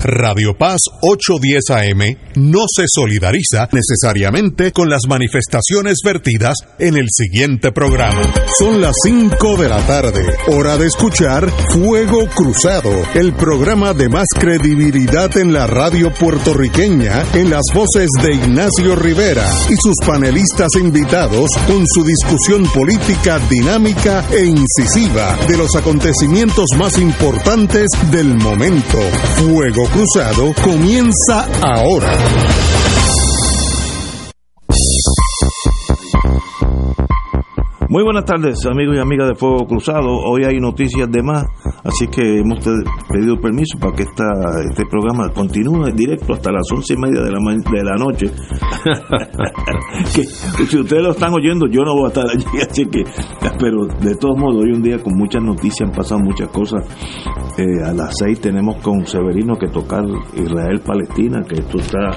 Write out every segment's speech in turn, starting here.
Radio Paz 810 AM no se solidariza necesariamente con las manifestaciones vertidas en el siguiente programa. Son las 5 de la tarde, hora de escuchar Fuego Cruzado, el programa de más credibilidad en la radio puertorriqueña en las voces de Ignacio Rivera y sus panelistas invitados con su discusión política dinámica e incisiva de los acontecimientos más importantes del momento. Fuego Cruzado comienza ahora. Muy buenas tardes, amigos y amigas de Fuego Cruzado. Hoy hay noticias de más, así que hemos pedido permiso para que esta, este programa continúe en directo hasta las once y media de la, de la noche. si ustedes lo están oyendo, yo no voy a estar allí, así que, pero de todos modos, hoy un día con muchas noticias han pasado muchas cosas. Eh, a las seis tenemos con Severino que tocar Israel-Palestina, que esto está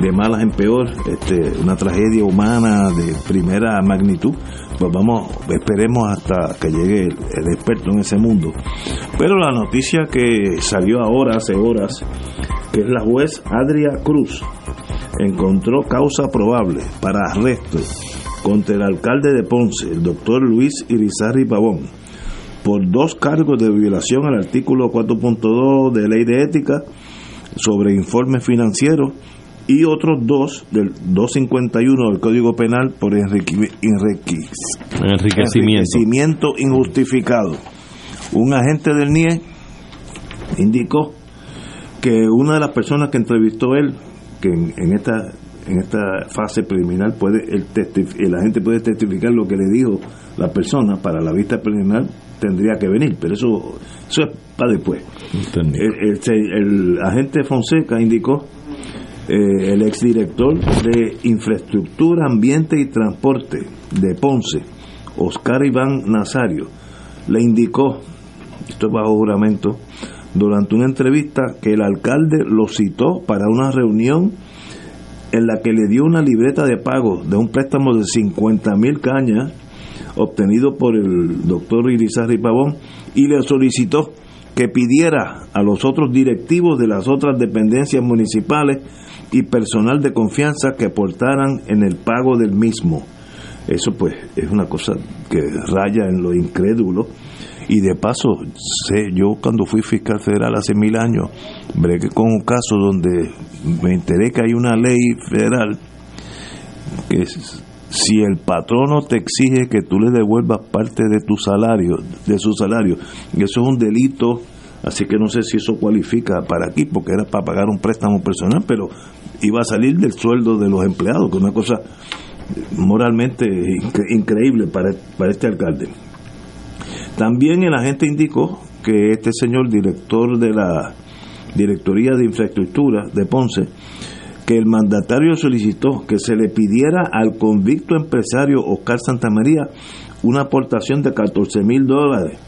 de malas en peor, este, una tragedia humana de primera magnitud pues vamos, esperemos hasta que llegue el, experto en ese mundo. Pero la noticia que salió ahora, hace horas, que es la juez Adria Cruz, encontró causa probable para arresto contra el alcalde de Ponce, el doctor Luis Irizarry Pavón, por dos cargos de violación al artículo 4.2 de ley de ética sobre informes financieros y otros dos del 251 del Código Penal por enriquecimiento. injustificado. Un agente del NIE indicó que una de las personas que entrevistó él, que en, esta en esta fase preliminar puede el, el agente puede testificar lo que le dijo la persona para la vista preliminar tendría que venir, pero eso eso es para después. El, el agente Fonseca indicó eh, el exdirector de Infraestructura, Ambiente y Transporte de Ponce, Oscar Iván Nazario, le indicó, esto bajo juramento, durante una entrevista que el alcalde lo citó para una reunión en la que le dio una libreta de pago de un préstamo de 50 mil cañas obtenido por el doctor Irizarry Pavón y le solicitó que pidiera a los otros directivos de las otras dependencias municipales y personal de confianza que aportaran en el pago del mismo. Eso pues es una cosa que raya en lo incrédulo. Y de paso, sé, yo cuando fui fiscal federal hace mil años, bregué con un caso donde me enteré que hay una ley federal que si el patrono te exige que tú le devuelvas parte de tu salario, de su salario, eso es un delito Así que no sé si eso cualifica para aquí, porque era para pagar un préstamo personal, pero iba a salir del sueldo de los empleados, que es una cosa moralmente increíble para, para este alcalde. También el agente indicó que este señor director de la Directoría de Infraestructura de Ponce, que el mandatario solicitó que se le pidiera al convicto empresario Oscar Santamaría una aportación de 14 mil dólares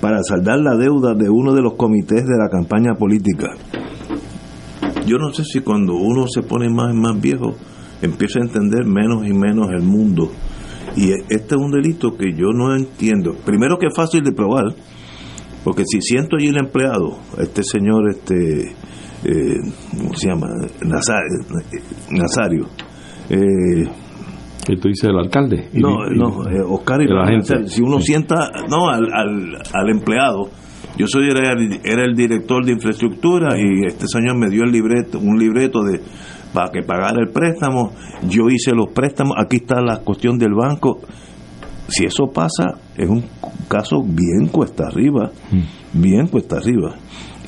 para saldar la deuda de uno de los comités de la campaña política. Yo no sé si cuando uno se pone más y más viejo, empieza a entender menos y menos el mundo. Y este es un delito que yo no entiendo. Primero que es fácil de probar, porque si siento allí el empleado, este señor, este, eh, ¿cómo se llama? Nazario, eh, que tú dices el alcalde. no, no, eh, Oscar y Si uno sienta, no, al, al, empleado. Yo soy era, era, el director de infraestructura y este señor me dio el libreto, un libreto de para que pagara el préstamo. Yo hice los préstamos. Aquí está la cuestión del banco. Si eso pasa, es un caso bien cuesta arriba, mm. bien cuesta arriba.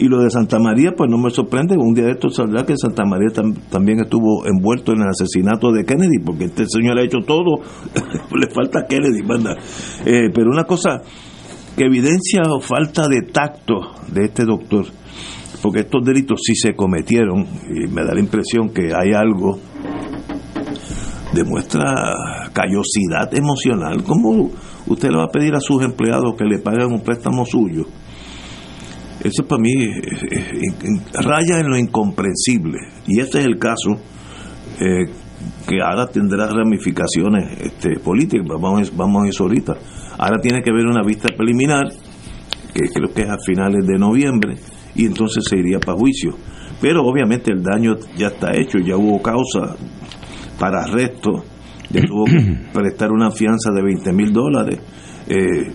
Y lo de Santa María, pues no me sorprende, un día de esto saldrá que Santa María también estuvo envuelto en el asesinato de Kennedy, porque este señor ha hecho todo, le falta Kennedy, ¿verdad? Eh, pero una cosa que evidencia falta de tacto de este doctor, porque estos delitos sí se cometieron, y me da la impresión que hay algo, demuestra callosidad emocional. ¿Cómo usted le va a pedir a sus empleados que le paguen un préstamo suyo? Eso para mí raya en lo incomprensible. Y este es el caso eh, que ahora tendrá ramificaciones este, políticas. Vamos, vamos a eso ahorita. Ahora tiene que haber una vista preliminar, que creo que es a finales de noviembre, y entonces se iría para juicio. Pero obviamente el daño ya está hecho, ya hubo causa para arresto, ya tuvo que prestar una fianza de 20 mil dólares. Eh,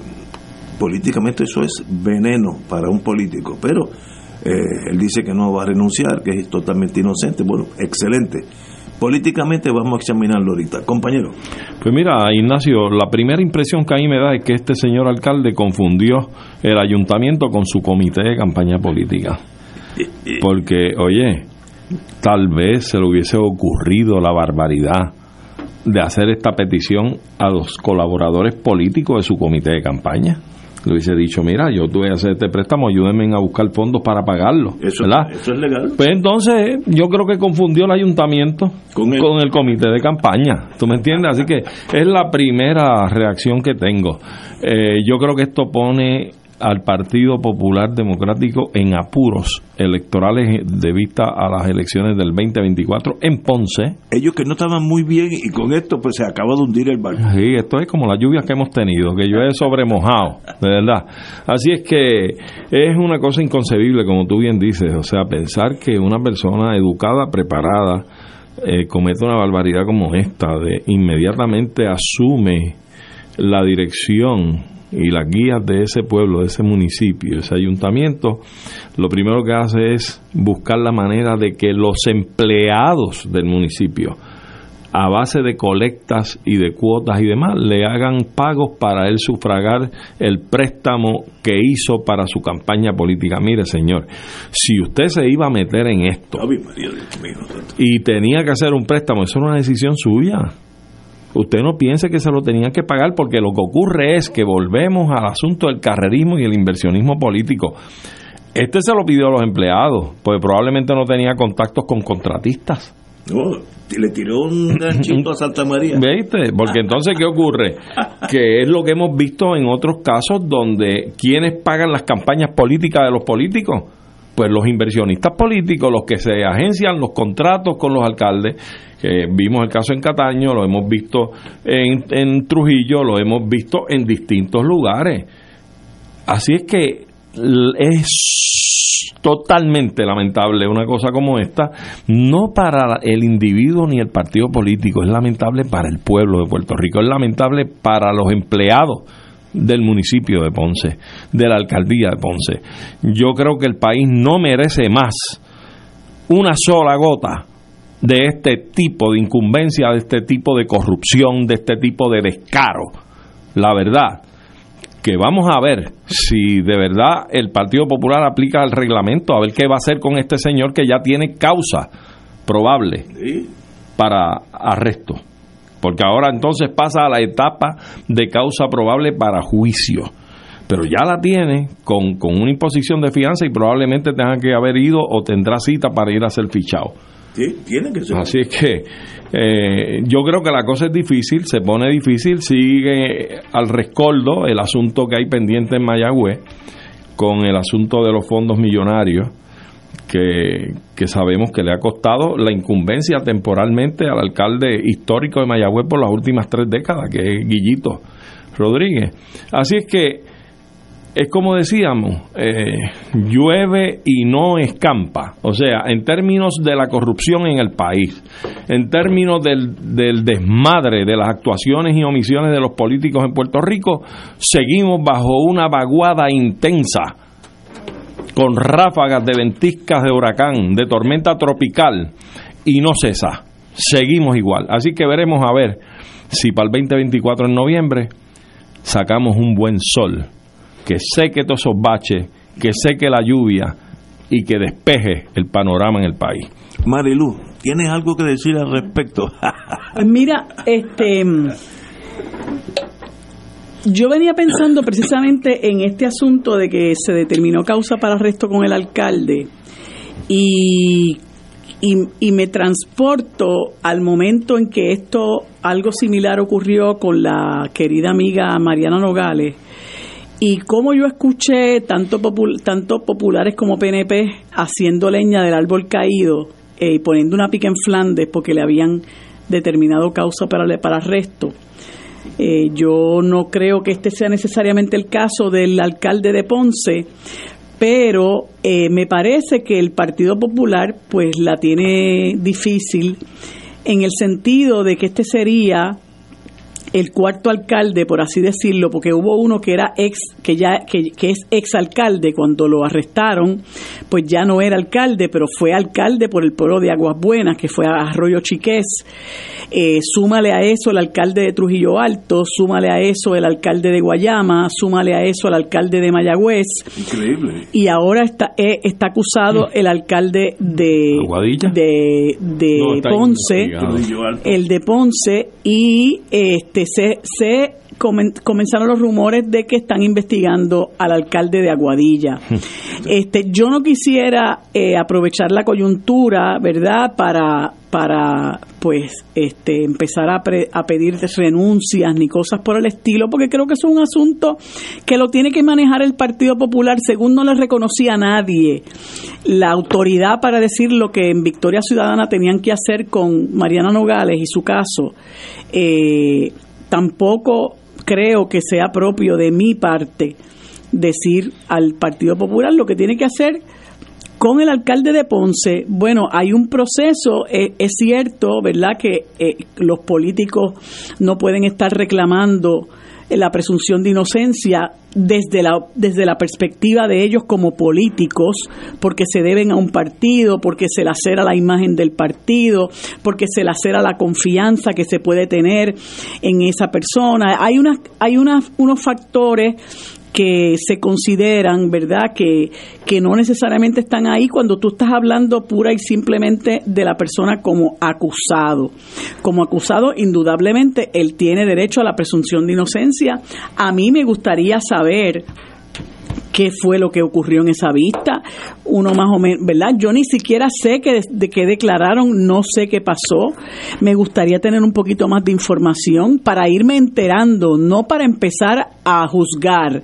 políticamente eso es veneno para un político, pero eh, él dice que no va a renunciar, que es totalmente inocente. Bueno, excelente. Políticamente vamos a examinarlo ahorita. Compañero. Pues mira, Ignacio, la primera impresión que a mí me da es que este señor alcalde confundió el ayuntamiento con su comité de campaña política. Porque, oye, tal vez se le hubiese ocurrido la barbaridad de hacer esta petición a los colaboradores políticos de su comité de campaña le hubiese dicho, mira, yo tuve que hacer este préstamo, ayúdenme a buscar fondos para pagarlo. Eso, ¿verdad? eso es legal. Pues entonces yo creo que confundió el ayuntamiento Con el, comité de campaña. ¿Tú me entiendes? Así que es la primera reacción que tengo. Eh, yo creo que esto pone al Partido Popular Democrático en apuros electorales de vista a las elecciones del 2024 en Ponce. Ellos que no estaban muy bien y con esto pues se acaba de hundir el barco. Sí, esto es como las lluvias que hemos tenido, que yo he sobremojado, de verdad. Así es que es una cosa inconcebible, como tú bien dices, o sea, pensar que una persona educada, preparada, eh, comete una barbaridad como esta, de inmediatamente asume la dirección y las guías de ese pueblo, de ese municipio, de ese ayuntamiento, lo primero que hace es buscar la manera de que los empleados del municipio, a base de colectas y de cuotas y demás, le hagan pagos para él sufragar el préstamo que hizo para su campaña política. Mire, señor, si usted se iba a meter en esto y tenía que hacer un préstamo, eso era una decisión suya. Usted no piense que se lo tenían que pagar porque lo que ocurre es que volvemos al asunto del carrerismo y el inversionismo político. Este se lo pidió a los empleados, pues probablemente no tenía contactos con contratistas. No, le tiró un ganchito a Santa María. ¿Veiste? Porque entonces, ¿qué ocurre? Que es lo que hemos visto en otros casos donde quienes pagan las campañas políticas de los políticos. Pues los inversionistas políticos, los que se agencian los contratos con los alcaldes, que vimos el caso en Cataño, lo hemos visto en, en Trujillo, lo hemos visto en distintos lugares. Así es que es totalmente lamentable una cosa como esta, no para el individuo ni el partido político, es lamentable para el pueblo de Puerto Rico, es lamentable para los empleados del municipio de Ponce, de la alcaldía de Ponce. Yo creo que el país no merece más una sola gota de este tipo de incumbencia, de este tipo de corrupción, de este tipo de descaro. La verdad, que vamos a ver si de verdad el Partido Popular aplica el reglamento, a ver qué va a hacer con este señor que ya tiene causa probable para arresto. Porque ahora entonces pasa a la etapa de causa probable para juicio. Pero ya la tiene con, con una imposición de fianza y probablemente tenga que haber ido o tendrá cita para ir a ser fichado. Sí, tiene que ser. Así es que eh, yo creo que la cosa es difícil, se pone difícil, sigue al rescoldo el asunto que hay pendiente en Mayagüez con el asunto de los fondos millonarios que, sabemos que le ha costado la incumbencia temporalmente al alcalde histórico de Mayagüez por las últimas tres décadas, que es Guillito Rodríguez. Así es que es como decíamos, eh, llueve y no escampa. O sea, en términos de la corrupción en el país, en términos del, del desmadre de las actuaciones y omisiones de los políticos en Puerto Rico, seguimos bajo una vaguada intensa, con ráfagas de ventiscas de huracán, de tormenta tropical, y no cesa. Seguimos igual. Así que veremos a ver si para el 2024 en noviembre sacamos un buen sol que seque todos esos baches, que seque la lluvia y que despeje el panorama en el país. Marilu, ¿tienes algo que decir al respecto? Pues mira, este yo venía pensando precisamente en este asunto de que se determinó causa para arresto con el alcalde y, y, me transporto al momento en que esto, algo similar ocurrió con la querida amiga Mariana Nogales y como yo escuché tanto, popul- tanto populares como PNP haciendo leña del árbol caído eh, y poniendo una pica en Flandes porque le habían determinado causa para, para arresto. Eh, yo no creo que este sea necesariamente el caso del alcalde de Ponce, pero eh, me parece que el Partido Popular pues la tiene difícil en el sentido de que este sería el cuarto alcalde, por así decirlo, porque hubo uno que era ex, que ya, que, que es ex alcalde cuando lo arrestaron, pues ya no era alcalde, pero fue alcalde por el pueblo de Aguas Buenas, que fue a Arroyo Chiqués. Eh, súmale a eso el alcalde de Trujillo Alto, súmale a eso el alcalde de Guayama, súmale a eso el alcalde de Mayagüez. Increíble. Y ahora está, eh, está acusado el alcalde de, ¿Aguadilla? de, de No, Ponce investigado. Trujillo Alto. el de Ponce y este se, se comen- comenzaron los rumores de que están investigando al alcalde de Aguadilla. Este, yo no quisiera eh, aprovechar la coyuntura, ¿verdad?, para para pues este empezar a, pre- a pedir renuncias ni cosas por el estilo, porque creo que es un asunto que lo tiene que manejar el Partido Popular, según no le reconocía a nadie la autoridad para decir lo que en Victoria Ciudadana tenían que hacer con Mariana Nogales y su caso. Eh, tampoco creo que sea propio de mi parte decir al Partido Popular lo que tiene que hacer con el alcalde de Ponce, bueno, hay un proceso, eh, es cierto, ¿verdad?, que eh, los políticos no pueden estar reclamando la presunción de inocencia desde la, desde la perspectiva de ellos como políticos, porque se deben a un partido, porque se lacera la imagen del partido, porque se lacera la confianza que se puede tener en esa persona. Hay, unas, hay unas, unos factores que se consideran, ¿verdad?, que, que no necesariamente están ahí cuando tú estás hablando pura y simplemente de la persona como acusado. Como acusado, indudablemente, él tiene derecho a la presunción de inocencia. A mí me gustaría saber qué fue lo que ocurrió en esa vista, uno más o menos, ¿verdad? Yo ni siquiera sé que de qué declararon, no sé qué pasó. Me gustaría tener un poquito más de información para irme enterando, no para empezar a juzgar,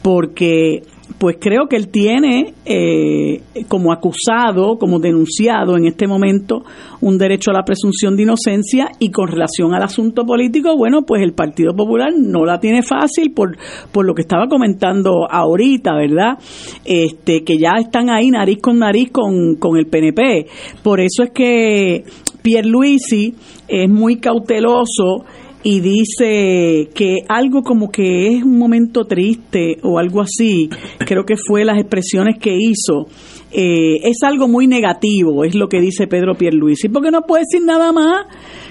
porque pues creo que él tiene eh, como acusado, como denunciado en este momento, un derecho a la presunción de inocencia y con relación al asunto político, bueno, pues el Partido Popular no la tiene fácil por, por lo que estaba comentando ahorita, ¿verdad? Este, que ya están ahí nariz con nariz con, con el PNP. Por eso es que Pierluisi es muy cauteloso y dice que algo como que es un momento triste o algo así, creo que fue las expresiones que hizo, eh, es algo muy negativo, es lo que dice Pedro Pierluisi, porque no puede decir nada más,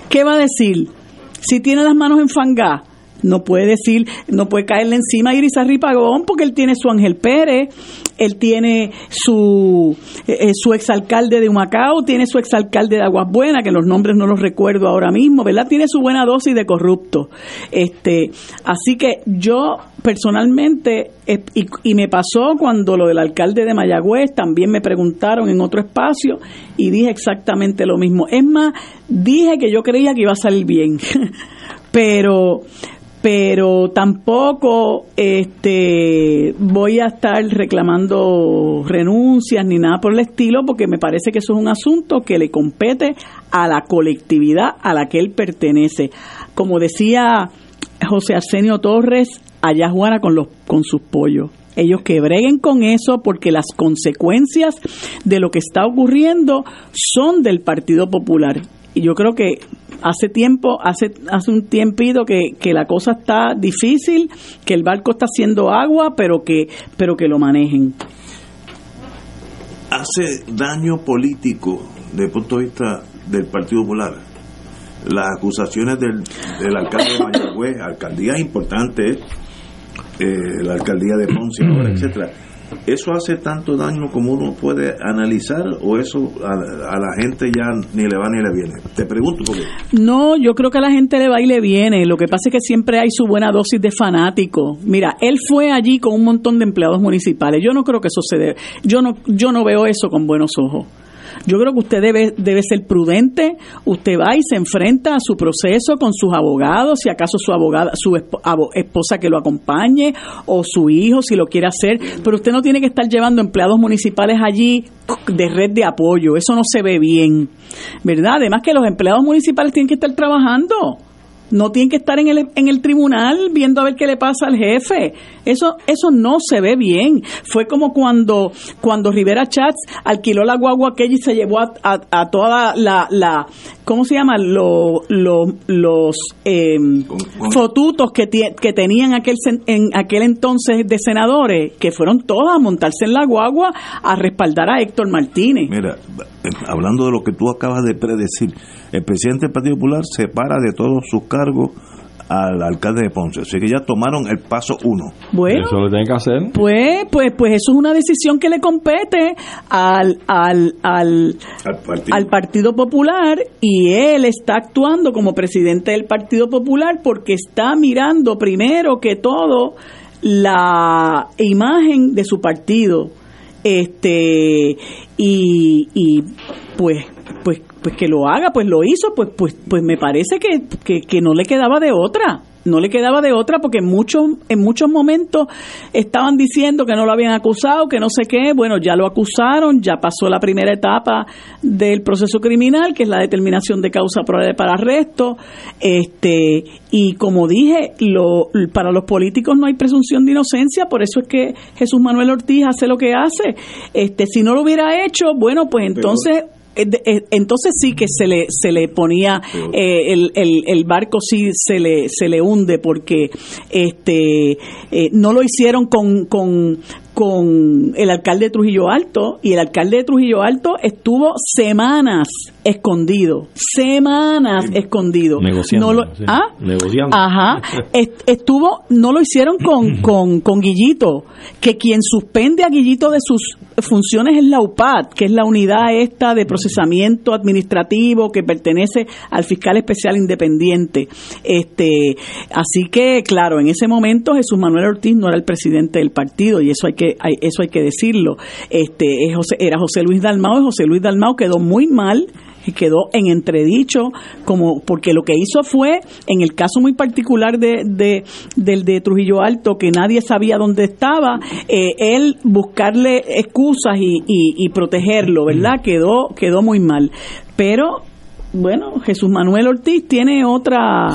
¿qué va a decir? Si tiene las manos enfangadas, no puede decir, no puede caerle encima a Iris Pagón porque él tiene su Ángel Pérez, él tiene su eh, eh, su exalcalde de Humacao, tiene su exalcalde de Aguas Buenas, que los nombres no los recuerdo ahora mismo, ¿verdad? Tiene su buena dosis de corrupto. Este, así que yo personalmente eh, y, y me pasó cuando lo del alcalde de Mayagüez también me preguntaron en otro espacio y dije exactamente lo mismo. Es más, dije que yo creía que iba a salir bien. pero pero tampoco este voy a estar reclamando renuncias ni nada por el estilo porque me parece que eso es un asunto que le compete a la colectividad a la que él pertenece. Como decía José Arsenio Torres, allá Juana con los con sus pollos. Ellos que breguen con eso porque las consecuencias de lo que está ocurriendo son del Partido Popular. Y yo creo que hace tiempo, hace, hace un tiempito que, que la cosa está difícil, que el barco está haciendo agua, pero que, pero que lo manejen. hace daño político desde el punto de vista del Partido Popular. Las acusaciones del, del alcalde de Mayagüez, alcaldías importantes, eh, la alcaldía de Ponce ahora, etcétera. ¿Eso hace tanto daño como uno puede analizar o eso a, a la gente ya ni le va ni le viene? Te pregunto porque No, yo creo que a la gente le va y le viene. Lo que pasa es que siempre hay su buena dosis de fanático. Mira, él fue allí con un montón de empleados municipales. Yo no creo que eso se debe. Yo no, yo no veo eso con buenos ojos. Yo creo que usted debe, debe ser prudente. Usted va y se enfrenta a su proceso con sus abogados, si acaso su abogada, su esposa que lo acompañe o su hijo si lo quiere hacer. Pero usted no tiene que estar llevando empleados municipales allí de red de apoyo. Eso no se ve bien, ¿verdad? Además que los empleados municipales tienen que estar trabajando. No tienen que estar en el, en el tribunal viendo a ver qué le pasa al jefe. Eso, eso no se ve bien. Fue como cuando, cuando Rivera Chats alquiló la guagua aquella y se llevó a, a, toda la, la, ¿cómo se llama? Lo, los eh, fotutos que, que tenían aquel, en aquel entonces de senadores, que fueron todas a montarse en la guagua a respaldar a Héctor Martínez. Mira, hablando de lo que tú acabas de predecir, el presidente del Partido Popular se para de todos sus cargos al alcalde de Ponce. Así que ya tomaron el paso uno. Bueno, eso lo tienen que hacer. Pues, pues, pues eso es una decisión que le compete al, al, al, al, partido. Popular y él está actuando como presidente del Partido Popular porque está mirando primero que todo la imagen de su partido. Este, y, y pues, pues pues que lo haga, pues lo hizo, pues pues pues me parece que, que, que no le quedaba de otra no le quedaba de otra porque en muchos, en muchos momentos estaban diciendo que no lo habían acusado, que no sé qué, bueno, ya lo acusaron, ya pasó la primera etapa del proceso criminal, que es la determinación de causa probable para arresto, este, y como dije, lo, para los políticos no hay presunción de inocencia, por eso es que Jesús Manuel Ortiz hace lo que hace, este, si no lo hubiera hecho, bueno, pues entonces entonces sí que se le se le ponía eh, el, el, el, barco sí se le se le hunde porque este no lo hicieron con, con con el alcalde de Trujillo Alto y el alcalde de Trujillo Alto estuvo semanas escondido, semanas escondido. Negociando. No ¿ah? Ajá. estuvo, no lo hicieron con, con, con Guillito, que quien suspende a Guillito de sus funciones es la UPAD, que es la unidad esta de procesamiento administrativo que pertenece al fiscal especial independiente. Este, así que, claro, en ese momento Jesús Manuel Ortiz no era el presidente del partido y eso hay que eso hay que decirlo. Este, era José Luis Dalmao y José Luis Dalmao quedó muy mal y quedó en entredicho como porque lo que hizo fue en el caso muy particular de, de del de Trujillo Alto que nadie sabía dónde estaba eh, él buscarle excusas y, y, y protegerlo verdad quedó quedó muy mal. Pero bueno, Jesús Manuel Ortiz tiene otra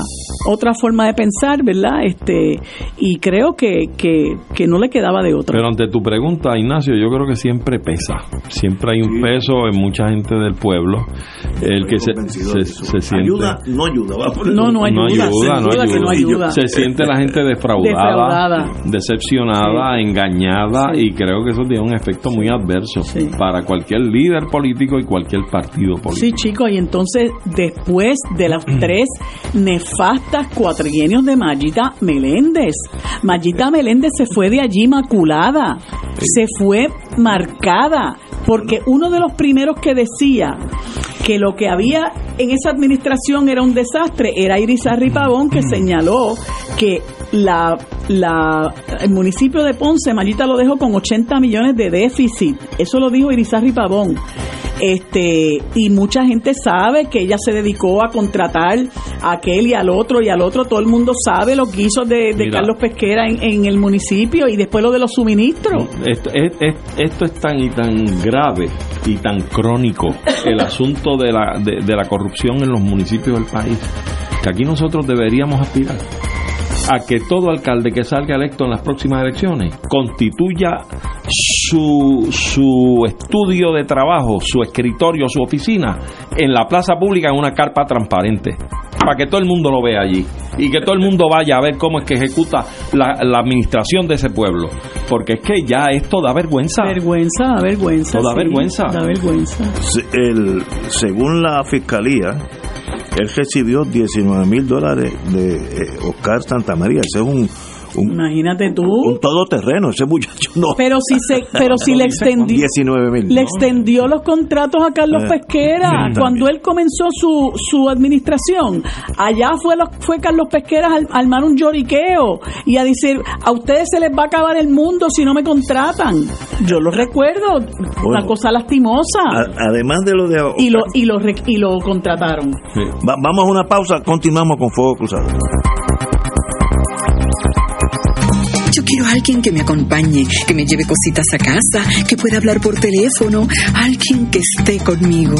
otra forma de pensar, ¿verdad? Este y creo que, que, no le quedaba de otra. Pero ante tu pregunta, Ignacio, yo creo que siempre pesa. Siempre hay un peso en mucha gente del pueblo el que se, se, siente ayuda, no ayuda, no, no ayuda, no ayuda, Se siente la gente defraudada, decepcionada, engañada y creo que eso tiene un efecto muy adverso para cualquier líder político y cualquier partido político. Sí, chicos, y entonces después de los tres nefastas cuatrienios de Mayita Meléndez. Mayita Meléndez se fue de allí maculada, se fue marcada, porque uno de los primeros que decía que lo que había en esa administración era un desastre era Irizarry Pavón, que señaló que la, la, el municipio de Ponce, Mayita lo dejó con 80 millones de déficit. Eso lo dijo Irizarry Pavón. Este y mucha gente sabe que ella se dedicó a contratar a aquel y al otro y al otro. Todo el mundo sabe los guisos de, Carlos Pesquera en, el municipio y después lo de los suministros. Esto es, esto es tan y tan grave y tan crónico el asunto de la, de la corrupción en los municipios del país que aquí nosotros deberíamos aspirar a que todo alcalde que salga electo en las próximas elecciones constituya su, su estudio de trabajo, su escritorio, su oficina en la plaza pública en una carpa transparente para que todo el mundo lo vea allí y que todo el mundo vaya a ver cómo es que ejecuta la, la administración de ese pueblo. Porque es que ya esto da vergüenza. Vergüenza, da vergüenza. da vergüenza. Da vergüenza. El, según la fiscalía, él recibió 19 mil dólares de eh, Oscar Santamaría. Ese es un Imagínate tú. Un todoterreno, ese muchacho no. Pero si se, pero si le extendió, 19 le extendió los contratos a Carlos eh, Pesquera cuando él comenzó su, su administración. Allá fue fue Carlos Pesquera a armar un lloriqueo y a decir a ustedes se les va a acabar el mundo si no me contratan. Yo lo recuerdo, una cosa lastimosa. además de lo de y lo y lo y lo contrataron. vamos a una pausa, continuamos con Fuego Cruzado. Quiero a alguien que me acompañe, que me lleve cositas a casa, que pueda hablar por teléfono, alguien que esté conmigo.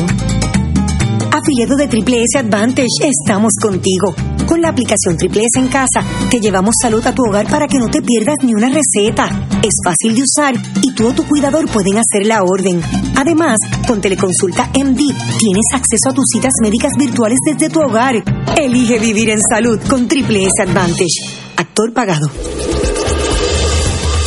Afiliado de Triple S Advantage, estamos contigo. Con la aplicación Triple S en casa, te llevamos salud a tu hogar para que no te pierdas ni una receta. Es fácil de usar y tú o tu cuidador pueden hacer la orden. Además, con Teleconsulta MD tienes acceso a tus citas médicas virtuales desde tu hogar. Elige vivir en salud con Triple S Advantage. Actor pagado.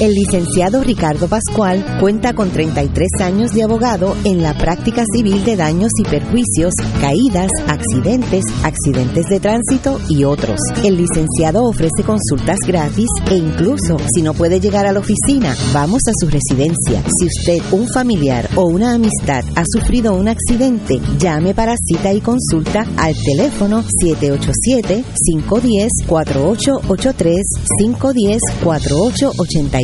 El licenciado Ricardo Pascual cuenta con 33 años de abogado en la práctica civil de daños y perjuicios, caídas, accidentes, accidentes de tránsito y otros. El licenciado ofrece consultas gratis e incluso si no puede llegar a la oficina, vamos a su residencia. Si usted, un familiar o una amistad ha sufrido un accidente, llame para cita y consulta al teléfono 787-510-4883,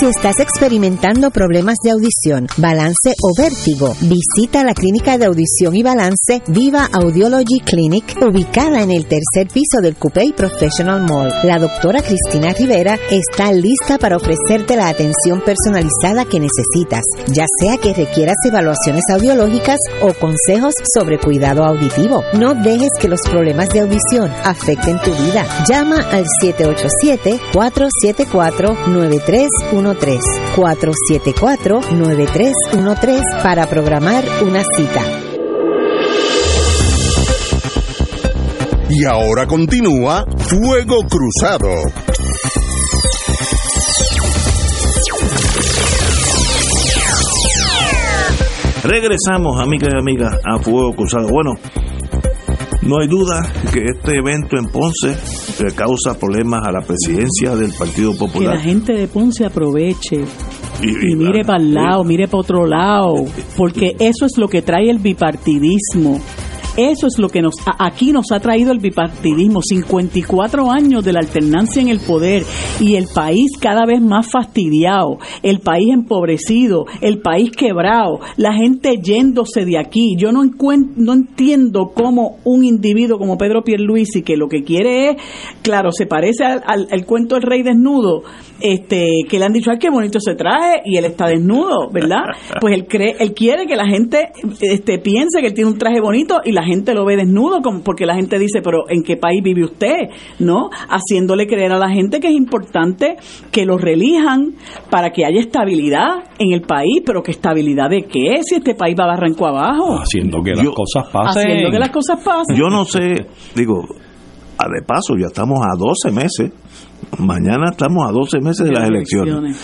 Si estás experimentando problemas de audición, balance o vértigo, visita la clínica de audición y balance Viva Audiology Clinic, ubicada en el tercer piso del Coupé Professional Mall. La doctora Cristina Rivera está lista para ofrecerte la atención personalizada que necesitas, ya sea que requieras evaluaciones audiológicas o consejos sobre cuidado auditivo. No dejes que los problemas de audición afecten tu vida. Llama al 787-474-9313. 474-9313 para programar una cita. Y ahora continúa Fuego Cruzado. Regresamos, amigas y amigas, a Fuego Cruzado. Bueno, no hay duda que este evento en Ponce le causa problemas a la presidencia del Partido Que Popular. la gente de Ponce aproveche Y- y mire para el lado, mire para otro lado, porque eso es lo que trae el bipartidismo. Eso es lo que nos aquí nos ha traído el bipartidismo, 54 años de la alternancia en el poder y el país cada vez más fastidiado, el país empobrecido, el país quebrado, la gente yéndose de aquí. Yo no no entiendo cómo un individuo como Pedro Pierluisi que lo que quiere es, claro, se parece al, al- al cuento del rey desnudo, este que le han dicho, ay, qué bonito se traje y él está desnudo, ¿verdad? Pues él cree, él quiere que la gente este piense que él tiene un traje bonito y la gente lo ve desnudo, como porque la gente dice, pero ¿en qué país vive usted? ¿No? Haciéndole creer a la gente que es importante que lo relijan para que haya estabilidad en el país, pero ¿qué estabilidad de qué? Si este país va barranco abajo. Haciendo que las Yo- cosas pasen. Haciendo que las cosas pasen. Yo no sé, digo, a de paso, ya estamos a 12 meses. Mañana estamos a 12 meses de las elecciones.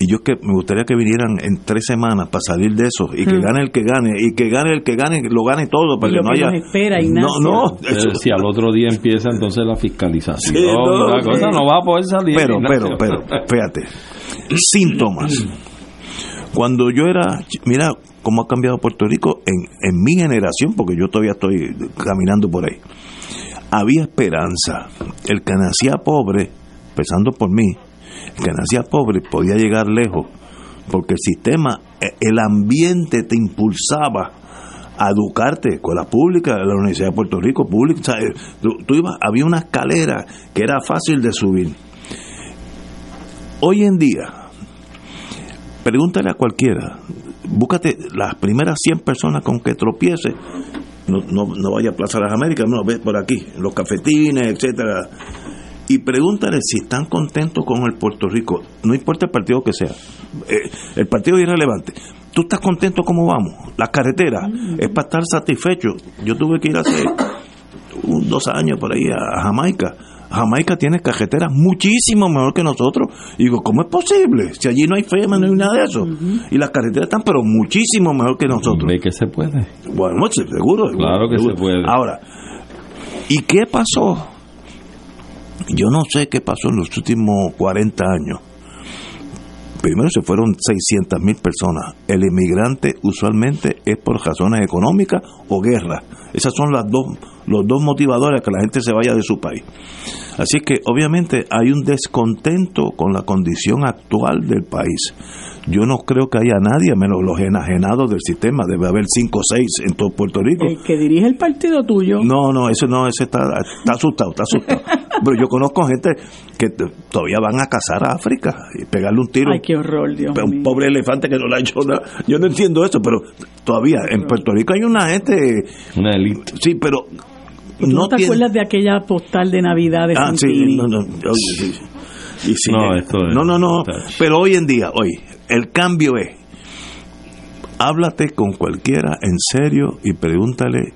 Y yo que me gustaría que vinieran en tres semanas para salir de eso y que Hmm. gane el que gane y que gane el que gane, lo gane todo para Y que lo no que haya. nos espera, no, Ignacio. no, eso- si al otro día empieza entonces la fiscalización, Sí, no, la cosa no va a poder salir. pero, Ignacio. pero, pero, fíjate, síntomas. Cuando yo era, mira cómo ha cambiado Puerto Rico en, en mi generación, porque yo todavía estoy caminando por ahí. Había esperanza. El que nacía pobre, empezando por mí, que nacía pobre podía llegar lejos porque el sistema, eh, el ambiente te impulsaba a educarte, escuela pública, la Universidad de Puerto Rico pública, eh, tú ibas, había una escalera que era fácil de subir. Hoy en día, pregúntale a cualquiera, búscate las primeras 100 personas con que tropiece, no, no, no vaya a Plaza de las Américas, no, ve por aquí, los cafetines, etcétera, y pregúntale si están contentos con el Puerto Rico, no importa el partido que sea, eh, el partido es irrelevante. ¿Tú estás contento cómo vamos? Las carreteras, es para estar satisfecho. Yo tuve que ir hace un, dos años por ahí a Jamaica. Jamaica tiene carreteras muchísimo mejor que nosotros. Y digo, ¿cómo es posible? Si allí no hay FEMA, no hay nada de eso. Y las carreteras están, pero muchísimo mejor que nosotros. ¿De que se puede? Bueno, seguro. Claro que seguro. se puede. Ahora, ¿y qué pasó? Yo no sé qué pasó en los últimos 40 años. Primero se fueron 600 mil personas. El inmigrante usualmente es por razones económicas o guerra. Esas son las dos, los dos motivadores a que la gente se vaya de su país. Así que obviamente hay un descontento con la condición actual del país. Yo no creo que haya nadie, menos los enajenados del sistema. Debe haber 5 o 6 en todo Puerto Rico. El que dirige el partido tuyo. No, no, eso no, ese está, está asustado, está asustado. Pero yo conozco gente que todavía van a cazar a África y pegarle un tiro Ay, qué horror, Dios a un mío. pobre elefante que no le ha hecho nada. Yo no entiendo eso, pero todavía en Puerto Rico hay una gente, Una élite. sí, pero ¿Tú no, no te tiene- acuerdas de aquella postal de Navidad de Ah, sí, no, no, sí. Y sí, No, esto es- no, no, pero hoy en día, hoy, el cambio es, háblate con cualquiera en serio y pregúntale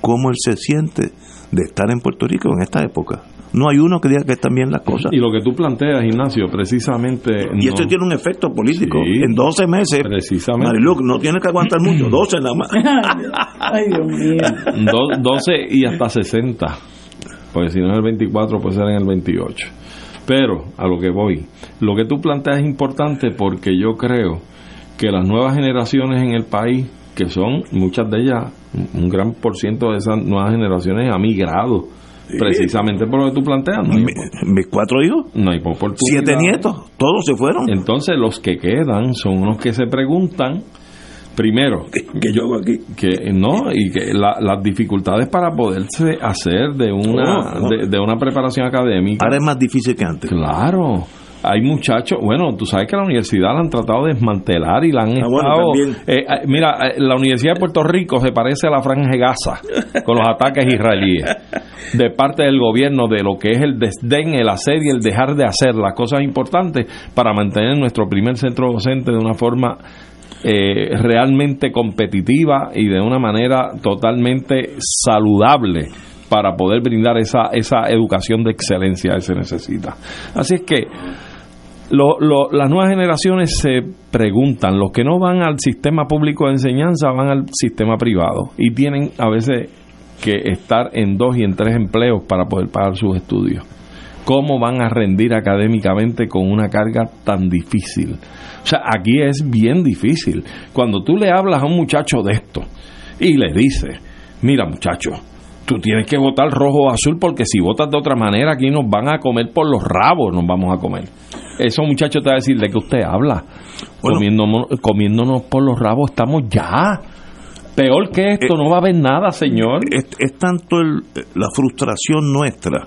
cómo él se siente de estar en Puerto Rico en esta época. No hay uno que diga que están bien las cosas. Y lo que tú planteas, Ignacio, precisamente. Y no- esto tiene un efecto político. Sí. en 12 meses, Precisamente. Mariluc, no tiene que aguantar mucho, 12 nada más. Ay, Dios mío. Do- 12 y hasta 60. Porque si no es el 24, puede ser en el 28. Pero, a lo que voy, lo que tú planteas es importante porque yo creo que las nuevas generaciones en el país, que son muchas de ellas, un gran por ciento de esas nuevas generaciones ha migrado, precisamente por lo que tú planteas. No mis cuatro hijos, no hay siete nietos, todos se fueron. Entonces, los que quedan son unos que se preguntan, primero, que yo hago aquí. que no y que la- las dificultades para poderse hacer de una Oh, oh. De, de una preparación académica Ahora es más difícil que antes. claro hay muchachos, bueno, tú sabes que la universidad la han tratado de desmantelar y la han Ah, estado... eh, eh, mira, eh, la Universidad de Puerto Rico se parece a la Franja de Gaza con los ataques israelíes de parte del gobierno de lo que es el desdén, el hacer y el dejar de hacer las cosas importantes para mantener nuestro primer centro docente de una forma eh, realmente competitiva y de una manera totalmente saludable para poder brindar esa, esa educación de excelencia que se necesita. Así es que lo- lo- las nuevas generaciones se preguntan, los que no van al sistema público de enseñanza van al sistema privado y tienen a veces que estar en dos y en tres empleos para poder pagar sus estudios. ¿Cómo van a rendir académicamente con una carga tan difícil? O sea, aquí es bien difícil. Cuando tú le hablas a un muchacho de esto y le dices, mira muchacho, tú tienes que votar rojo o azul porque si votas de otra manera aquí nos van a comer por los rabos, nos vamos a comer. Eso muchacho te va a decir de que usted habla. Bueno. comiéndonos, comiéndonos por los rabos estamos ya. Peor que esto, Eh, no va a haber nada, señor. Es, es tanto el- la frustración nuestra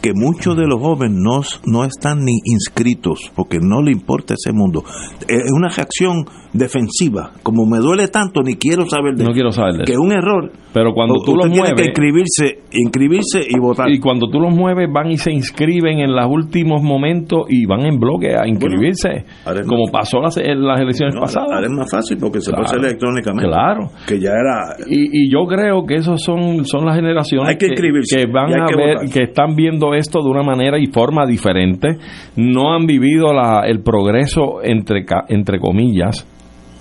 que muchos de los jóvenes no, no están ni inscritos porque no le importa ese mundo. Es una reacción defensiva. Como me duele tanto, ni quiero saber de No quiero saber de que es un error. Pero cuando tú los tiene que mueves, inscribirse, inscribirse y votar. y cuando tú los mueves, van y se inscriben en los últimos momentos y van en bloque a inscribirse, como más- pasó las, en las elecciones No, pasadas. ahora es más fácil porque se puede Claro. hacer electrónicamente. Claro. Que ya era. Y, y yo creo que esos son, son las generaciones Hay que inscribirse que van a que ver, votar. que están viendo esto de una manera y forma diferente. No han vivido la, el progreso, entre, entre comillas,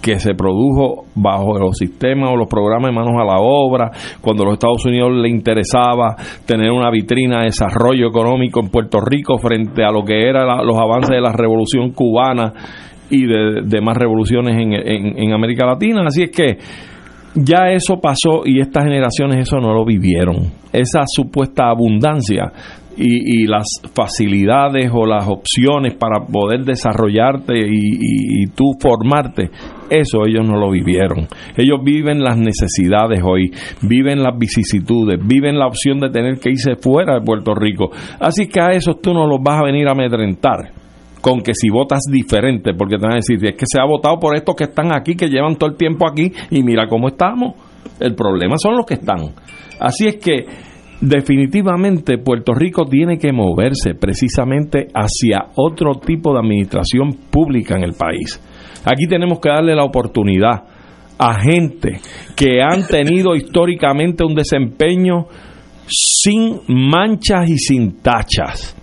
que se produjo bajo los sistemas o los programas de manos a la obra, cuando a los Estados Unidos le interesaba tener una vitrina de desarrollo económico en Puerto Rico frente a lo que eran los avances de la revolución cubana y de demás revoluciones en, en- en América Latina. Así es que ya eso pasó y estas generaciones eso no lo vivieron. Esa supuesta abundancia y, y las facilidades o las opciones para poder desarrollarte y, y- tú formarte, eso ellos no lo vivieron. Ellos viven las necesidades hoy, viven las vicisitudes, viven la opción de tener que irse fuera de Puerto Rico. Así que a esos tú no los vas a venir a amedrentar con que si votas diferente, porque te van a decir, es que se ha votado por estos que están aquí, que llevan todo el tiempo aquí, y mira cómo estamos. El problema son los que están. Así es que definitivamente Puerto Rico tiene que moverse precisamente hacia otro tipo de administración pública en el país. Aquí tenemos que darle la oportunidad a gente que han tenido históricamente un desempeño sin manchas y sin tachas,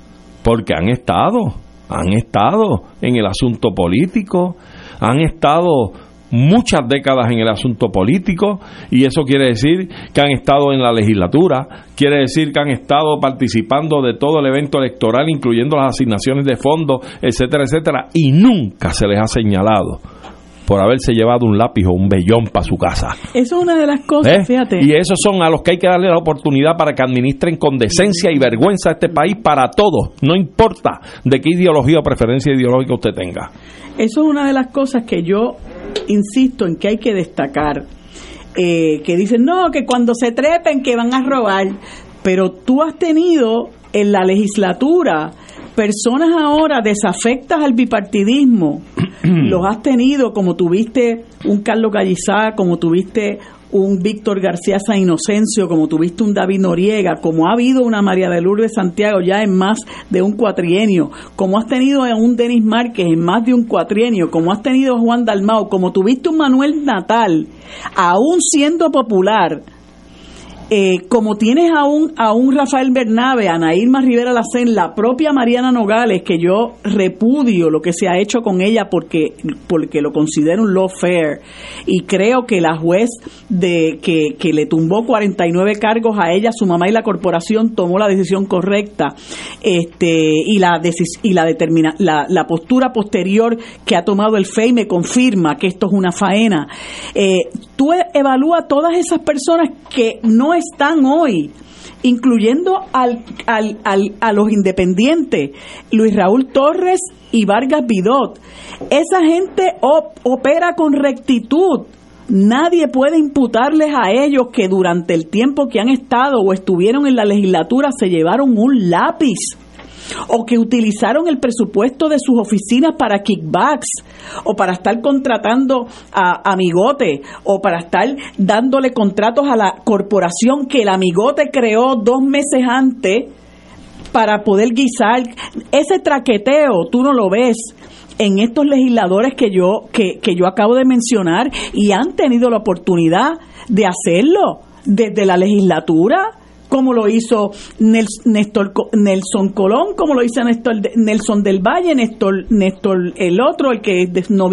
porque han estado, han estado en el asunto político, han estado muchas décadas en el asunto político y eso quiere decir que han estado en la legislatura, quiere decir que han estado participando de todo el evento electoral, incluyendo las asignaciones de fondos, etcétera, etcétera, y nunca se les ha señalado por haberse llevado un lápiz o un vellón para su casa. Eso es una de las cosas, ¿Eh? fíjate. Y esos son a los que hay que darle la oportunidad para que administren con decencia y vergüenza este país para todos, no importa de qué ideología o preferencia ideológica usted tenga. Eso es una de las cosas que yo insisto en que hay que destacar. Eh, que dicen, no, que cuando se trepen que van a robar. Pero tú has tenido en la legislatura personas ahora desafectas al bipartidismo. Los has tenido como tuviste un Carlos Gallizá, como tuviste un Víctor García San Inocencio, como tuviste un David Noriega, como ha habido una María de Lourdes Santiago ya en más de un cuatrienio, como has tenido un Denis Márquez en más de un cuatrienio, como has tenido Juan Dalmau, como tuviste un Manuel Natal, aún siendo popular, eh, como tienes a un, a un Rafael Bernabe, a Ana Irma Rivera Lacén, la propia Mariana Nogales, que yo repudio lo que se ha hecho con ella porque, porque lo considero un law fair, y creo que la juez de que, que le tumbó 49 cargos a ella, su mamá y la corporación tomó la decisión correcta, este, y la y la determina, la, la postura posterior que ha tomado el FEI me confirma que esto es una faena. Eh, tú evalúa todas esas personas que no están hoy incluyendo al, al, al- a los independientes, Luis Raúl Torres y Vargas Vidot. Esa gente op- opera con rectitud. Nadie puede imputarles a ellos que durante el tiempo que han estado o estuvieron en la legislatura se llevaron un lápiz o que utilizaron el presupuesto de sus oficinas para kickbacks o para estar contratando a amigote o para estar dándole contratos a la corporación que el amigote creó dos meses antes para poder guisar. Ese traqueteo tú no lo ves en estos legisladores que yo que, que yo acabo de mencionar y han tenido la oportunidad de hacerlo desde la legislatura como lo hizo Néstor Nelson Colón, como lo hizo Néstor Nelson del Valle, Néstor, Néstor el otro, el que es no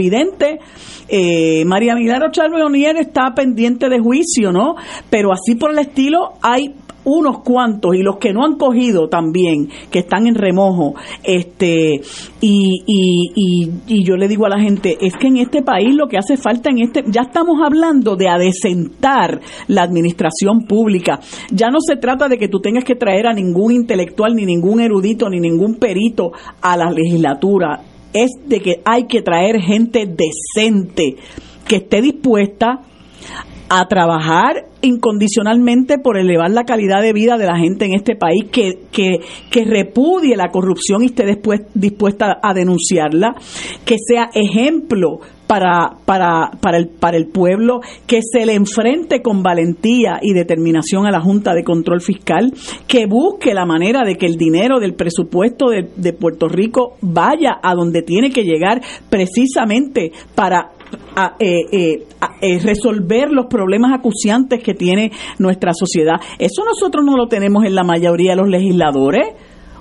eh, María Milagro Charbonnier está pendiente de juicio, ¿no? Pero así por el estilo hay unos cuantos y los que no han cogido también que están en remojo este y, y, y, y yo le digo a la gente es que en este país lo que hace falta en este ya estamos hablando de adecentar la administración pública. Ya no se trata de que tú tengas que traer a ningún intelectual ni ningún erudito ni ningún perito a la legislatura. Es de que hay que traer gente decente que esté dispuesta a trabajar incondicionalmente por elevar la calidad de vida de la gente en este país, que, que, que repudie la corrupción y esté dispuesta a denunciarla, que sea ejemplo para, para, para, el, para el pueblo, que se le enfrente con valentía y determinación a la Junta de Control Fiscal, que busque la manera de que el dinero del presupuesto de, de Puerto Rico vaya a donde tiene que llegar precisamente para eh, eh, eh, resolver los problemas acuciantes que tiene nuestra sociedad. Eso nosotros no lo tenemos en la mayoría de los legisladores.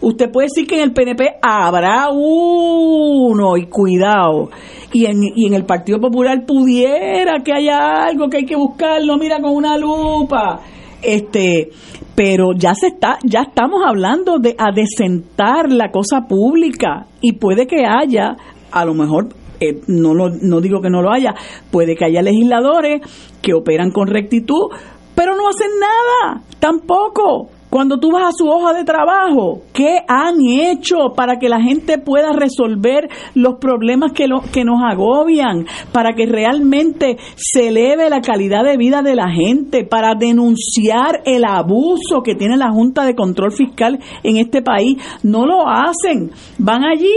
Usted puede decir que en el PNP habrá uno, y cuidado, y en, y en el Partido Popular pudiera que haya algo que hay que buscarlo, mira con una lupa. Este, pero ya se está, ya estamos hablando de adecentar la cosa pública y puede que haya, a lo mejor eh, no, lo, no digo que no lo haya, puede que haya legisladores que operan con rectitud, pero no hacen nada, tampoco. Cuando tú vas a su hoja de trabajo, ¿qué han hecho para que la gente pueda resolver los problemas que, lo, que nos agobian? Para que realmente se eleve la calidad de vida de la gente, para denunciar el abuso que tiene la Junta de Control Fiscal en este país. No lo hacen. Van allí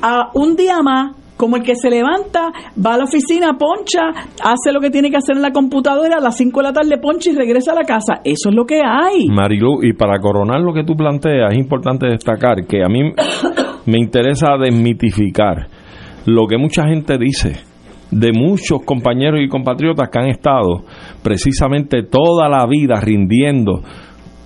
a un día más como el que se levanta, va a la oficina, poncha, hace lo que tiene que hacer en la computadora, a las 5 de la tarde poncha y regresa a la casa. Eso es lo que hay. Marilu, y para coronar lo que tú planteas, es importante destacar que a mí me interesa desmitificar lo que mucha gente dice de muchos compañeros y compatriotas que han estado precisamente toda la vida rindiendo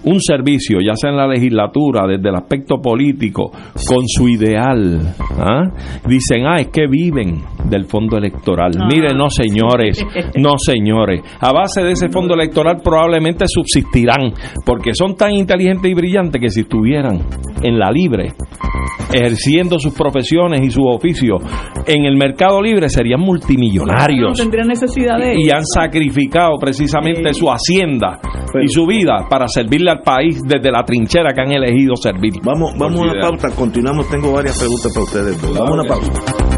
un servicio, ya sea en la legislatura, desde el aspecto político, con su ideal. ¿ah? Dicen, ah, es que viven del fondo electoral. Ah. Miren, no señores, no señores. A base de ese fondo electoral probablemente subsistirán, porque son tan inteligentes y brillantes que si estuvieran en la libre, ejerciendo sus profesiones y sus oficios en el mercado libre, serían No multimillonarios tendrían necesidad de y han sacrificado precisamente Sí. su hacienda y su vida para servirle al país desde la trinchera que han elegido servir. Vamos, vamos a una pausa, continuamos, tengo varias preguntas para ustedes. Vamos a una pausa.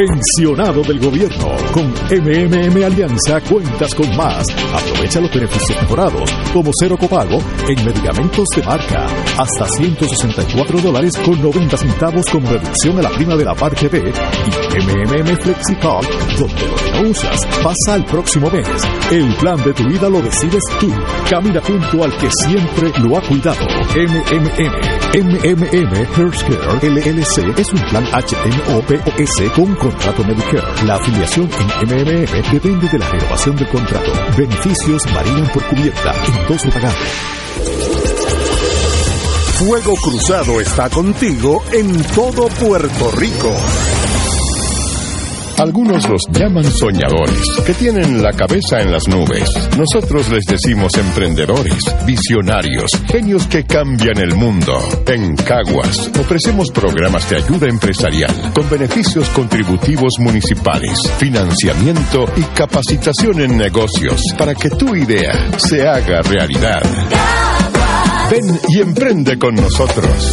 Pensionado del gobierno. Con MMM Alianza cuentas con más. Aprovecha los beneficios mejorados, como cero copago en medicamentos de marca. Hasta 164 dólares con 90 centavos con reducción a la prima de la parte B. Y MMM FlexiPal, donde lo que no usas pasa al próximo mes. El plan de tu vida lo decides tú. Camina junto al que siempre lo ha cuidado. MMM. MMM Healthcare LLC es un plan HMO-POS con contrato Medicare. La afiliación en MMM depende de la renovación del contrato. Beneficios varían por cubierta en dos pagados. Fuego Cruzado está contigo en todo Puerto Rico. Algunos los llaman soñadores, que tienen la cabeza en las nubes. Nosotros les decimos emprendedores, visionarios, genios que cambian el mundo. En Caguas ofrecemos programas de ayuda empresarial con beneficios contributivos municipales, financiamiento y capacitación en negocios para que tu idea se haga realidad. Ven y emprende con nosotros.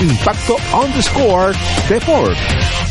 Impacto underscore Deport.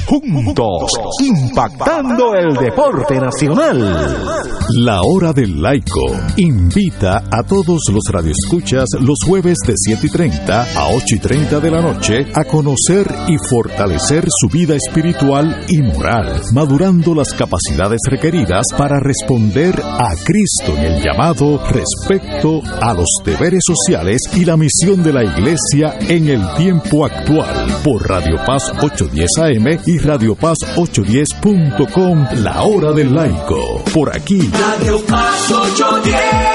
Juntos, impactando el deporte nacional. La hora del laico invita a todos los radioescuchas los jueves de 7 y 30 a 8 y 30 de la noche a conocer y fortalecer su vida espiritual y moral, madurando las capacidades requeridas para responder a Cristo en el llamado respecto a los deberes sociales y la misión de la Iglesia en el tiempo actual por Radio Paz 810 AM y Radio Paz 810.com, la hora del laico. Por aquí Radio Paz 810.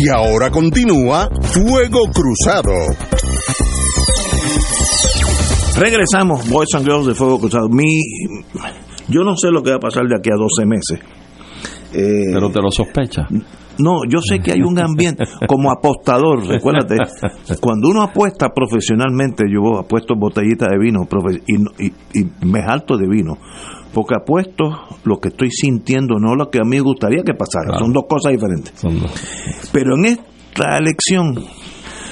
Y ahora continúa Fuego Cruzado. Regresamos, Boys and Girls de Fuego Cruzado. Mi, yo no sé lo que va a pasar de aquí a 12 meses. Eh, Pero te lo sospechas. No, yo sé que hay un ambiente como apostador, recuérdate, cuando uno apuesta profesionalmente, yo apuesto botellitas de vino profe- y, no- y, y me jalto de vino, porque apuesto lo que estoy sintiendo, no lo que a mí me gustaría que pasara, son dos cosas diferentes. Dos. Pero en esta elección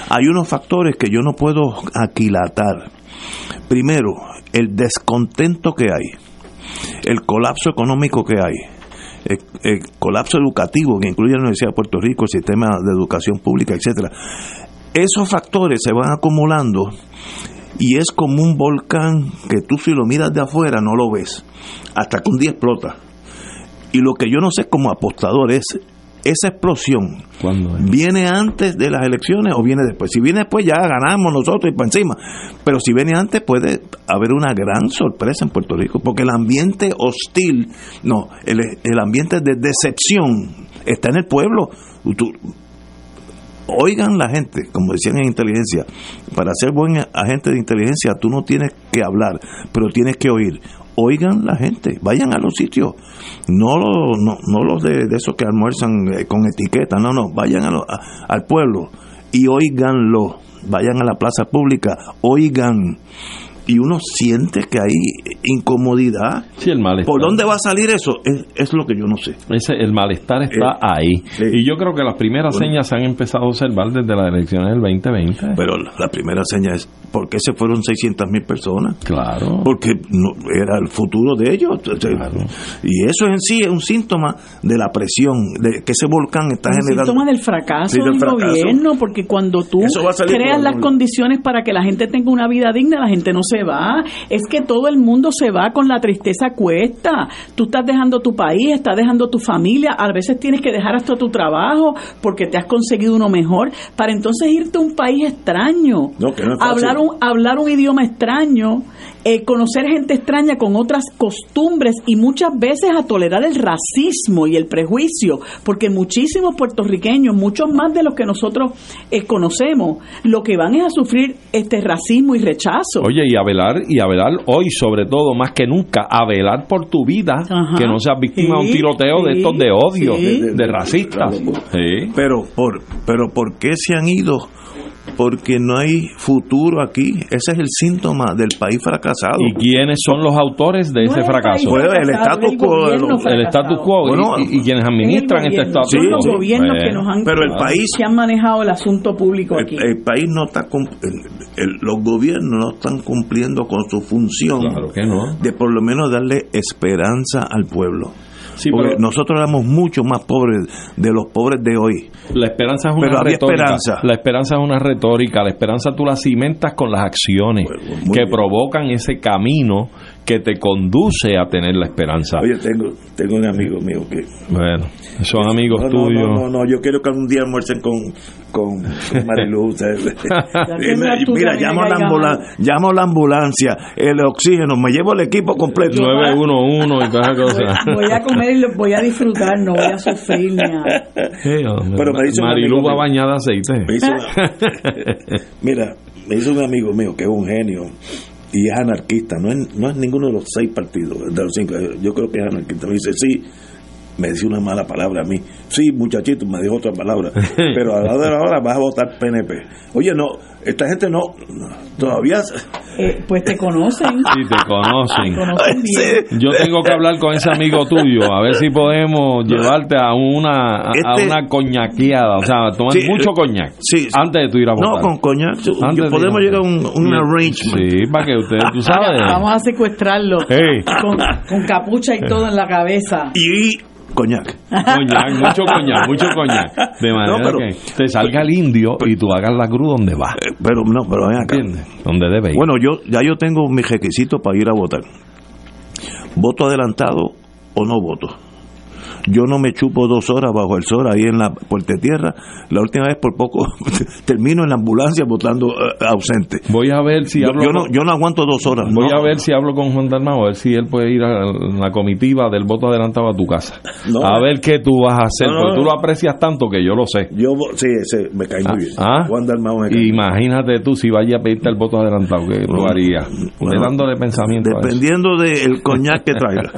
hay unos factores que yo no puedo aquilatar. Primero, el descontento que hay, el colapso económico que hay, el, el colapso educativo que incluye la Universidad de Puerto Rico, el sistema de educación pública, etcétera. Esos factores se van acumulando y es como un volcán que tú si lo miras de afuera no lo ves, hasta que un día explota. Y lo que yo no sé como apostador es esa explosión viene antes de las elecciones o viene después. Si viene después ya ganamos nosotros y para encima. Pero si viene antes puede haber una gran sorpresa en Puerto Rico, porque el ambiente hostil, no, el, el ambiente de decepción está en el pueblo. Tú- oigan la gente, como decían en inteligencia, para ser buen agente de inteligencia tú no tienes que hablar, pero tienes que oír. Oigan la gente, vayan a los sitios, no, lo- no, no los de, de esos que almuerzan eh, con etiqueta, no, no, vayan a lo- a- al pueblo y oiganlo, vayan a la plaza pública, oigan. Y uno siente que hay incomodidad. Sí, el malestar. ¿Por dónde va a salir eso? Es, es lo que yo no sé. Ese, el malestar está Eh, ahí. sí. Y yo creo que las primeras Bueno. señas se han empezado a observar desde las elecciones del 2020. Pero la, la primera señal es, ¿por qué se fueron 600 mil personas? Claro. Porque no, era el futuro de ellos. Entonces, Y eso en sí es un síntoma de la presión, de que ese volcán está un generando... síntoma del fracaso Sí, del del fracaso. gobierno, porque cuando tú creas las condiciones para que la gente tenga una vida digna, la gente no se va. Es que todo el mundo se va con la tristeza cuesta. Tú estás dejando tu país, estás dejando tu familia, a veces tienes que dejar hasta tu trabajo porque te has conseguido uno mejor, para entonces irte a un país extraño, No, que no es fácil. hablar, un, hablar un idioma extraño, eh, conocer gente extraña con otras costumbres y muchas veces a tolerar el racismo y el prejuicio, porque muchísimos puertorriqueños, muchos más de los que nosotros eh, conocemos, lo que van es a sufrir este racismo y rechazo. Oye, y a velar, y a velar hoy, sobre todo, más que nunca, a velar por tu vida, Ajá. que no seas víctima de un Sí, tiroteo de estos de odio, sí. de, de racistas. Sí. Pero por, pero ¿por qué se han ido? Porque no hay futuro aquí. Ese es el síntoma del país fracasado. ¿Y quiénes son los autores de No ese es el fracaso? el status el quo, lo- El fracasado. status quo y- Bueno, y, y quienes Es el administran este status Sí, son los quo. gobiernos que nos han Pero el país- que han manejado el asunto público el, aquí. el país no está el- el- los gobiernos no están cumpliendo con su función Claro que no. de por lo menos darle esperanza al pueblo. Sí, Porque pero- nosotros éramos mucho más pobres de los pobres de hoy. La esperanza es una Pero retórica. esperanza. La esperanza es una retórica. La esperanza tú la cimentas con las acciones Bueno, que bien. provocan ese camino que te conduce a tener la esperanza. Oye, tengo, tengo un amigo mío que... Bueno, son amigos no, tuyos. No, no, no, yo quiero que un día almuercen con, con, con Mira, llamo a, la caiga ambulan- llamo a la ambulancia, el oxígeno, me llevo el equipo completo. 911 y todas esas cosas. Voy a comer y lo voy a disfrutar, no voy a sufrir ni a... Sí, hombre. Pero me dice un Marilú amigo va bañada de aceite. Me hizo Mira, me hizo un amigo mío que es un genio y es anarquista, no es, no es ninguno de los seis partidos, de los cinco, yo creo que es anarquista. Me dice, sí, me dice una mala palabra a mí. Sí, muchachito, me dijo otra palabra. Pero a la hora de la hora vas a votar PNP. Oye, no, esta gente no, no, todavía... Eh, pues te conocen. Sí, te conocen. Te conocen bien. Sí. Yo tengo que hablar con ese amigo tuyo, a ver si podemos llevarte a una a Este- una coñaqueada, o sea, tomar Sí, mucho eh, coñac sí, antes de tú ir a No, votar. con coñac, Antes de podemos llegar a un, un Sí, arrangement. Sí, para que ustedes, tú sabes. Vamos a secuestrarlo Ey. con, con capucha y todo en la cabeza. Y coñac. Coñac, mucho coñac, mucho coñac. De manera No, pero- que te salga el indio y tú hagas la cruz donde va. Eh, Pero no, pero ven acá. Donde debe ir. Bueno, yo ya yo tengo mis requisitos para ir a votar. ¿Voto adelantado o no voto? Yo no me chupo dos horas bajo el sol ahí en la Puerta Tierra. La última vez por poco termino en la ambulancia votando eh, ausente. voy a ver si Yo, hablo yo no, yo no aguanto dos horas. Voy no. a ver si hablo con Juan Dalmau, a ver si él puede ir a la comitiva del voto adelantado a tu casa. No. a ver qué tú vas a hacer, No, no, porque tú lo aprecias tanto que yo lo sé. Yo vo- sí, ese me cae muy bien. Ah, Juan Dalmau me cae. Imagínate tú si vaya a pedirte el voto adelantado, que tú harías. Usted Bueno, dándole pensamiento. Dependiendo del coñac que traiga.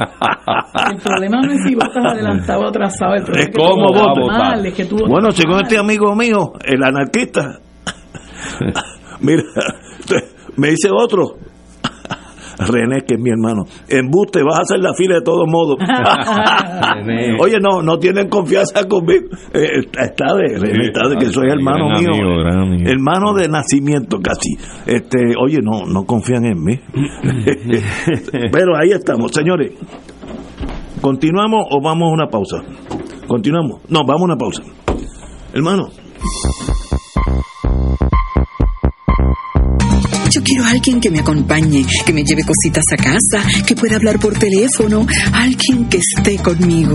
El problema no es si votas adelantado o atrasado, el Es votas. mal, es que tú Bueno, según este amigo mío, el anarquista, mira, me dice otro, René, que es mi hermano. Embuste, vas a hacer la fila de todos modos. Oye, no, no tienen confianza conmigo. Eh, está de, René, está de que soy hermano Gran mío. amigo, gran amigo. Hermano de nacimiento casi. Este, oye, no, no confían en mí. Pero ahí estamos, señores. ¿Continuamos o vamos a una pausa? ¿Continuamos? No, vamos a una pausa. Hermano, Yo quiero a alguien que me acompañe, que me lleve cositas a casa, que pueda hablar por teléfono, alguien que esté conmigo.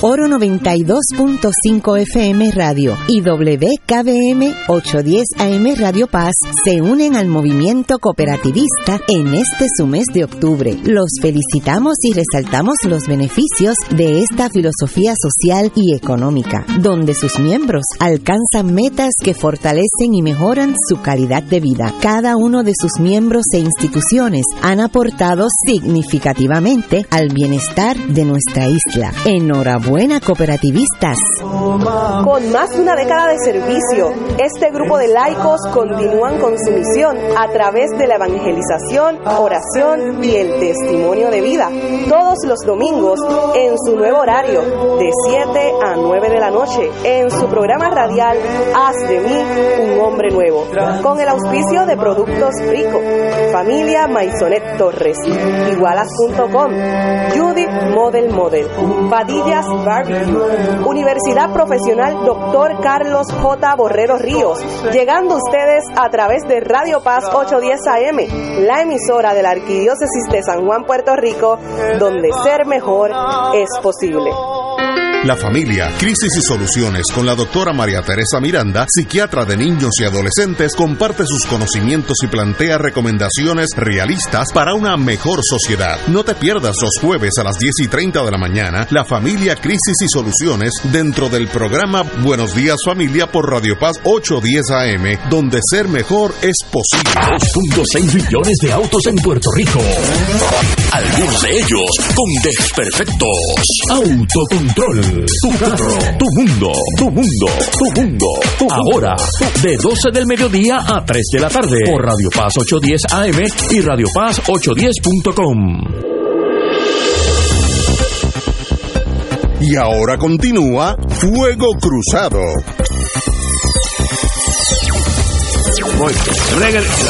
Oro 92.5 FM Radio y WKBM 810 AM Radio Paz se unen al movimiento cooperativista en este su mes de octubre. Los felicitamos y resaltamos los beneficios de esta filosofía social y económica, donde sus miembros alcanzan metas que fortalecen y mejoran su calidad de vida. Cada uno de sus miembros e instituciones han aportado significativamente al bienestar de nuestra isla. Enhorabuena cooperativistas. Con más de una década de servicio, este grupo de laicos continúan con su misión a través de la evangelización, oración y el testimonio de vida, todos los domingos en su nuevo horario, de 7 a 9 de la noche, en su programa radial Haz de mí un hombre nuevo, con el auspicio de Productos Rico, Familia Maisonet Torres, Igualas.com, Judith Model Model, Padillas Universidad Profesional Dr. Carlos J. Borrero Ríos, llegando ustedes a través de Radio Paz 810 AM, la emisora de la Arquidiócesis de San Juan, Puerto Rico, donde ser mejor es posible. La familia, crisis y soluciones con la doctora María Teresa Miranda, psiquiatra de niños y adolescentes, comparte sus conocimientos y plantea recomendaciones realistas para una mejor sociedad. No te pierdas los jueves a las 10 y 30 de la mañana, la familia, crisis y soluciones dentro del programa Buenos Días Familia por Radio Paz 810 AM, donde ser mejor es posible. 2.6 millones de autos en Puerto Rico. Algunos de ellos con desperfectos. Autocontrol. Tu carro. Tu mundo. Tu mundo. Tu mundo. Ahora, de 12 del mediodía a 3 de la tarde. Por Radio Paz 810 AM y Radio Paz 810.com. Y ahora continúa Fuego Cruzado. Voy.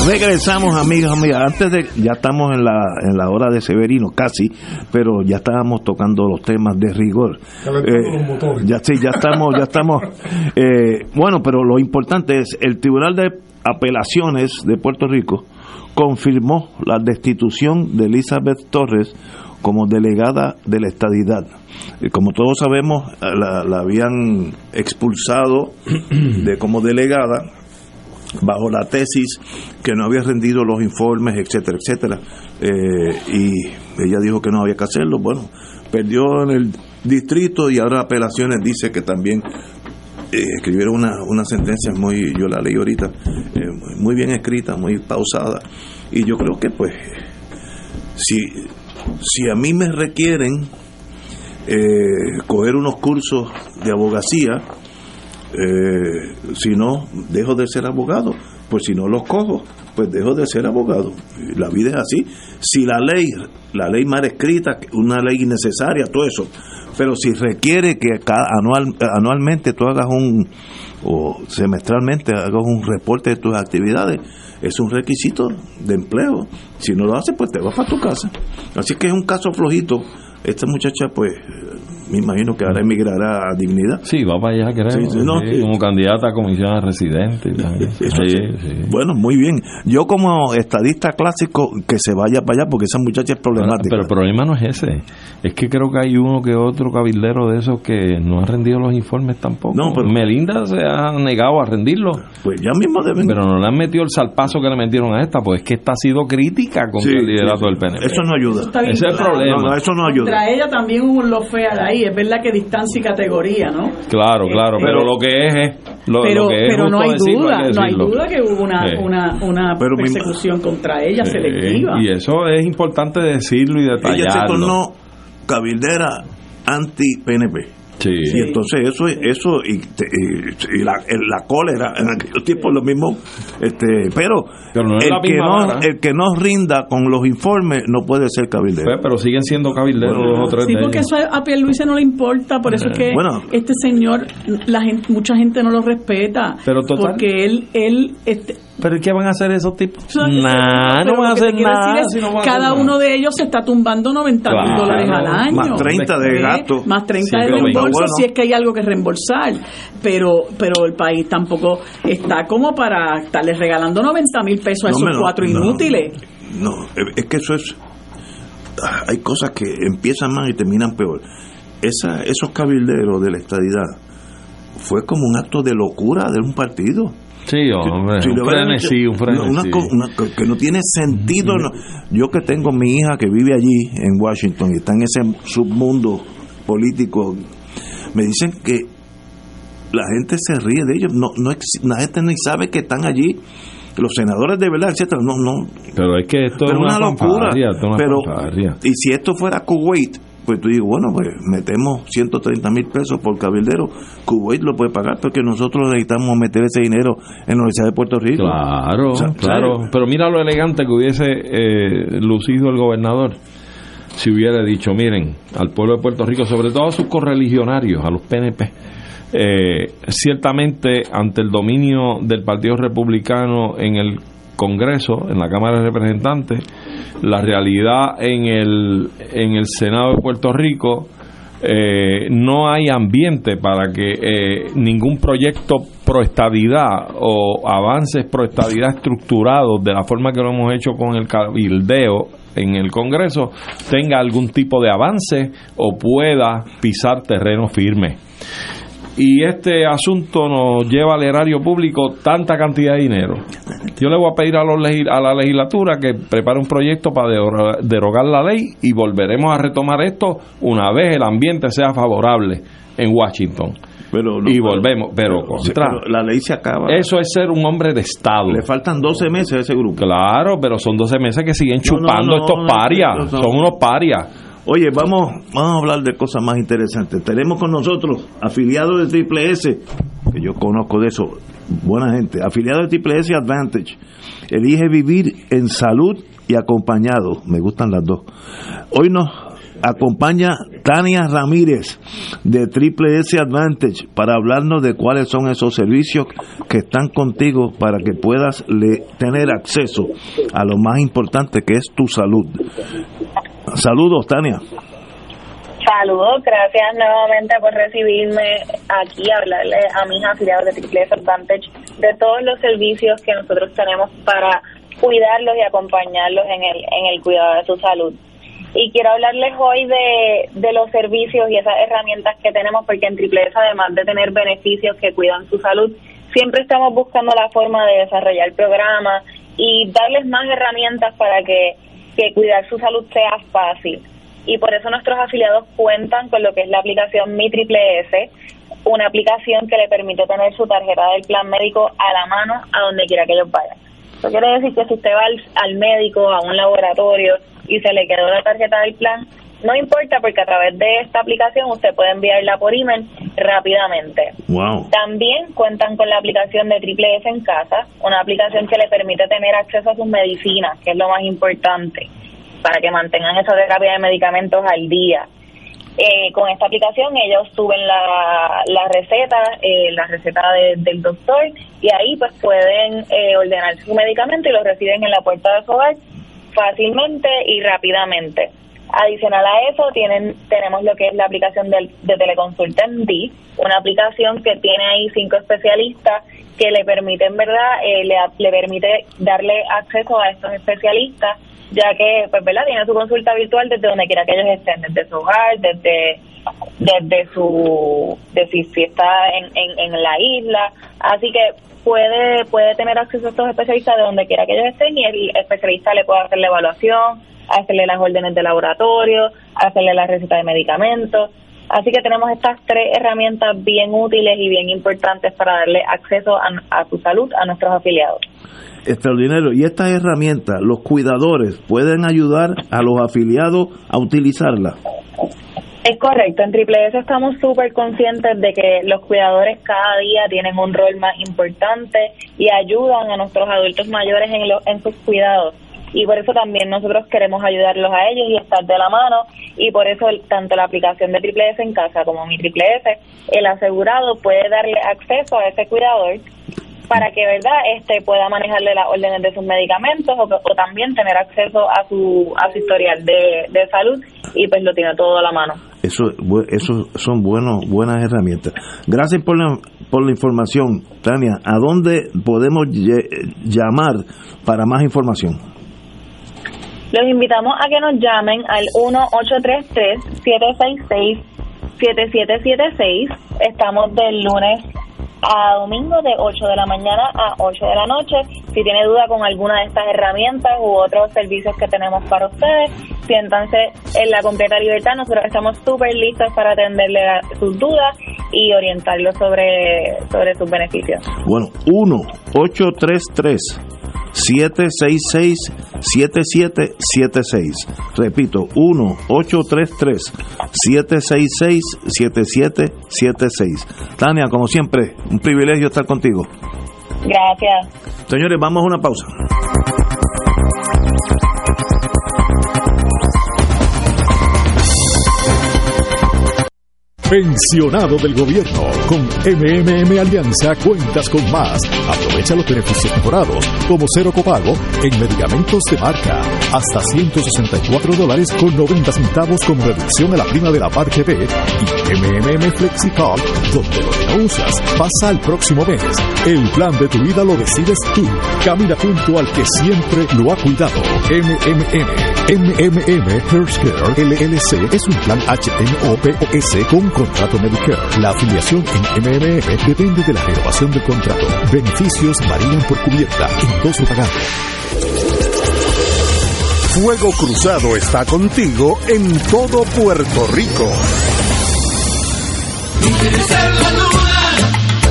Regresamos, amigos, amigas. Antes de, ya estamos en la, en la hora de Severino, casi, pero ya estábamos tocando los temas de rigor. Eh, ya sí, ya estamos, ya estamos. eh, bueno, pero lo importante es, el Tribunal de Apelaciones de Puerto Rico confirmó la destitución de Elizabeth Torres como delegada de la estadidad. Eh, Como todos sabemos, la, la habían expulsado de como delegada bajo la tesis que no había rendido los informes, etcétera, etcétera. Eh, y ella dijo que no había que hacerlo. Bueno, perdió en el distrito y ahora apelaciones dice que también eh, escribieron una, una sentencia muy, yo la leí ahorita, eh, muy bien escrita, muy pausada. Y yo creo que pues, si, si a mí me requieren coger unos cursos de abogacía, eh, si no, dejo de ser abogado. Pues si no los cojo, pues dejo de ser abogado. La vida es así. Si la ley, la ley mal escrita, una ley innecesaria, todo eso, pero si requiere que anual, anualmente tú hagas un, o semestralmente hagas un reporte de tus actividades, es un requisito de empleo. Si no lo haces, pues te vas para tu casa. Así que es un caso flojito. Esta muchacha, pues, me imagino que ahora emigrará a Dignidad. Sí, va para allá, creo. Sí, sí, no, sí, sí. como candidata a de sí. sí. Bueno, muy bien. Yo como estadista clásico, que se vaya para allá porque esa muchacha es problemática. Pero el problema no es ese. Es que creo que hay uno que otro cabildero de esos que no ha rendido los informes tampoco. No, pero- Melinda se ha negado a rendirlo. Pues ya mismo deben... Pero no le han metido el salpazo que le metieron a esta, pues es que esta ha sido crítica contra Sí, el liderato sí, del PNP. Eso no ayuda. Ese es el problema. No, no, eso no ayuda. Contra ella también hubo un lofeal ahí, es verdad que distancia y categoría, ¿no? Claro, claro, Eh, pero eh, lo que es es lo, pero lo que es pero no hay decirlo, duda, hay no hay duda que hubo una, Sí. una, una Pero mi- persecución contra ella Sí, selectiva. Y eso es importante decirlo y Ella se detallarlo. tornó cabildera anti-PNP. Sí. Y entonces eso, eso y, te- y- y la, la cólera en aquellos tiempos lo mismo, este, pero, Pero no es el, que no, el que no rinda con los informes no puede ser cabildero. Pues, pero siguen siendo cabilderos Bueno, los otros Sí, porque eso a Pierluisi no le importa, por eso es que Bueno. este señor, la gente, mucha gente no lo respeta, Pero total- porque él, él, este, ¿Pero qué van a hacer esos tipos? Nah, no van a hacer nada. es, si no cada uno nada. de ellos se está tumbando 90 mil Claro. dólares al año. Más 30 de ¿Eh? gasto. Más 30 de reembolso bueno. si es que hay algo que reembolsar. Pero pero el país tampoco está como para estarles regalando 90 mil pesos a No, esos cuatro no. inútiles. No, es que eso es. ah, Hay cosas que empiezan mal y terminan peor. Esa, esos cabilderos de la estadidad fue como un acto de locura de un partido. Sí, hombre, Si un frenesí, hecho un frenesí. una una que no tiene sentido. no. Yo que tengo mi hija que vive allí en Washington y está en ese submundo político, me dicen que la gente se ríe de ellos. No, no la gente ni sabe que están allí. Los senadores de verdad, etcétera, no, no. Pero es que esto Pero es una, una locura. fanfarria, esto es una Pero, y si esto fuera Kuwait, pues tú dices, bueno, pues metemos 130 mil pesos por cabildero. Kuwait lo puede pagar porque nosotros necesitamos meter ese dinero en la Universidad de Puerto Rico. Claro, O sea, claro. ¿sabes? Pero mira lo elegante que hubiese eh, lucido el gobernador si hubiera dicho, miren, al pueblo de Puerto Rico, sobre todo a sus correligionarios, a los PNP, eh, ciertamente ante el dominio del Partido Republicano en el Congreso, en la Cámara de Representantes, la realidad en el, en el Senado de Puerto Rico, eh, no hay ambiente para que eh, ningún proyecto proestadidad o avances proestadidad estructurados de la forma que lo hemos hecho con el cabildeo en el Congreso tenga algún tipo de avance o pueda pisar terreno firme. Y este asunto nos lleva al erario público tanta cantidad de dinero. Yo le voy a pedir a, los a la legislatura que prepare un proyecto para dero- derogar la ley y volveremos a retomar esto una vez el ambiente sea favorable en Washington. Pero no, y volvemos, pero, contra. pero la ley se acaba. Eso es ser un hombre de Estado. Le faltan 12 meses a ese grupo. Claro, pero son 12 meses que siguen no, chupando no, estos parias. Son unos parias. Oye, vamos, vamos a hablar de cosas más interesantes. Tenemos con nosotros afiliados de Triple S, que yo conozco de eso, buena gente, afiliados de Triple S Advantage. Elige vivir en salud y acompañado. Me gustan las dos. Hoy nos acompaña Tania Ramírez de Triple S Advantage para hablarnos de cuáles son esos servicios que están contigo para que puedas le- tener acceso a lo más importante que es tu salud. Saludos, Tania. Saludos, gracias nuevamente por recibirme aquí hablarle a mis afiliados de Triple S Advantage de todos los servicios que nosotros tenemos para cuidarlos y acompañarlos en el, en el cuidado de su salud. Y quiero hablarles hoy de, de los servicios y esas herramientas que tenemos, porque en Triple además de tener beneficios que cuidan su salud, siempre estamos buscando la forma de desarrollar programas y darles más herramientas para que, que cuidar su salud sea fácil y por eso nuestros afiliados cuentan con lo que es la aplicación Mi Triple S, una aplicación que le permite tener su tarjeta del plan médico a la mano a donde quiera que ellos vayan. Eso quiere decir que si usted va al, al médico, a un laboratorio y se le quedó la tarjeta del plan, no importa porque a través de esta aplicación usted puede enviarla por email rápidamente. Wow. También cuentan con la aplicación de Triple S en casa, una aplicación que le permite tener acceso a sus medicinas, que es lo más importante, para que mantengan esa terapia de medicamentos al día. Eh, con esta aplicación ellos suben la, la receta, eh, la receta de- del doctor, y ahí pues pueden eh, ordenar su medicamento y lo reciben en la puerta de su hogar fácilmente y rápidamente. Adicional a eso, tienen tenemos lo que es la aplicación del- de teleconsulta MD, una aplicación que tiene ahí cinco especialistas que le permiten, ¿verdad? Eh, le, le permite darle acceso a estos especialistas, ya que, pues, ¿verdad? Tiene su consulta virtual desde donde quiera que ellos estén, desde su hogar, desde desde su de si, si está en, en, en la isla así que puede puede tener acceso a estos especialistas de donde quiera que ellos estén y el especialista le puede hacer la evaluación hacerle las órdenes de laboratorio hacerle la receta de medicamentos así que tenemos estas tres herramientas bien útiles y bien importantes para darle acceso a, a su salud a nuestros afiliados Extraordinario. Y estas herramientas, los cuidadores pueden ayudar a los afiliados a utilizarlas. Es correcto, en Triple S estamos súper conscientes de que los cuidadores cada día tienen un rol más importante y ayudan a nuestros adultos mayores en, lo- en sus cuidados. Y por eso también nosotros queremos ayudarlos a ellos y estar de la mano. Y por eso tanto la aplicación de Triple S en casa como mi Triple S, el asegurado puede darle acceso a ese cuidador para que verdad este pueda manejarle las órdenes de sus medicamentos o, o también tener acceso a su a su historial de, de salud y pues lo tiene todo a la mano. Eso, eso son buenos, buenas herramientas. Gracias por la, por la información, Tania. ¿A dónde podemos llamar para más información? Los invitamos a que nos llamen al 1-833-766-7776. Estamos del lunes a domingo de 8 de la mañana a 8 de la noche. Si tiene duda con alguna de estas herramientas u otros servicios que tenemos para ustedes, siéntanse en la completa libertad. Nosotros estamos súper listos para atenderle a sus dudas y orientarlos sobre, sobre sus beneficios. Bueno, 1-833. 766-7776. Repito, 1-833-766-7776. Tania, como siempre, un privilegio estar contigo. Gracias. Señores, vamos a una pausa. Pensionado del gobierno. Con MMM Alianza cuentas con más. Aprovecha los beneficios mejorados, como cero copago en medicamentos de marca. Hasta 164 dólares con 90 centavos como reducción a la prima de la parte B. Y MMM FlexiCard, donde lo que no usas pasa al próximo mes. El plan de tu vida lo decides tú. Camina junto al que siempre lo ha cuidado. MMM. MMM Healthcare LLC es un plan HMO-POS con contrato Medicare. La afiliación en MMM depende de la renovación del contrato. Beneficios varían por cubierta, endoso pagado. Fuego Cruzado está contigo en todo Puerto Rico.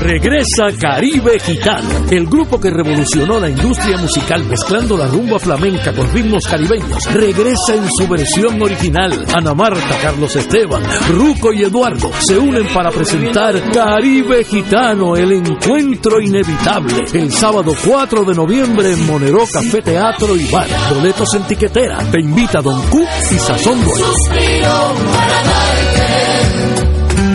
Regresa Caribe Gitano, el grupo que revolucionó la industria musical mezclando la rumba flamenca con ritmos caribeños. Regresa en su versión original. Ana Marta, Carlos Esteban, Ruco y Eduardo se unen para presentar Caribe Gitano, el encuentro inevitable. El sábado 4 de noviembre en Monero Café Teatro y Bar. Boletos en tiquetera. Te invita Don Q y Sazón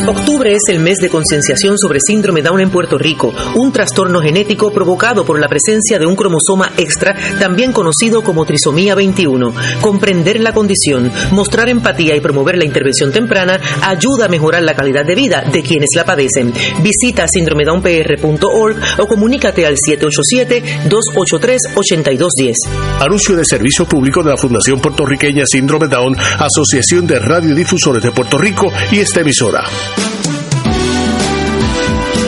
Octubre es el mes de concienciación sobre síndrome Down en Puerto Rico, un trastorno genético provocado por la presencia de un cromosoma extra, también conocido como trisomía 21. Comprender la condición, mostrar empatía y promover la intervención temprana ayuda a mejorar la calidad de vida de quienes la padecen. Visita síndromedownpr.org o comunícate al 787-283-8210. Anuncio de servicio público de la Fundación Puertorriqueña Síndrome Down, Asociación de Radiodifusores de Puerto Rico y esta emisora.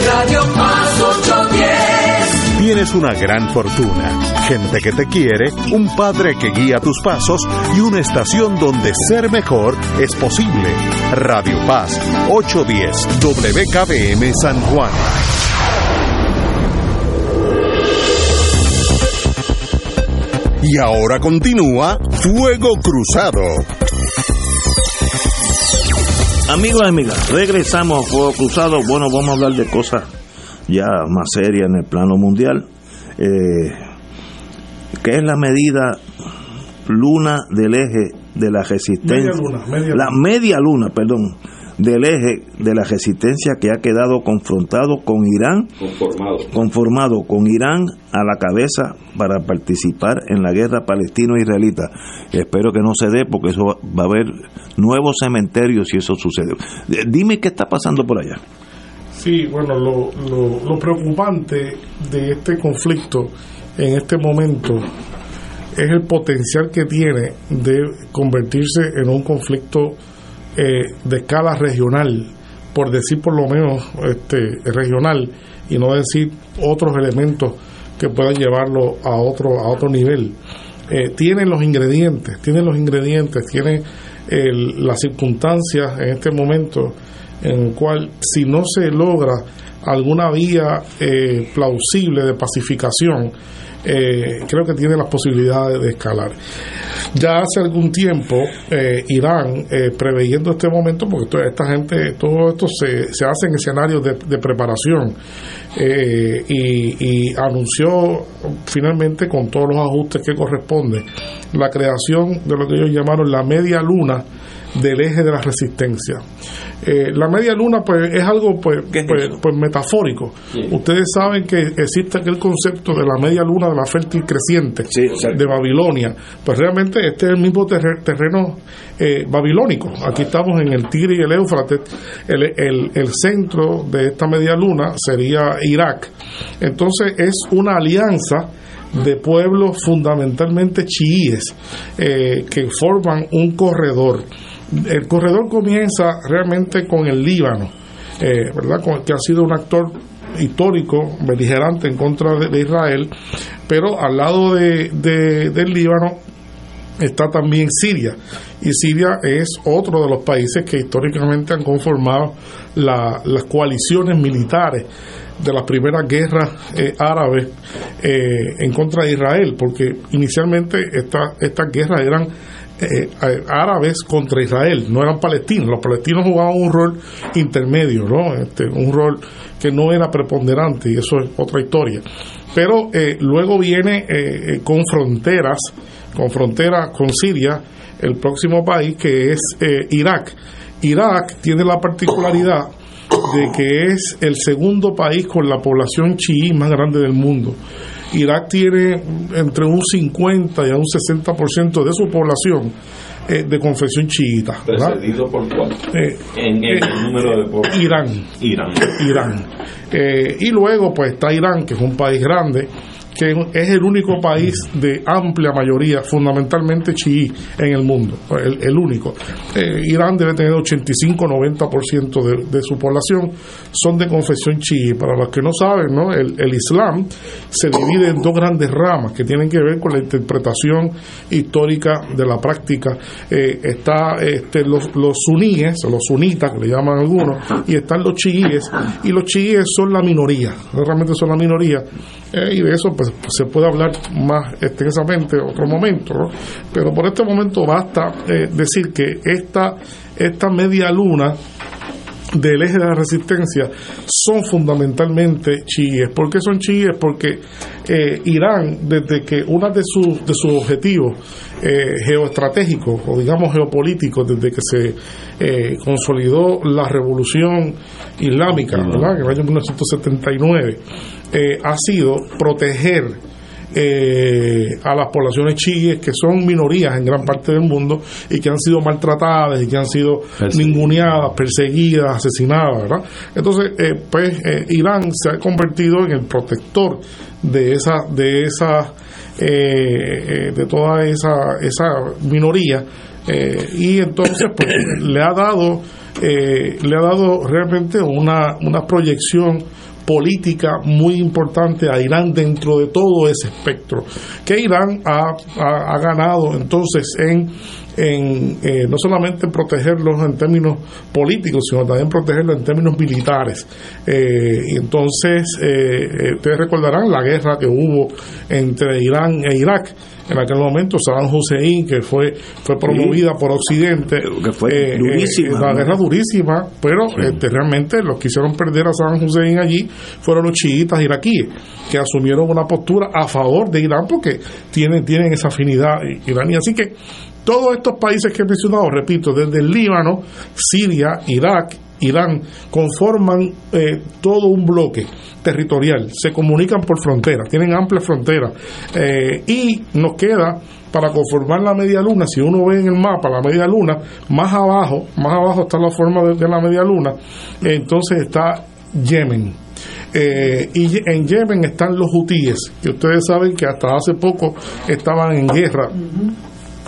Radio Paz 810. Tienes una gran fortuna, gente que te quiere, un padre que guía tus pasos y una estación donde ser mejor es posible. Radio Paz 810 WKBM San Juan. Y ahora continúa Fuego Cruzado. Amigos y amigas, regresamos a Fuego Cruzado. Bueno, vamos a hablar de cosas ya más serias en el plano mundial. Eh, ¿Qué es la medida luna del eje de la resistencia? Media luna, media la luna. media luna, perdón, del eje de la resistencia que ha quedado confrontado con Irán, Conformado. conformado con Irán a la cabeza para participar en la guerra palestino-israelita. Espero que no se dé porque eso va va a haber nuevos cementerios si eso sucede. Eh, Dime qué está pasando por allá. Sí, bueno, lo, lo, lo preocupante de este conflicto en este momento es el potencial que tiene de convertirse en un conflicto eh, de escala regional, por decir por lo menos este, regional, y no decir otros elementos que puedan llevarlo a otro, a otro nivel. Eh, tienen los ingredientes, tienen los ingredientes, tiene el- las circunstancias en este momento en el cual si no se logra alguna vía eh, plausible de pacificación, eh, creo que tiene las posibilidades de escalar. Ya hace algún tiempo, eh, Irán, eh, preveyendo este momento, porque toda esta gente, todo esto se, se hace en escenarios de, de preparación, eh, y, y anunció finalmente, con todos los ajustes que corresponden, la creación de lo que ellos llamaron la media luna del eje de la resistencia. Eh, la media luna pues es algo pues, pues, pues metafórico. Ustedes saben que existe aquel concepto de la media luna de la fértil creciente de Babilonia. Pues realmente este es el mismo terre- terreno eh, babilónico. Aquí estamos en el Tigre y el Éufrates. El, el- el centro de esta media luna sería Irak. Entonces es una alianza de pueblos fundamentalmente chiíes eh, que forman un corredor. El corredor comienza realmente con el Líbano, eh, ¿verdad? Que ha sido un actor histórico, beligerante en contra de, de Israel, pero al lado de, de- del Líbano está también Siria. Y Siria es otro de los países que históricamente han conformado la- las coaliciones militares de las primeras guerras eh, árabes eh, en contra de Israel, porque inicialmente esta- estas guerras eran eh, eh, árabes contra Israel, no eran palestinos. Los palestinos jugaban un rol intermedio, ¿no? Este, un rol que no era preponderante y eso es otra historia. Pero eh, luego viene eh, eh, con fronteras, con frontera con Siria, el próximo país que es eh, Irak. Irak tiene la particularidad de que es el segundo país con la población chií más grande del mundo. Irak tiene entre un 50 y un 60% de su población eh, de confesión chiita. ¿verdad? Precedido por cuál? Eh, En eh, número de pobres. Irán. Irán. Irán. Y luego pues está Irán, que es un país grande, que es el único país de amplia mayoría, fundamentalmente chií, en el mundo, el, el único. Eh, Irán debe tener 85-90% de, de su población son de confesión chií. Para los que no saben, ¿no? El, el Islam se divide en dos grandes ramas que tienen que ver con la interpretación histórica de la práctica. Eh, está este, los, los suníes, los sunitas, que le llaman algunos, y están los chiíes, y los chiíes son la minoría, realmente son la minoría, eh, y de eso pues, se puede hablar más extensamente en otro momento, pero por este momento basta eh, decir que esta, esta media luna del eje de la resistencia son fundamentalmente chiíes. ¿Por qué son chiíes? Porque eh, Irán, desde que uno de sus, de sus objetivos eh, geoestratégicos o digamos geopolíticos, desde que se eh, consolidó la revolución islámica, ¿verdad? en el año 1979, eh, ha sido proteger eh, a las poblaciones chiíes que son minorías en gran parte del mundo y que han sido maltratadas y que han sido ninguneadas, perseguidas, asesinadas, ¿verdad? Entonces, eh, pues eh, Irán se ha convertido en el protector de esa, de esa, eh, de toda esa, esa minoría y entonces pues le ha dado, eh, le ha dado realmente una, una proyección política muy importante a Irán dentro de todo ese espectro que Irán ha, ha- ganado entonces en, en eh, no solamente protegerlos en términos políticos sino también protegerlos en términos militares. Eh, y entonces eh, eh, ustedes recordarán la guerra que hubo entre Irán e Irak en aquel momento Saddam Hussein que fue fue promovida por Occidente que fue durísima, la guerra durísima, pero este, realmente los que hicieron perder a Saddam Hussein allí fueron los chiitas iraquíes, que asumieron una postura a favor de Irán porque tienen, tienen esa afinidad iraní. Así que Todos estos países que he mencionado, repito, desde el Líbano, Siria, Irak, Irán, conforman eh, todo un bloque territorial, se comunican por frontera, tienen amplias fronteras eh, y nos queda para conformar la media luna, si uno ve en el mapa la media luna, más abajo, más abajo está la forma de, de la media luna, entonces está Yemen. Eh, y en Yemen están los hutíes, que ustedes saben que hasta hace poco estaban en guerra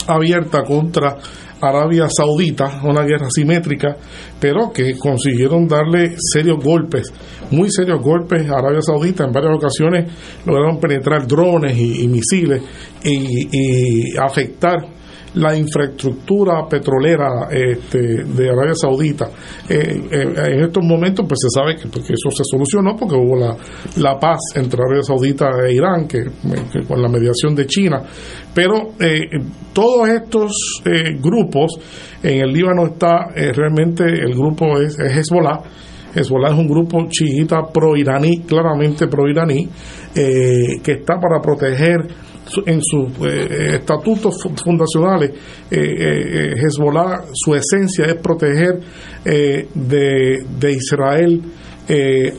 abierta contra Arabia Saudita, una guerra simétrica, pero que consiguieron darle serios golpes, muy serios golpes a Arabia Saudita. En varias ocasiones lograron penetrar drones y, misiles y afectar la infraestructura petrolera este, de Arabia Saudita. Eh, eh, en estos momentos, pues se sabe que, porque eso se solucionó porque hubo la, la paz entre Arabia Saudita e Irán, que, que con la mediación de China. Pero eh, todos estos eh, grupos, en el Líbano está realmente el grupo es, es Hezbollah. Hezbollah es un grupo chiita pro-iraní, claramente pro-iraní, que está para proteger en sus eh, estatutos fu- fundacionales, eh, eh, eh, Hezbollah, su esencia es proteger de, de Israel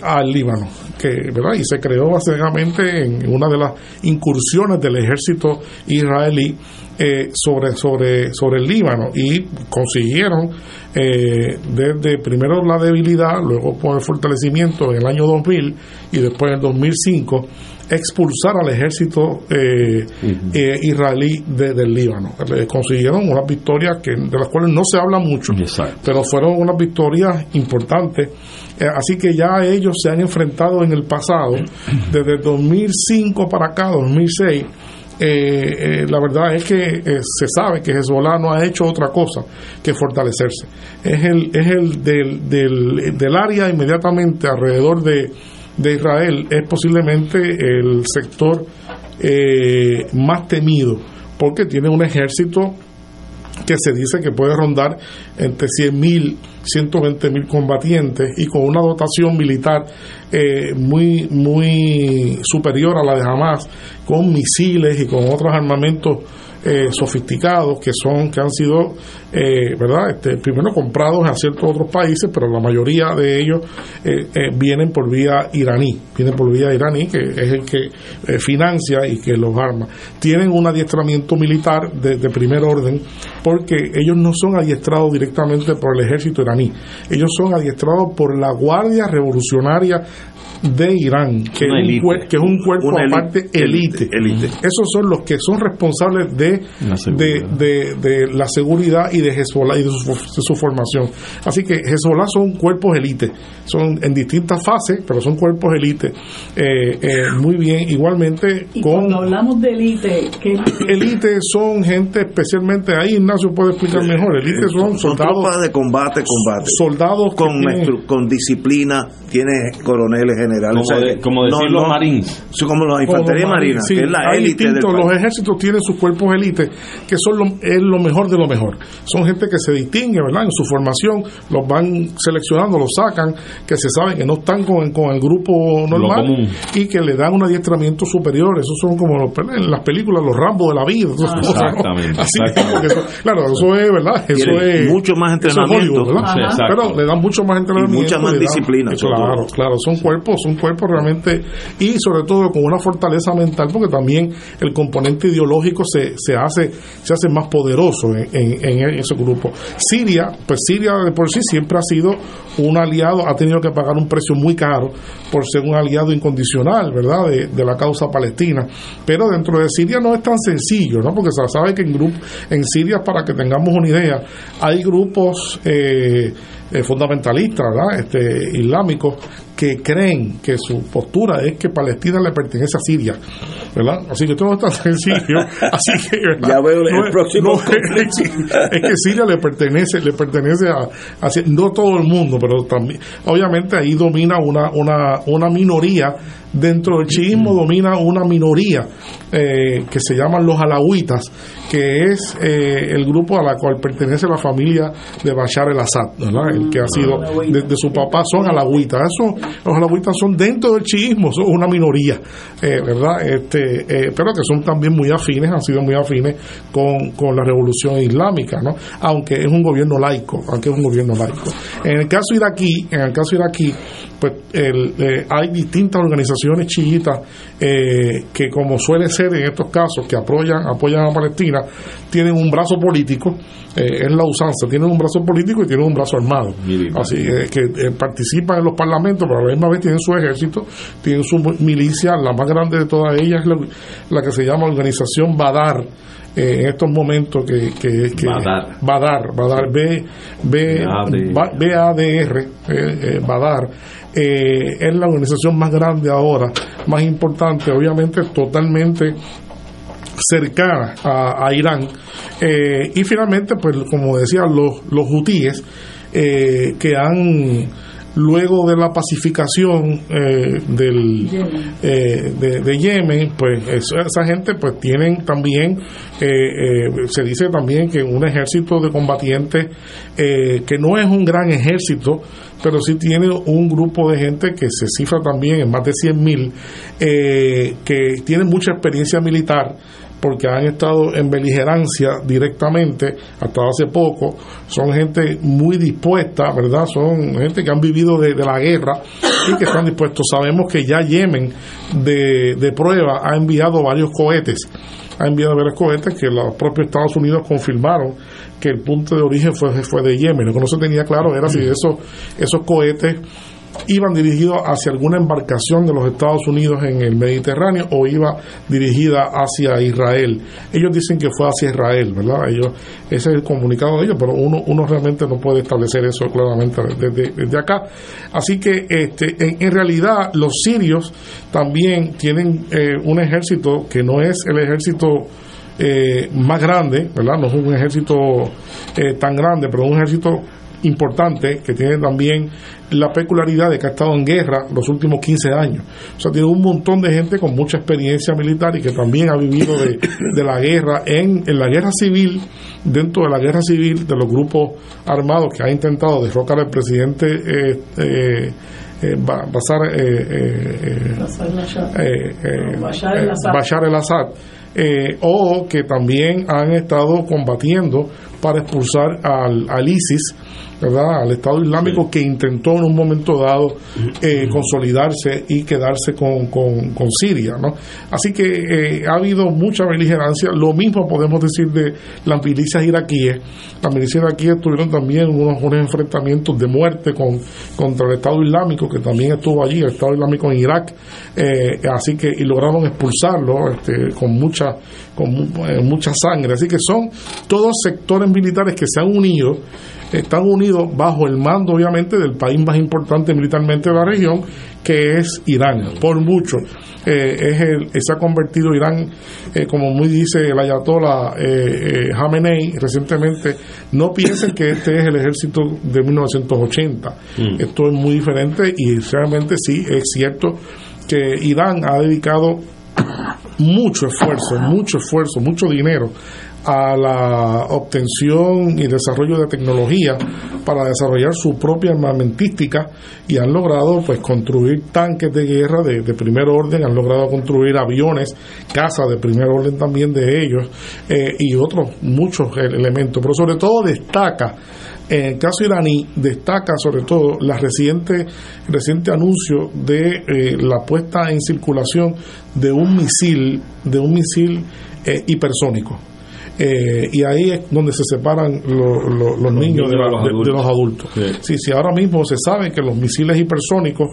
al Líbano, que, ¿verdad? y se creó básicamente en una de las incursiones del ejército israelí eh, sobre, sobre, sobre el Líbano y consiguieron eh, desde primero la debilidad, luego por el fortalecimiento en el año 2000 y después en el 2005 expulsar al ejército eh, eh, israelí de- del Líbano. Consiguieron unas victorias que, de las cuales no se habla mucho, pero fueron unas victorias importantes. Eh, así que ya ellos se han enfrentado en el pasado, desde el 2005 para acá, 2006. Eh, eh, la verdad es que eh, se sabe que Hezbollah no ha hecho otra cosa que fortalecerse. Es el, es el del, del, del área inmediatamente alrededor de, de Israel, es posiblemente el sector eh, más temido, porque tiene un ejército que se dice que puede rondar entre 100.000, 120.000 combatientes y con una dotación militar eh, muy, muy superior a la de Hamas, con misiles y con otros armamentos eh, sofisticados que son que han sido eh, verdad este, primero comprados a ciertos otros países pero la mayoría de ellos eh, eh, vienen por vía iraní vienen por vía iraní que es el que eh, financia y que los arma. Tienen un adiestramiento militar de primer orden porque ellos no son adiestrados directamente por el ejército iraní. Ellos son adiestrados por la guardia revolucionaria de Irán, que, es un, élite. cuer- que es un cuerpo Una aparte élite, élite. Esos son los que son responsables de, de, de- de la seguridad y de Hezbollah y de su, de su formación. Así que Hezbollah son cuerpos élite, son en distintas fases, pero son cuerpos élite. Eh, eh, muy bien, igualmente Y con cuando hablamos de élite, ¿qué élite son gente especialmente ahí Ignacio puede explicar mejor élite son Son soldados tropas de combate, combate. soldados con, tienen- con disciplina, tiene coroneles generales. Como de- como decir los marines. Como la infantería Como marina, sí, que es la hay élite del los ejércitos tienen sus cuerpos élite que son lo, es lo mejor de lo mejor son gente que se distingue verdad en su formación los van seleccionando los sacan que se sabe que no están con, con el grupo normal y que le dan un adiestramiento superior esos son como los, en las películas los rambos de la vida esas cosas, ¿no? Exactamente, Así, exactamente. porque eso- claro eso es verdad eso es mucho más es entrenamiento. Hollywood, ¿verdad? Sí, exacto. pero le dan mucho más entrenamiento mucha más dan- disciplina, claro claro son cuerpos cuerpos realmente y sobre todo con una fortaleza mental porque también el componente ideológico se, se hace se hace más poderoso en, en- en ese grupo. Siria pues Siria de por sí siempre ha sido un aliado ha tenido que pagar un precio muy caro por ser un aliado incondicional verdad de, de la causa palestina. Pero dentro de Siria no es tan sencillo no porque se sabe que en grupo en Siria para que tengamos una idea hay grupos eh, eh, fundamentalistas. Este, islámicos, que creen que su postura es que Palestina le pertenece a Siria, ¿verdad? Así que todo no es tan sencillo. Así que, ¿verdad? Ya veo el No próximo no es, es que Siria le pertenece, le pertenece a, a no todo el mundo, pero también, obviamente ahí domina una, una, una minoría dentro del chiismo domina una minoría eh, que se llaman los alawitas, que es eh, el grupo a la cual pertenece la familia de Bashar el-Assad, ¿verdad? el que ha sido de, de su papá son alawitas. Eso los alawitas son dentro del chiismo, son una minoría, eh, ¿verdad? Este, eh, pero que son también muy afines, han sido muy afines con, con la revolución islámica, ¿no? Aunque es un gobierno laico, aunque es un gobierno laico. En el caso iraquí, en el caso iraquí, pues el, eh, hay distintas organizaciones chiitas eh, que como suele ser en estos casos que apoyan apoyan a Palestina tienen un brazo político eh, es la usanza tienen un brazo político y tienen un brazo armado. Así que participan en los parlamentos pero a la misma vez tienen su ejército tienen su milicia la más grande de todas ellas es la, que se llama organización Badar en estos momentos que, que, que Badar. Badar Badar B, B, B A D R. Badar eh, es la organización más grande ahora, más importante, obviamente totalmente cercana a, Irán. Eh, y finalmente, pues como decía, los, los hutíes eh, que han luego de la pacificación eh, del, eh, de, Yemen, pues esa gente pues tienen también, eh, se dice también que un ejército de combatientes que no es un gran ejército, pero sí tiene un grupo de gente que se cifra también en más de 100 mil, que tienen mucha experiencia militar porque han estado en beligerancia directamente hasta hace poco, son gente muy dispuesta, ¿verdad? Son gente que han vivido de, la guerra y que están dispuestos. Sabemos que ya Yemen de, de prueba ha enviado varios cohetes, ha enviado varios cohetes que los propios Estados Unidos confirmaron que el punto de origen fue, fue de Yemen. Lo que no se tenía claro era si esos, esos cohetes iban dirigidos hacia alguna embarcación de los Estados Unidos en el Mediterráneo o iba dirigida hacia Israel. Ellos dicen que fue hacia Israel, ¿verdad? Ellos, ese es el comunicado de ellos, pero uno, uno realmente no puede establecer eso claramente desde, acá. Así que este, en, realidad los sirios también tienen eh, un ejército que no es el ejército eh, más grande, ¿verdad? No es un ejército eh, tan grande, pero un ejército importante que tiene también la peculiaridad de que ha estado en guerra los últimos 15 años. O sea, tiene un montón de gente con mucha experiencia militar y que también ha vivido de, la guerra en, en, la guerra civil, dentro de la guerra civil de los grupos armados que ha intentado derrocar al presidente eh, eh, eh, Bashar, el-Assad. o que también han estado combatiendo para expulsar al, al ISIS ¿verdad? al Estado Islámico que intentó en un momento dado eh, consolidarse y quedarse con, con, Siria. ¿no? Así que eh, ha habido mucha beligerancia. Lo mismo podemos decir de las milicias iraquíes. Las milicias iraquíes tuvieron también unos, unos enfrentamientos de muerte con, contra el Estado Islámico, que también estuvo allí, el Estado Islámico en Irak. Eh, así que y lograron expulsarlo este, con mucha con mucha sangre. Así que son todos sectores militares que se han unido están unidos bajo el mando, obviamente, del país más importante militarmente de la región, que es Irán, por mucho. Eh, es el, se ha convertido Irán, eh, como muy dice el ayatollah eh, Khamenei recientemente, no piensen que este es el ejército de 1980. Mm. Esto es muy diferente y realmente sí, es cierto que Irán ha dedicado mucho esfuerzo, mucho esfuerzo, mucho dinero a la obtención y desarrollo de tecnología para desarrollar su propia armamentística y han logrado pues construir tanques de guerra de, primer orden, han logrado construir aviones, casas de primer orden también de ellos eh, y otros muchos elementos, pero sobre todo destaca en el caso iraní destaca sobre todo la reciente reciente anuncio de eh, la puesta en circulación de un misil de un misil eh, hipersónico eh, y ahí es donde se separan los, niños, de, los adultos. Sí. Sí, ahora mismo se sabe que los misiles hipersónicos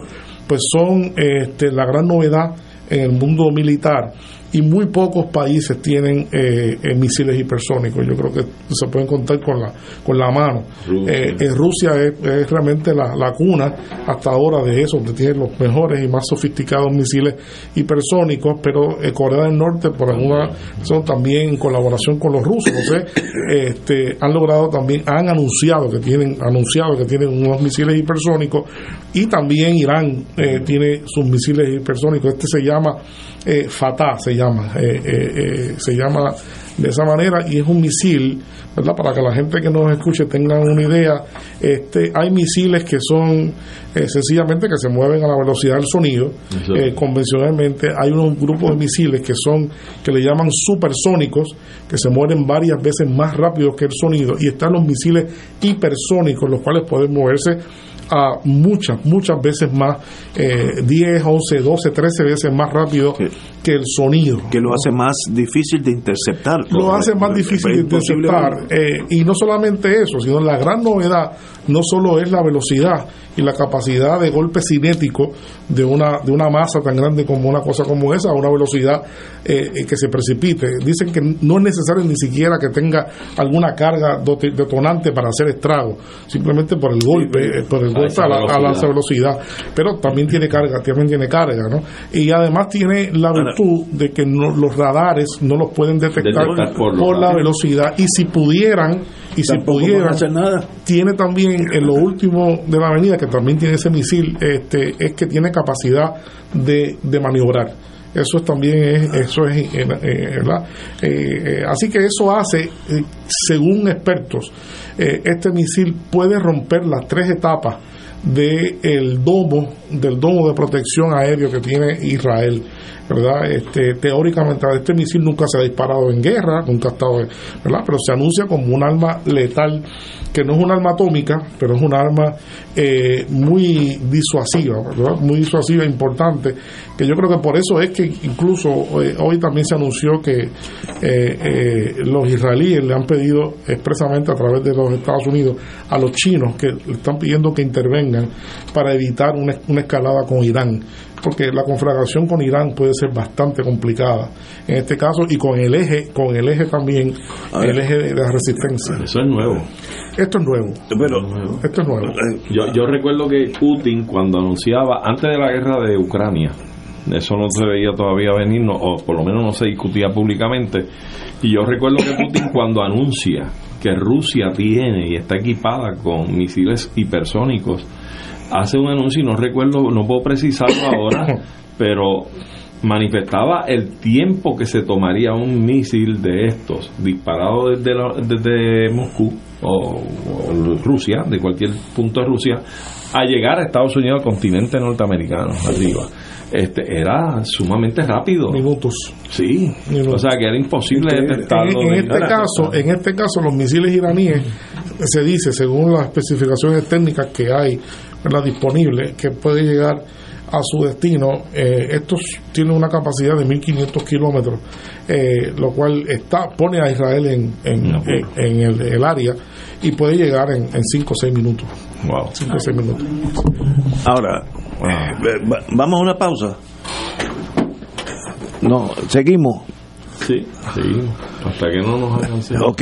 pues son este, la gran novedad en el mundo militar y muy pocos países tienen eh, eh, misiles hipersónicos. Yo creo que se pueden contar con la con la mano. Rusia, eh, Rusia es, realmente la, la, cuna hasta ahora de eso, donde tiene los mejores y más sofisticados misiles hipersónicos, pero Corea del Norte, por alguna razón, también en colaboración con los rusos, este, han logrado también, han anunciado que tienen, anunciado que tienen unos misiles hipersónicos y también Irán tiene sus misiles hipersónicos. Este se llama Fatah, se llama llama. Eh, eh, eh, se llama de esa manera y es un misil, ¿verdad? Para que la gente que nos escuche tenga una idea, este, hay misiles que son eh, sencillamente que se mueven a la velocidad del sonido, eh, convencionalmente hay unos grupos de misiles que son, que le llaman supersónicos, que se mueven varias veces más rápido que el sonido, y están los misiles hipersónicos, los cuales pueden moverse a muchas, muchas veces más, eh, 10, 11, 12, 13 veces más rápido que el sonido. Que lo hace más difícil de interceptar. Lo hace más difícil de interceptar. eh, y no solamente eso, sino la gran novedad no solo es la velocidad y la capacidad de golpe cinético de una, de una masa tan grande como una cosa como esa, a una velocidad eh, que se precipite. Dicen que no es necesario ni siquiera que tenga alguna carga detonante para hacer estrago, simplemente por el golpe, eh, por el A la, a la velocidad. velocidad. Pero también tiene carga, también tiene carga, ¿no? Y además tiene la virtud de que no- los radares no los pueden detectar, Detectar por por, la velocidad y si pudieran y si pudieran hacer nada. tiene también en lo último de la avenida que también tiene ese misil este es que tiene capacidad de, de maniobrar eso es también es eso es eh, eh, ¿verdad? Eh, eh, así que eso hace según expertos este misil puede romper las tres etapas de el domo del domo de protección aéreo que tiene Israel verdad este teóricamente este misil nunca se ha disparado en guerra nunca ha estado verdad pero se anuncia como un arma letal que no es un arma atómica pero es un arma eh, muy disuasiva muy disuasiva e importante que yo creo que por eso es que incluso eh, hoy también se anunció que eh, eh, los israelíes le han pedido expresamente a través de los Estados Unidos a los chinos que le están pidiendo que intervengan para evitar una, una escalada con Irán porque la conflagración con Irán puede ser bastante complicada en este caso y con el eje con el eje también el eje de la resistencia. Eso es nuevo. esto es nuevo. Pero, esto es nuevo. Yo, yo recuerdo que Putin cuando anunciaba, antes de la guerra de Ucrania, eso no se veía todavía venir, no- o por lo menos no se discutía públicamente, y yo recuerdo que Putin cuando anuncia que Rusia tiene y está equipada con misiles hipersónicos, hace un anuncio y no recuerdo, no puedo precisarlo ahora, pero manifestaba el tiempo que se tomaría un misil de estos disparado desde, la- desde Moscú o, o Rusia, de cualquier punto de Rusia, a llegar a Estados Unidos, al continente norteamericano, arriba. Este, era sumamente rápido. Minutos. Sí. O sea que era imposible En, detectarlo. en de- este caso, en este caso, los misiles iraníes se dice, según las especificaciones técnicas que hay ¿verdad? disponibles, que puede llegar a su destino. Eh, estos tienen una capacidad de 1.500 kilómetros, eh, lo cual está pone a Israel en, en, en- en el, el área y puede llegar en 5 o 6 minutos. Wow. 5 o 6 minutos. Ahora, eh, va- vamos a una pausa. No, seguimos. Sí, sí, hasta que no nos alcance. Ok.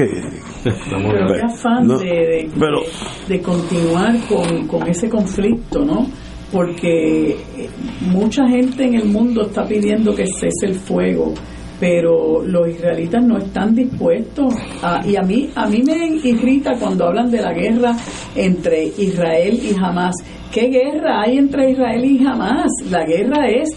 Estamos Pero qué afán No, de, de- pero- de continuar con, con ese conflicto, ¿no? Porque eh, mucha gente en el mundo está pidiendo que cese el fuego, pero los israelitas no están dispuestos a, y a mí a mí me irrita cuando hablan de la guerra entre Israel y Hamas. ¿Qué guerra hay entre Israel y Hamas? La guerra es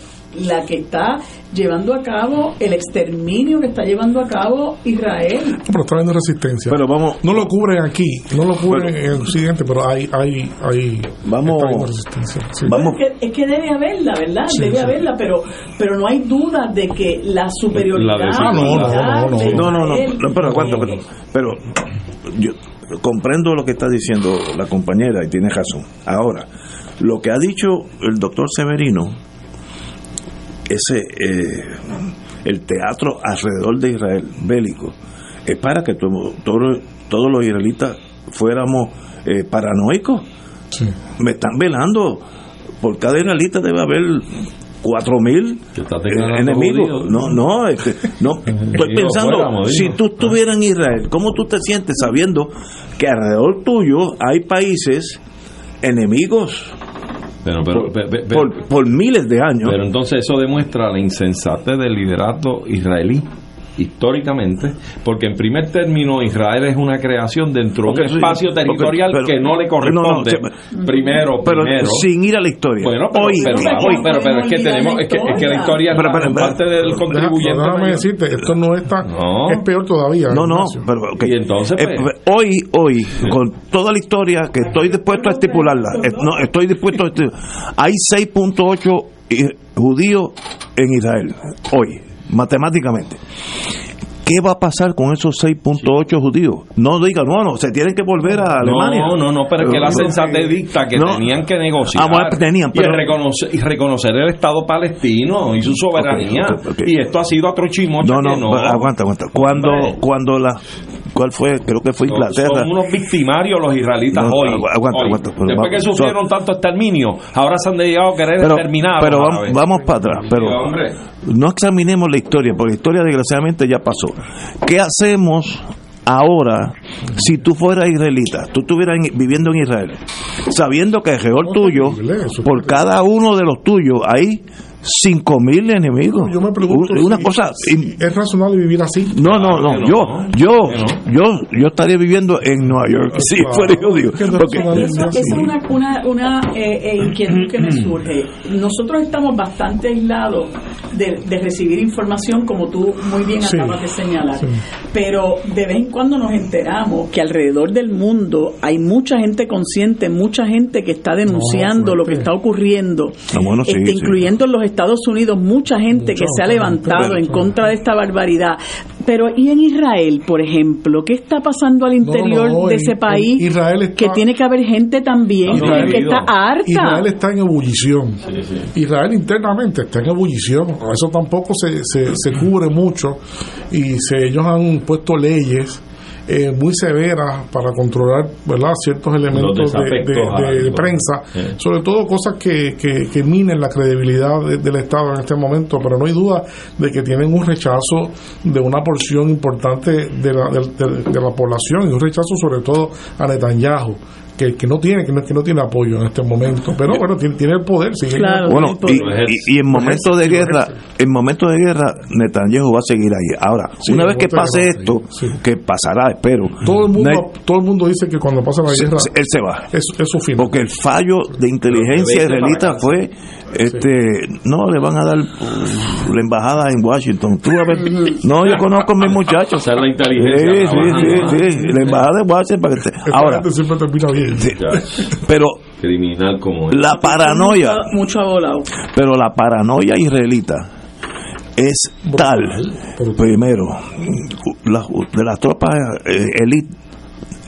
la que está llevando a cabo el exterminio que está llevando a cabo Israel. Pero está habiendo resistencia. Pero vamos. No lo cubren aquí, no lo cubren en el occidente, pero hay. hay, hay Vamos. está resistencia. sí. Vamos. Es que, es que debe haberla, ¿verdad? Sí, debe sí. haberla, pero pero no hay duda de que la superioridad La Ah, no, no, no, no, No, no, no, Israel- no, pero pero, pero yo comprendo lo que está diciendo la compañera y tiene razón. Ahora, lo que ha dicho el doctor Severino, ese eh, el teatro alrededor de Israel bélico, es para que todo- todo- todos los israelitas fuéramos eh, paranoicos. Me están velando. Por cada israelita debe haber cuatro mil enemigos. No, no, este, no. Estoy pensando, si tú estuvieras en Israel, ¿cómo tú te sientes sabiendo que alrededor tuyo hay países enemigos Pero, pero, por, pe- pe- pe- por- por miles de años? pero entonces eso demuestra la insensatez del liderato israelí. Históricamente, porque en primer término Israel es una creación dentro de un espacio territorial que no le corresponde. primero, pero primero. sin ir a la historia. Bueno, pero, hoy, pero, hoy, pero, pero es que tenemos, es que, es que la historia es Pero, pero, pero, parte del contribuyente. Déjame mayor. decirte, esto no está, No. es peor todavía. No, no, pero. Y entonces, Eh, pues- hoy, hoy, con toda la historia que estoy dispuesto a estipularla, no, estoy dispuesto a estipularla. Hay 6.8 eh, judíos en Israel, hoy, matemáticamente. ¿Qué va a pasar con esos 6.8 judíos? No digan, no, no, se tienen que volver a Alemania. No, no, no, pero es que la sensatez dicta que No. tenían que negociar Ah, bueno, tenían, y, reconocer, y reconocer el Estado palestino y su soberanía. Y esto ha sido chimocho No, no, no. aguanta, aguanta. Cuando, Hombre. cuando la, ¿cuál fue? Creo que fue Inglaterra. Son unos victimarios los israelitas No, hoy. agu- aguanta, hoy. aguanta, pero Después que sufrieron tanto exterminio, ahora se han dedicado a querer pero, exterminar. pero vamos, vamos para atrás pero no examinemos la historia porque la historia desgraciadamente ya pasó ¿qué hacemos ahora si tú fueras israelita tú estuvieras en- viviendo en Israel sabiendo que alrededor tuyo por cada uno de los tuyos hay cinco mil enemigos Yo me pregunto Un- una si- cosa si es razonable vivir así. no, no, no, que yo, no. yo, yo, yo estaría viviendo en Nueva York si Claro. fuera. Que no Porque- Esa es una, una, una eh, eh, inquietud que me surge. Nosotros estamos bastante aislados de, de recibir información, como tú muy bien Sí, acabas de señalar. sí. Pero de vez en cuando nos enteramos que alrededor del mundo hay mucha gente consciente, mucha gente que está denunciando lo que está ocurriendo, Ah, bueno, sí, este, sí. incluyendo en los Estados Unidos, mucha gente que se ha levantado en contra de esta barbaridad. Pero ¿y en Israel, por ejemplo? ¿Qué está pasando al interior no, de ese en país? Israel está- que tiene que haber gente también Israel- que está harta. Israel está en ebullición. Israel internamente está en ebullición. Eso tampoco se, se, se cubre mucho y se, ellos han puesto leyes eh, muy severas para controlar ¿verdad? ciertos elementos de, desafectos de- de- a- de prensa, sobre todo cosas que, que, que minen la credibilidad de- del Estado en este momento, pero no hay duda de que tienen un rechazo de una porción importante de la, de la población y un rechazo sobre todo a Netanyahu. Que, que no tiene que no, que no tiene apoyo en este momento pero bueno tiene, tiene el poder sigue Claro. Bueno, y, y- y en momentos de guerra, en momentos de guerra, Netanyahu va a seguir ahí. Ahora, Sí, una vez que pase guerra, esto, que pasará, espero, todo el mundo todo el mundo dice que cuando pasa la guerra se- él se va. es, es su fin Porque el fallo de inteligencia israelita fue, este, no, le van a dar uh, la embajada en Washington. Tú a ver, no, yo conozco a mis muchachos. La inteligencia Sí, sí, sí, sí, la embajada de Washington. para que te- Ahora, siempre termina bien sí, pero Criminal como la paranoia, Mucho, mucho abolado. pero la paranoia israelita es tal, primero, la- de las tropas eh, elite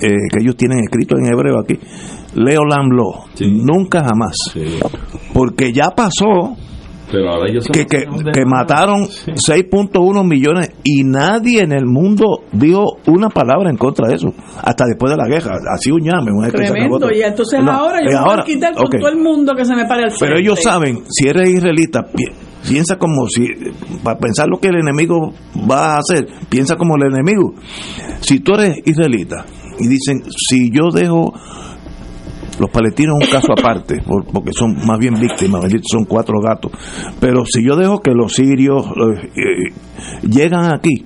eh, que ellos tienen escrito en hebreo aquí, Leo Lamlo, nunca jamás, porque ya pasó Pero ahora ellos son que, que, que mataron 6.1 millones y nadie en el mundo dijo una palabra en contra de eso, hasta después de la guerra, así un llame, una Tremendo. todo. Y entonces No, ahora yo voy ahora, a quitar con todo el mundo que se me pare al frente. Pero ellos saben, si eres israelita, pi- piensa como si, para pensar lo que el enemigo va a hacer, piensa como el enemigo. Si tú eres israelita y dicen, si yo dejo los palestinos un caso aparte, por- porque son más bien víctimas, son cuatro gatos, pero si yo dejo que los sirios eh, eh, llegan aquí,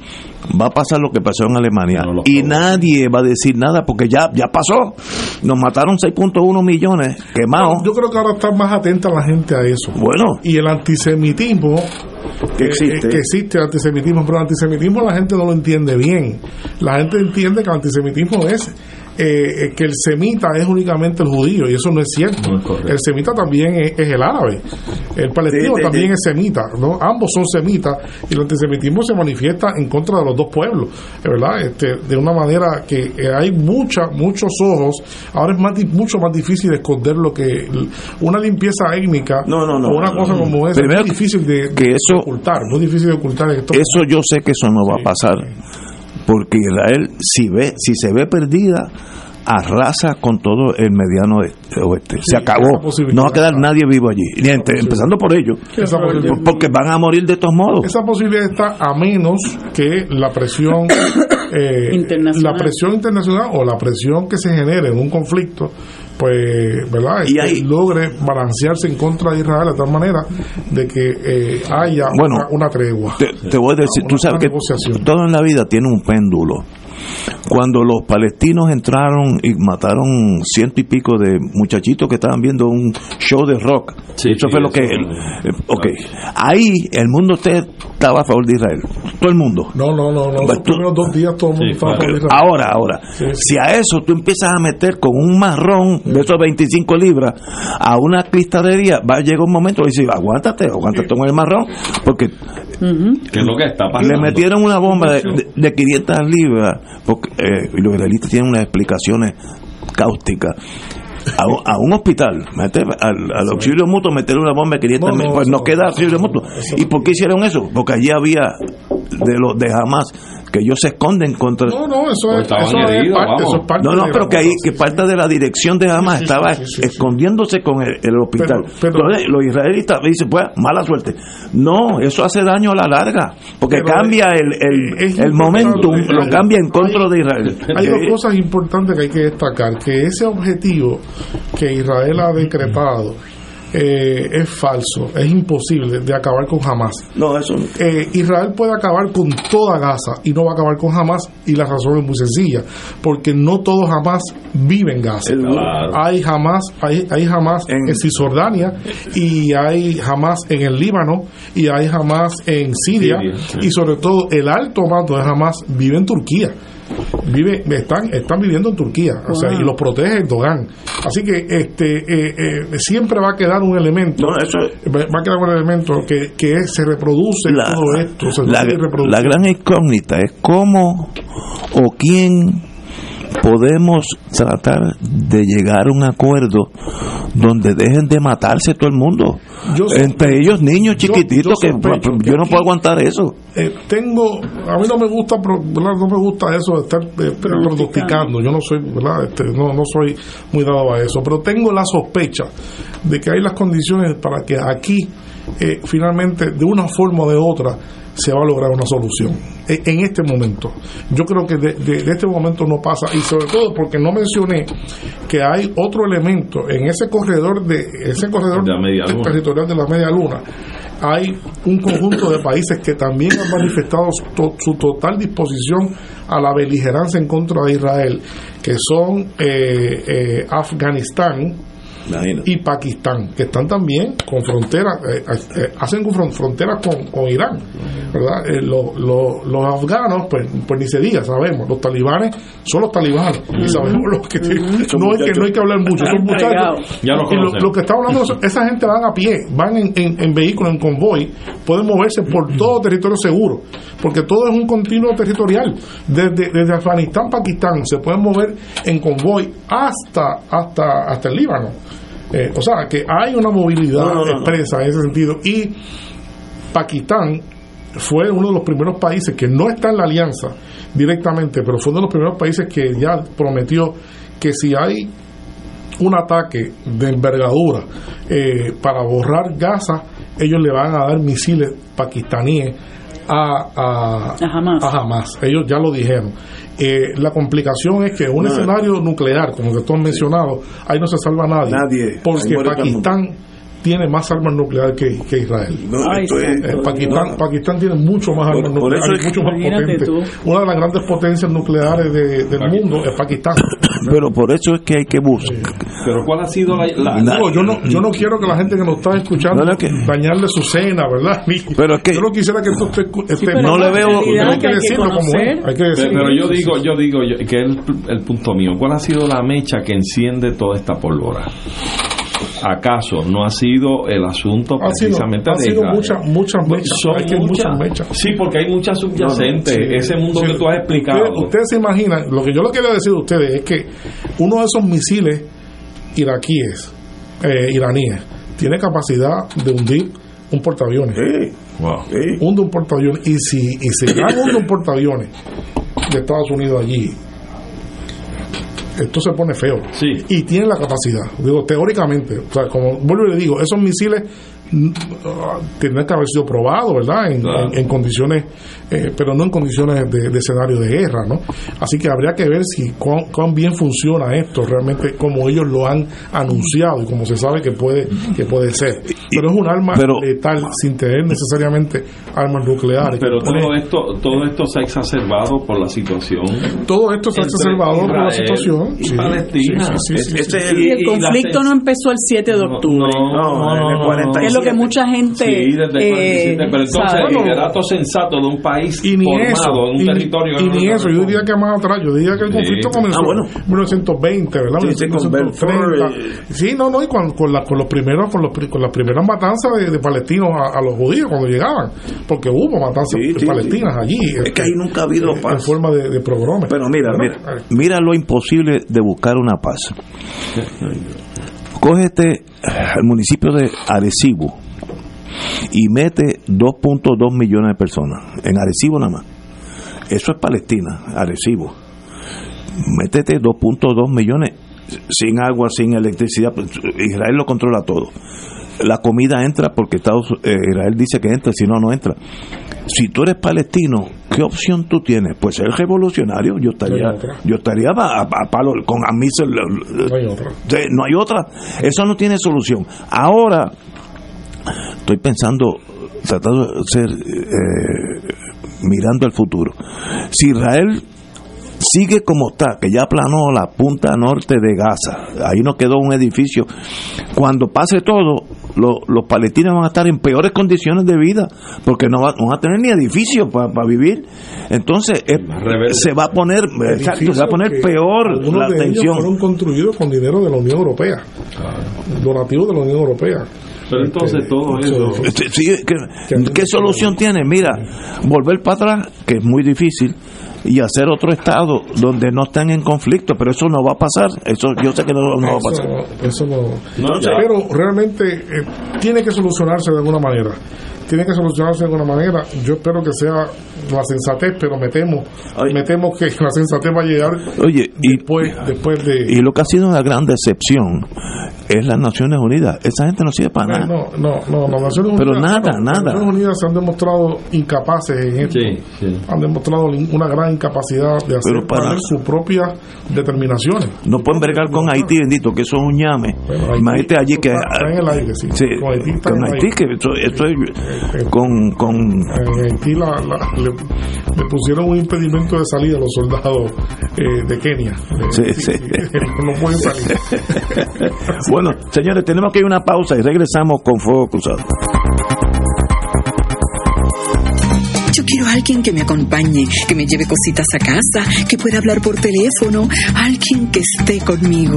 va a pasar lo que pasó en Alemania y nadie va a decir nada porque ya ya pasó. Nos mataron 6.1 millones quemados. yo creo que ahora está más atenta la gente a eso Bueno. y el antisemitismo Que existe. que existe el antisemitismo pero el antisemitismo la gente no lo entiende bien la gente entiende que el antisemitismo es eh, eh, que el semita es únicamente el judío y eso no es cierto el semita también es, es el árabe el palestino Sí, sí, también sí. es semita ¿no? ambos son semitas y el antisemitismo se manifiesta en contra de los dos pueblos ¿verdad? Este, de una manera que eh, hay mucha, muchos ojos ahora es más, mucho más difícil esconder lo que una limpieza étnica No, no, no. o una cosa como esa Primero es muy difícil de, que de eso- ocultar muy difícil de ocultar esto Eso yo sé que eso no va a pasar, porque Israel, si ve, si se ve perdida, arrasa con todo el mediano oeste. Sí, Se acabó. No va a quedar nadie vivo allí. Ni entre- empezando por ellos. Porque van a morir de todos modos. Esa posibilidad está a menos que la presión eh, Internacional. la presión internacional o la presión que se genere en un conflicto pues verdad Y Este, ahí- logre balancearse en contra de Israel de tal manera de que eh, haya Bueno, una, una tregua Te, te voy a decir, Una- tú sabes que todo en la vida tiene un péndulo. Cuando los palestinos entraron y mataron ciento y pico de muchachitos que estaban viendo un show de rock, Sí, eso sí, fue lo eso que... fue- eh, ok, ahí el mundo usted estaba a favor de Israel, todo el mundo. no no no no Pues los primeros dos días todo el mundo Sí, estaba claro. por Israel. Ahora, ahora, Sí, sí. si a eso tú empiezas a meter con un marrón de esos 25 libras a una cristadería, va a llegar un momento y dice, aguántate, aguántate con el marrón, porque que es lo que está pasando. le metieron una bomba de, de- de 500 libras, porque eh, y los israelitas tienen unas explicaciones cáusticas. A, un- a un hospital, meter al, al auxilio mutuo, meter una bomba de 500 No, no, pues eso no no, queda auxilio mutuo. ¿Y por qué hicieron eso? Porque allí había de los de Hamas que ellos se esconden contra no no eso Pues es, estaban eso es heridos, parte vamos. eso es parte no, no, de pero la- que ahí que parte de la dirección de Hamas Sí, sí, estaba sí, sí, sí. escondiéndose con el, el hospital. Pero- pero- Entonces, los israelitas dicen, pues, mala suerte. No, eso hace daño a la larga, porque Pero cambia el, el, es el importante, momentum, hay- lo cambia en contra de Israel. Hay dos Eh, cosas importantes que hay que destacar, que ese objetivo que Israel ha decretado eh, es falso, es imposible de acabar con Hamas. No, eso Eh, Israel puede acabar con toda Gaza y no va a acabar con Hamas y la razón es muy sencilla, porque no todos Hamas viven en Gaza. Claro. Hay Hamas, hay, hay Hamas en, En- Cisjordania y hay Hamas en el Líbano y hay Hamas en Siria, Siria, sí. y sobre todo el alto mando de Hamas vive en Turquía vive están están viviendo en Turquía o sea, y los protege Erdogan. Así que este eh, eh, siempre va a quedar un elemento No, eso- va a quedar un elemento que, que es- se reproduce la, todo esto se la- la gran incógnita es cómo o quién podemos tratar de llegar a un acuerdo donde dejen de matarse todo el mundo. Yo Entre ellos niños chiquititos yo que yo, no puedo aguantar eso. Eh, tengo a mí no me gusta ¿verdad? no me gusta eso de estar eh, pronosticando yo no soy ¿verdad? Este, no, no soy muy dado a eso pero tengo la sospecha de que hay las condiciones para que aquí eh, finalmente de una forma o de otra se va a lograr una solución. E- en este momento. Yo creo que de, de- de este momento no pasa y sobre todo porque no mencioné que hay otro elemento en ese corredor de ese corredor De la media luna. territorial de la media luna. Hay un conjunto de países que también han manifestado su, su total disposición a la beligerancia en contra de Israel, que son eh, eh, Afganistán y Pakistán, que están también con fronteras, eh, eh, hacen con fron- fronteras con, con Irán, ¿verdad? Eh, lo- lo- los afganos, pues, pues ni se diga, sabemos, los talibanes son los talibanes, y sabemos los que no, hay que no hay que hablar mucho, son muchachos. Ya los y lo, conocemos. lo que está hablando, esa gente van a pie, van en, en, en vehículo, en convoy, pueden moverse por todo territorio seguro, porque todo es un continuo territorial. Desde, desde Afganistán, Pakistán, se pueden mover en convoy hasta, hasta, hasta el Líbano. Eh, o sea, que hay una movilidad No, no, no, no. expresa en ese sentido. Y Pakistán fue uno de los primeros países que no está en la alianza directamente, pero fue uno de los primeros países que ya prometió que si hay un ataque de envergadura eh, para borrar Gaza, ellos le van a dar misiles pakistaníes a, a, A Hamas. a Hamas. Ellos ya lo dijeron. Eh, la complicación es que un No. escenario nuclear, como que tú has mencionado, ahí no se salva nadie. Nadie. Porque. Pakistán tiene más armas nucleares que, que Israel. No, Ay, esto es- Eh, Pakistán, Pakistán tiene mucho más Por- armas por nucleares, es- mucho más tú. Una de las grandes potencias nucleares de- del mundo es Pakistán. pero por eso es que hay que buscar. Pero ¿cuál ha sido la... Digo, yo no yo no quiero que la gente que nos está escuchando No, no, que- dañarle su cena, ¿verdad? Pero es que- yo no quisiera que esto esté, esté pero no le veo- hay que decirlo como es, hay que Pero, decirlo. pero yo digo, yo digo yo- que es el, el punto mío. ¿Cuál ha sido la mecha que enciende toda esta pólvora? ¿Acaso no ha sido el asunto ha sido, precisamente ha de sido Israel? muchas muchas mechas, Son hay que muchas. muchas mechas. Sí, porque hay muchas subyacentes. Sí, Ese mundo sí. que tú has explicado. Ustedes, ustedes se imaginan, lo que yo le quiero decir a ustedes es que uno de esos misiles iraquíes, eh, iraníes, tiene capacidad de hundir un portaaviones. Wow. Hunde un portaaviones. Y si, y si hunde un portaaviones de Estados Unidos allí, esto se pone feo. Y tiene la capacidad, digo, teóricamente, o sea, como vuelvo y le digo, esos misiles tendrá que haber sido probado, ¿verdad? En, condiciones, eh, pero no en condiciones de, escenario de guerra, ¿no? Así que habría que ver si cuán, bien funciona esto realmente, como ellos lo han anunciado y como se sabe que puede que puede ser. Pero es un arma letal sin tener necesariamente armas nucleares. Pero todo esto todo esto se ha exacerbado por la situación. Todo esto se ha exacerbado por la situación. Y Palestina. y el conflicto no empezó el 7 de octubre. No, no, no, que mucha gente. Sí, desde eh, pero entonces el liderato sensato de un país y ni formado eso, en un territorio. Y, ni eso, yo diría que más atrás, yo diría que el conflicto comenzó ah, en 1920, ¿verdad? Sí, 1930. Sí, no, no, y con, con, la, con los primeros, con, los, con las primeras matanzas de, de palestinos a, a, los judíos cuando llegaban, porque hubo matanzas palestinas allí. Es que ahí nunca ha habido paz. En forma de, de programa. Pero mira, mira, mira lo imposible de buscar una paz. Cógete al municipio de Arecibo y mete 2.2 millones de personas en Arecibo nada más. Eso es Palestina, Arecibo. Métete 2.2 millones sin agua, sin electricidad. Israel lo controla todo. La comida entra porque Estados, eh, Israel dice que entra, si no, no entra. Si tú eres palestino, ¿qué opción tú tienes? Pues ser revolucionario. Yo estaría, yo estaría a, palo con a No hay otra. No hay otra. Eso no tiene solución. Ahora, estoy pensando, tratando de ser, eh, mirando al futuro. Si Israel sigue como está, que ya aplanó la punta norte de Gaza, ahí no quedó un edificio, cuando pase todo, los palestinos van a estar en peores condiciones de vida, porque no, van a tener ni edificio para vivir. Entonces, se va a poner, exacto, se va a poner peor la de tensión. fueron construidos con dinero de la Unión Europea, donativo de la Unión Europea. Pero entonces todo eso... ¿qué, solución tiene? Mira, volver para atrás, que es muy difícil, y hacer otro estado donde no estén en conflicto, pero eso no va a pasar. Eso yo sé que no, va a pasar. Eso no. pero realmente eh, tiene que solucionarse de alguna manera tiene que solucionarse de alguna manera. Yo espero que sea la sensatez, pero me temo, me temo que la sensatez va a llegar Oye, y, después, después de... Y lo que ha sido una gran decepción es las Naciones Unidas. Esa gente no sirve para nada. No, no, no, las Naciones Unidas... Pero nada, nada. Las Naciones Unidas se han demostrado incapaces en esto. Han demostrado una gran incapacidad de hacer para su propia determinaciones. No pueden bregar con Haití, bendito, que eso es un llame. Imagínate allí que... Está en el aire, sí. con Haití, con Haití que eso, eso es con, con en Haití le, pusieron un impedimento de salida a los soldados eh, de Kenia no pueden salir. Bueno señores tenemos que ir a una pausa y regresamos con Fuego Cruzado. Yo quiero a alguien que me acompañe, que me lleve cositas a casa, que pueda hablar por teléfono, alguien que esté conmigo.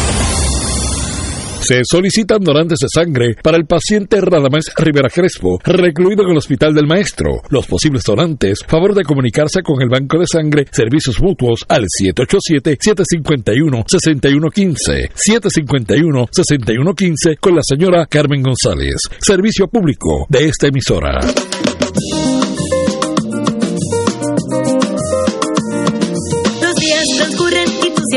Se solicitan donantes de sangre para el paciente Radamés Rivera Crespo, recluido en el Hospital del Maestro. Los posibles donantes, favor de comunicarse con el Banco de Sangre Servicios Mutuos al 787-751-6115. 751-6115 con la señora Carmen González. Servicio público de esta emisora.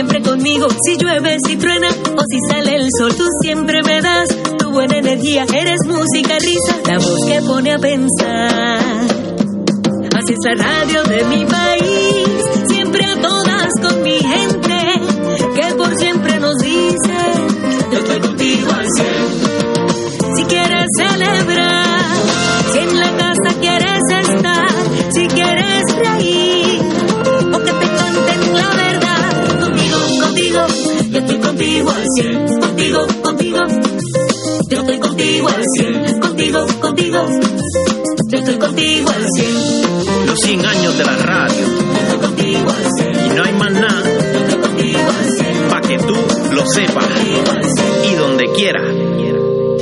Siempre conmigo. Si llueve, si truena o si sale el sol, tú siempre me das tu buena energía. Eres música, risa, la voz que pone a pensar. Así es la radio de mi país, contigo, contigo, yo estoy contigo al cielo, contigo, contigo, yo estoy contigo al cielo. Los 100 años de la radio, yo estoy contigo al y no hay más nada, yo estoy contigo al pa' que tú lo sepa y donde quiera.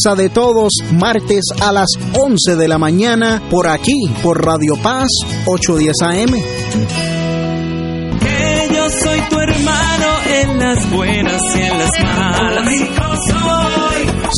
de Todos, martes a las 11 de la mañana, por aquí, por Radio Paz 810 AM. Que yo soy tu hermano en las buenas y en las malas.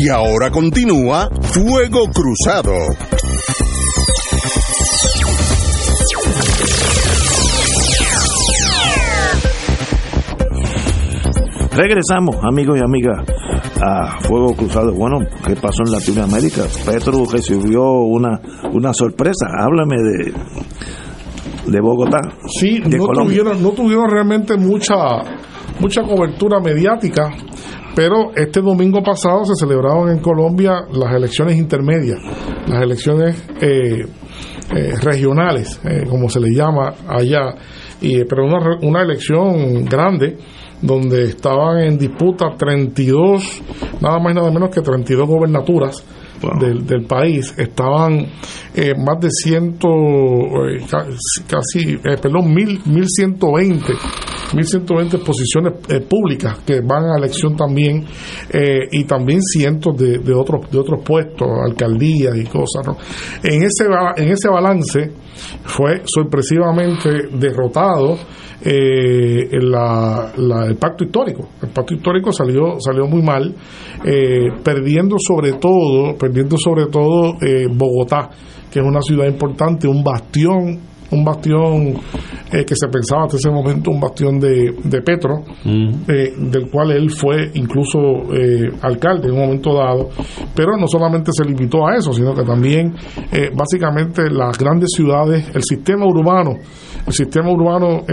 Y ahora continúa Fuego Cruzado. Regresamos, amigos y amigas, a Fuego Cruzado. Bueno, ¿qué pasó en Latinoamérica? Petro recibió una, una sorpresa. Háblame de, de Bogotá. Sí, de no Colombia. tuvieron, no tuvieron realmente mucha, mucha cobertura mediática, pero este domingo pasado se celebraron en Colombia las elecciones intermedias, las elecciones eh, eh, regionales, eh, como se le llama allá, y, pero una, una elección grande donde estaban en disputa 32, nada más y nada menos que 32 gobernaturas del, del país. Estaban eh, más de ciento, eh, ca- casi, eh, perdón, mil, mil ciento veinte 1120 posiciones eh, públicas que van a elección también eh, y también cientos de, de otros de otros puestos alcaldías y cosas en ese en ese balance fue sorpresivamente derrotado eh, la- la- el pacto histórico. El pacto histórico salió salió muy mal eh, perdiendo sobre todo perdiendo sobre todo eh, Bogotá que es una ciudad importante un bastión un bastión eh, que se pensaba hasta ese momento un bastión de, de Petro, eh, del cual él fue incluso eh, alcalde en un momento dado, pero no solamente se limitó a eso, sino que también eh, básicamente las grandes ciudades, el sistema urbano, el sistema urbano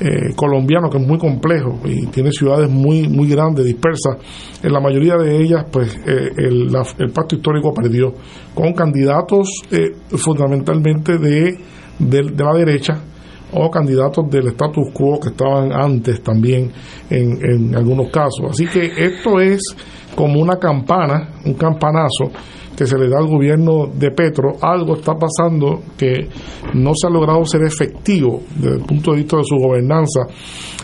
eh, colombiano que es muy complejo y tiene ciudades muy muy grandes dispersas en la mayoría de ellas pues eh, el, la- el pacto histórico perdió con candidatos eh, fundamentalmente de, de, de la derecha o candidatos del status quo que estaban antes también en, en algunos casos. Así que esto es como una campana, un campanazo que se le da al gobierno de Petro. Algo está pasando que no se ha logrado ser efectivo desde el punto de vista de su gobernanza,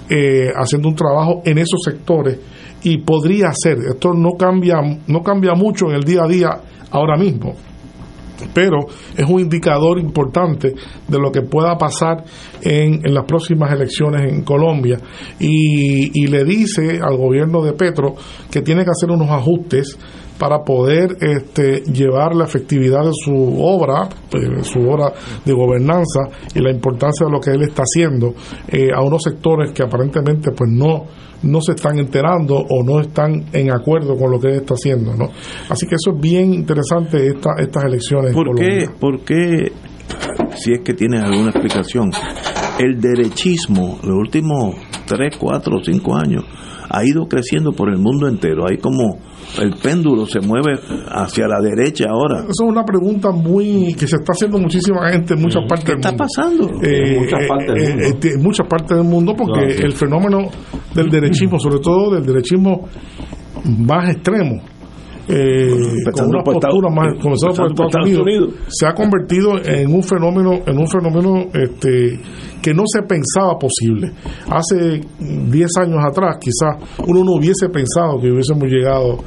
eh, haciendo un trabajo en esos sectores y podría ser, esto no cambia, no cambia mucho en el día a día ahora mismo, pero es un indicador importante de lo que pueda pasar en, las próximas elecciones en Colombia y le dice al gobierno de Petro que tiene que hacer unos ajustes para poder este, llevar la efectividad de su obra, eh, su obra de gobernanza y la importancia de lo que él está haciendo eh, a unos sectores que aparentemente pues no no se están enterando o no están en acuerdo con lo que él está haciendo, ¿no? Así que eso es bien interesante esta, estas elecciones. ¿Por qué. ¿Por qué, si es que tienes alguna explicación, el derechismo, los últimos 3, 4, 5 años, ha ido creciendo por el mundo entero? Hay como el péndulo se mueve hacia la derecha ahora. Esa es una pregunta muy que se está haciendo muchísima gente en muchas partes del mundo. está pasando? Eh, En muchas partes del eh, mundo. eh, en muchas partes del mundo porque sí. el fenómeno del derechismo, sobre todo del derechismo más extremo, eh, con Empezando una por postura Estados- más comenzando por Estados, Estados Unidos, Unidos. se ha convertido en un fenómeno en un fenómeno este que no se pensaba posible. Hace 10 años atrás quizás uno no hubiese pensado que hubiésemos llegado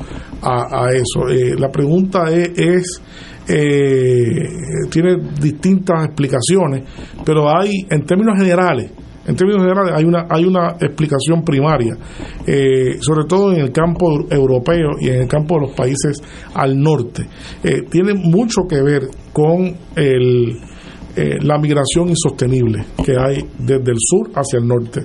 a, a eso. Eh, la pregunta es, es eh, tiene distintas explicaciones pero hay en términos generales En términos generales, hay una, hay una explicación primaria, eh, sobre todo en el campo europeo y en el campo de los países al norte. Eh, tiene mucho que ver con el, eh, la migración insostenible que hay desde el sur hacia el norte.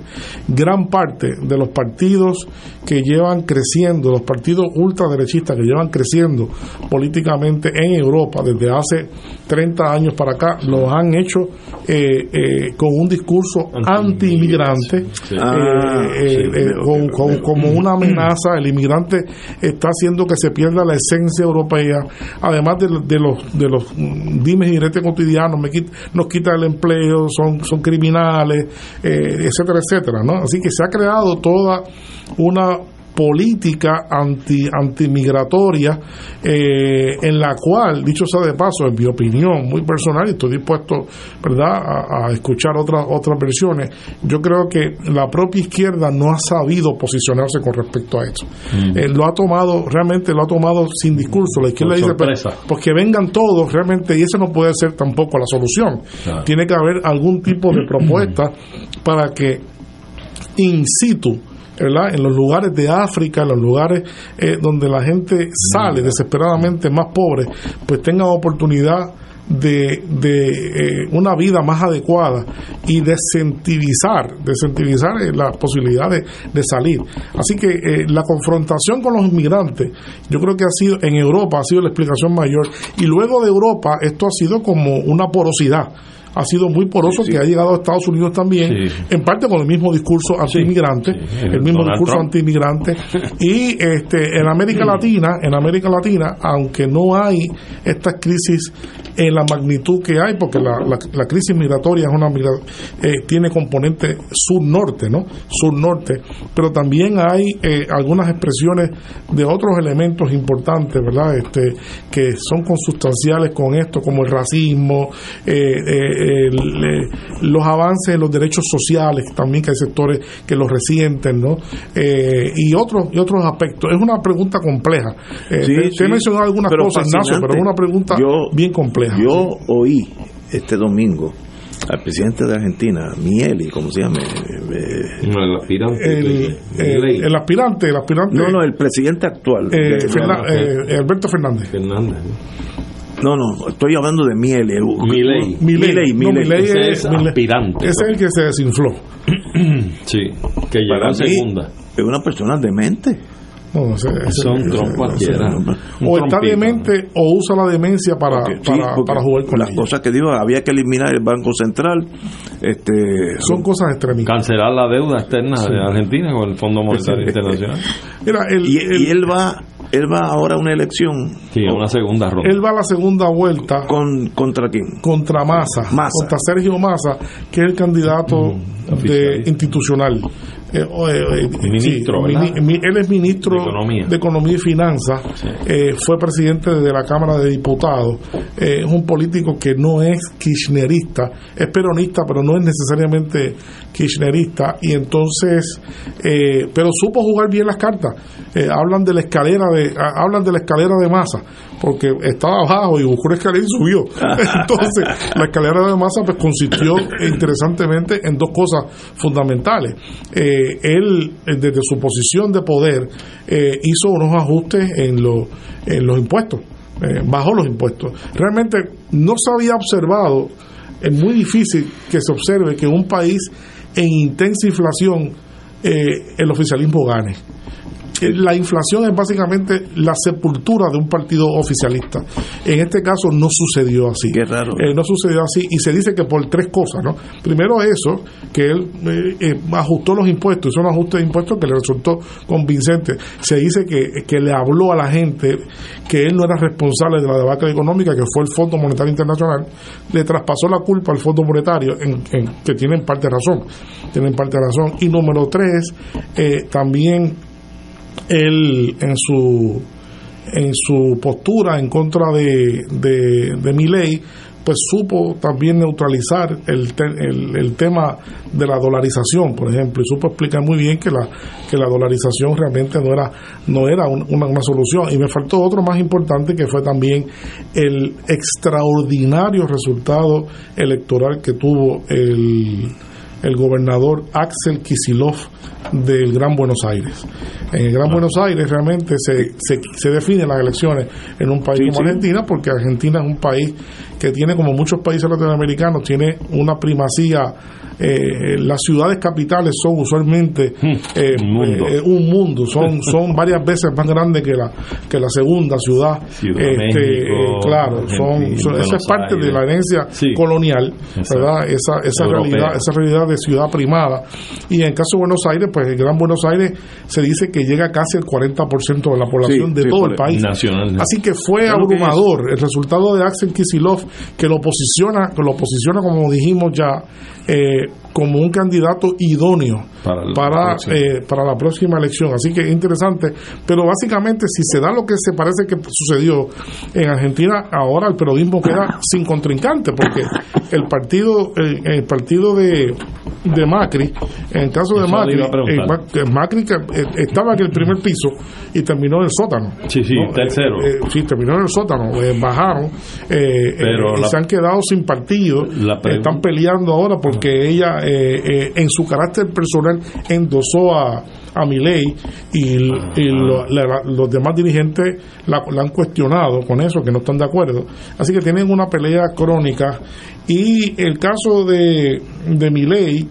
Gran parte de los partidos que llevan creciendo, los partidos ultraderechistas que llevan creciendo políticamente en Europa desde hace 30 años para acá, los han hecho eh, eh, con un discurso anti-inmigrante, Ah, eh, sí, eh, con- con- como una amenaza. El inmigrante está haciendo que se pierda la esencia europea, además de, de los de los dimes y diretes cotidianos, me quit- nos quita el empleo, son, son criminales, eh, etcétera, etcétera. ¿no? Así que se ha creado toda una política anti antimigratoria eh, en la cual dicho sea de paso en mi opinión muy personal y estoy dispuesto verdad a, a escuchar otras otras versiones yo creo que la propia izquierda no ha sabido posicionarse con respecto a esto Mm. Eh, lo ha tomado realmente lo ha tomado sin discurso. La izquierda dice pues, pues que vengan todos realmente y eso no puede ser tampoco la solución. Claro. tiene que haber algún tipo de propuesta para que in situ en los lugares de África, en los lugares eh, donde la gente sale desesperadamente más pobre, pues tengan oportunidad de, de eh, una vida más adecuada y desincentivizar, desincentivizar eh, la posibilidad de, de salir. Así que eh, la confrontación con los inmigrantes, yo creo que ha sido, en Europa ha sido la explicación mayor, y luego de Europa esto ha sido como una porosidad ha sido muy poroso que ha llegado a Estados Unidos también, en parte con el mismo discurso anti-inmigrante, el mismo Donald discurso anti-inmigrante. y este, en América Latina, en América Latina, aunque no hay esta crisis en la magnitud que hay, porque la, la- la crisis migratoria es una eh, tiene componente sur-norte, ¿no? Sur-norte, pero también hay eh, algunas expresiones de otros elementos importantes, ¿verdad? Este, que son consustanciales con esto, como el racismo, eh, eh, el, los avances en los derechos sociales, también que hay sectores que los resienten, ¿no? Y otros y otros aspectos. Es una pregunta compleja. Sí, te, te sí, he mencionado algunas cosas, Ignacio, pero es una pregunta Yo- bien compleja. Yo oí este domingo al presidente de Argentina, Mieli, ¿cómo se llama? Eh, el aspirante. el, el- el aspirante, el aspirante. No, no, el presidente actual. eh, De- Fernan- eh, Alberto Fernández. No, no, estoy hablando de Mieli. Milei. Milei, No, Milei. Milei Ese es, aspirante. Ese es el que se desinfló. Sí, que llegó en segunda. Es una persona demente. No, ese- ese- Son ese- cualquiera. o está demente o usa la demencia para, para, para jugar con las ella. cosas que dijo, había que eliminar el Banco Central. Este, Son cosas extremistas. Cancelar la deuda externa Sí. de Argentina con el Fondo Monetario Sí. Internacional. Mira, el- y, el- y él va él va ahora a una elección Sí, a una segunda ronda. él va a la segunda vuelta con contra quién contra Massa, Massa. contra Sergio Massa, que es el candidato de institucional. Eh, eh, eh, Ministro, sí, él es ministro De Economía. de Economía y Finanzas, eh, fue presidente de la Cámara de Diputados, eh, es un político que no es kirchnerista, es peronista, pero no es necesariamente kirchnerista, y entonces, eh, pero supo jugar bien las cartas. Hablan de la escalera de, ah, hablan de la escalera de masa, porque estaba abajo y buscó una escalera y subió. Entonces, la escalera de masa pues consistió interesantemente en dos cosas fundamentales. Eh, él, eh, desde su posición de poder, eh, hizo unos ajustes en, lo- en los impuestos, eh, bajó los impuestos. Realmente no se había observado, es muy difícil que se observe que un país en intensa inflación eh, el oficialismo gane. La inflación es básicamente la sepultura de un partido oficialista. En este caso no sucedió así. Qué raro. Eh, no sucedió así y se dice que por tres cosas, ¿no? Primero eso, que él eh, eh, ajustó los impuestos, hizo un ajuste de impuestos que le resultó convincente. Se dice que, que le habló a la gente que él no era responsable de la debacle económica, que fue el Fondo Monetario Internacional, le traspasó la culpa al Fondo Monetario, en, en- que tiene en parte razón, tienen parte razón. Y número tres, eh, también él en su en su postura en contra de, de, de Milei, pues supo también neutralizar el, te- el, el tema de la dolarización, por ejemplo, y supo explicar muy bien que la, que la dolarización realmente no era, no era un- una, una solución. Y me faltó otro más importante que fue también el extraordinario resultado electoral que tuvo el, el gobernador Axel Kisilov del Gran Buenos Aires. En el Gran Buenos Aires realmente se, se, se definen las elecciones en un país Sí, como sí. Argentina, porque Argentina es un país que tiene, como muchos países latinoamericanos, tiene una primacía. eh, las ciudades capitales son usualmente eh, mundo. eh, un mundo, son, son varias veces más grandes que la, que la segunda ciudad. Ciudad Este, México, eh, claro, son, son- esa es parte de la herencia Sí. colonial, Exacto. ¿verdad? Esa, esa Europea. realidad, esa realidad de ciudad primada. Y en el caso de Buenos Aires, pues el Gran Buenos Aires se dice que llega casi al 40% de la población Sí, de sí, todo el país. nacional. Así que fue que abrumador el resultado de Axel Kisilov, que lo posiciona, que lo posiciona como dijimos ya, eh, como un candidato idóneo Para la para, eh, para la próxima elección. Así que es interesante. Pero básicamente, si se da lo que se parece que sucedió en Argentina, ahora el periodismo queda sin contrincante, porque el partido, el, el partido de, de Macri, en el caso de Eso Macri, eh, eh, Macri que, eh, estaba en el primer piso y terminó en el sótano. Sí, sí, ¿no? tercero. Eh, eh, sí, terminó en el sótano, bajaron Pero y la- se han quedado sin partido. Están peleando ahora porque ella, eh, eh, en su carácter personal, endosó a, a Milei y, y lo- la- los demás dirigentes la, la han cuestionado con eso, que no están de acuerdo. Así que tienen una pelea crónica. Y el caso de, de Milei,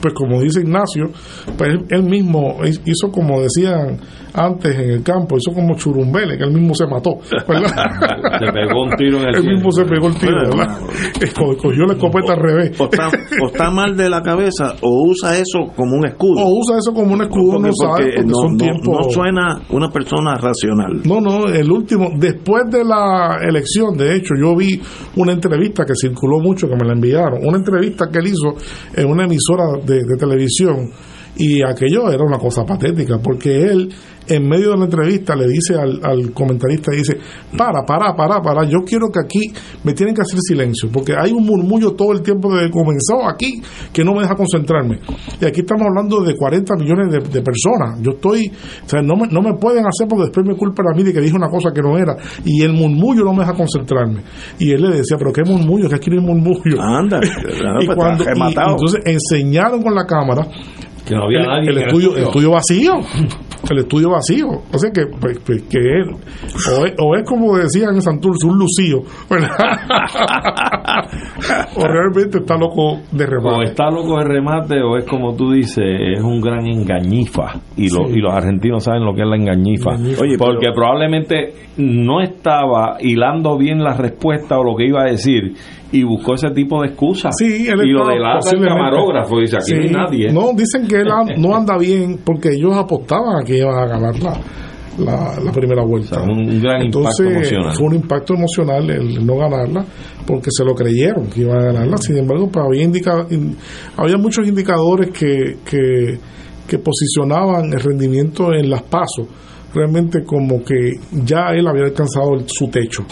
pues como dice Ignacio, pues él mismo hizo como decían antes en el campo, hizo como churumbele, que él mismo se mató, ¿verdad? Se pegó un tiro en el Él cielo. mismo se pegó el tiro, ¿verdad? Co- Cogió la escopeta al revés. O está, o está mal de la cabeza o usa eso como un escudo. O usa eso como un escudo, Porque- no sabe, porque porque no, son no- tiempos... no suena una persona racional. No, no, el último, después de la elección, de hecho, yo vi una entrevista que circuló mucho, que me la enviaron, una entrevista que él hizo en una emisora de, de televisión, y aquello era una cosa patética, porque él, en medio de la entrevista, le dice al, al comentarista, dice, para, para, para, para, yo quiero que aquí me tienen que hacer silencio, porque hay un murmullo todo el tiempo desde que comenzó aquí, que no me deja concentrarme. Y aquí estamos hablando de 40 millones de, de personas. Yo estoy, o sea, no me, no me pueden hacer porque después me culpan a mí de que dije una cosa que no era. Y el murmullo no me deja concentrarme. Y él le decía, pero qué murmullo, que aquí no hay murmullo. Anda, y, pues, cuando, y- entonces enseñaron con la cámara Que no había el, nadie el en el estudio, el estudio. estudio vacío el estudio vacío o sea que, pues, pues, que él o es, o es como decían en Santurce un lucío ¿verdad? o realmente está loco de O remate está loco de remate o es como tú dices, es un gran engañifa. Y, lo- Sí. y los argentinos saben lo que es la engañifa. Engañifa. Oye, Porque pero- probablemente no estaba hilando bien la respuesta o lo que iba a decir y buscó ese tipo de excusas. Sí, él y lo delata el camarógrafo y dice, aquí no hay nadie. No, dicen que él no anda bien porque ellos apostaban a que iban a ganar la, la, la primera vuelta. O sea, un gran impacto Entonces, emocional. fue un impacto emocional el no ganarla porque se lo creyeron que iban a ganarla. Sin embargo, pues había, indica- in- había muchos indicadores que, que, que posicionaban el rendimiento en las pasos realmente como que ya él había alcanzado su techo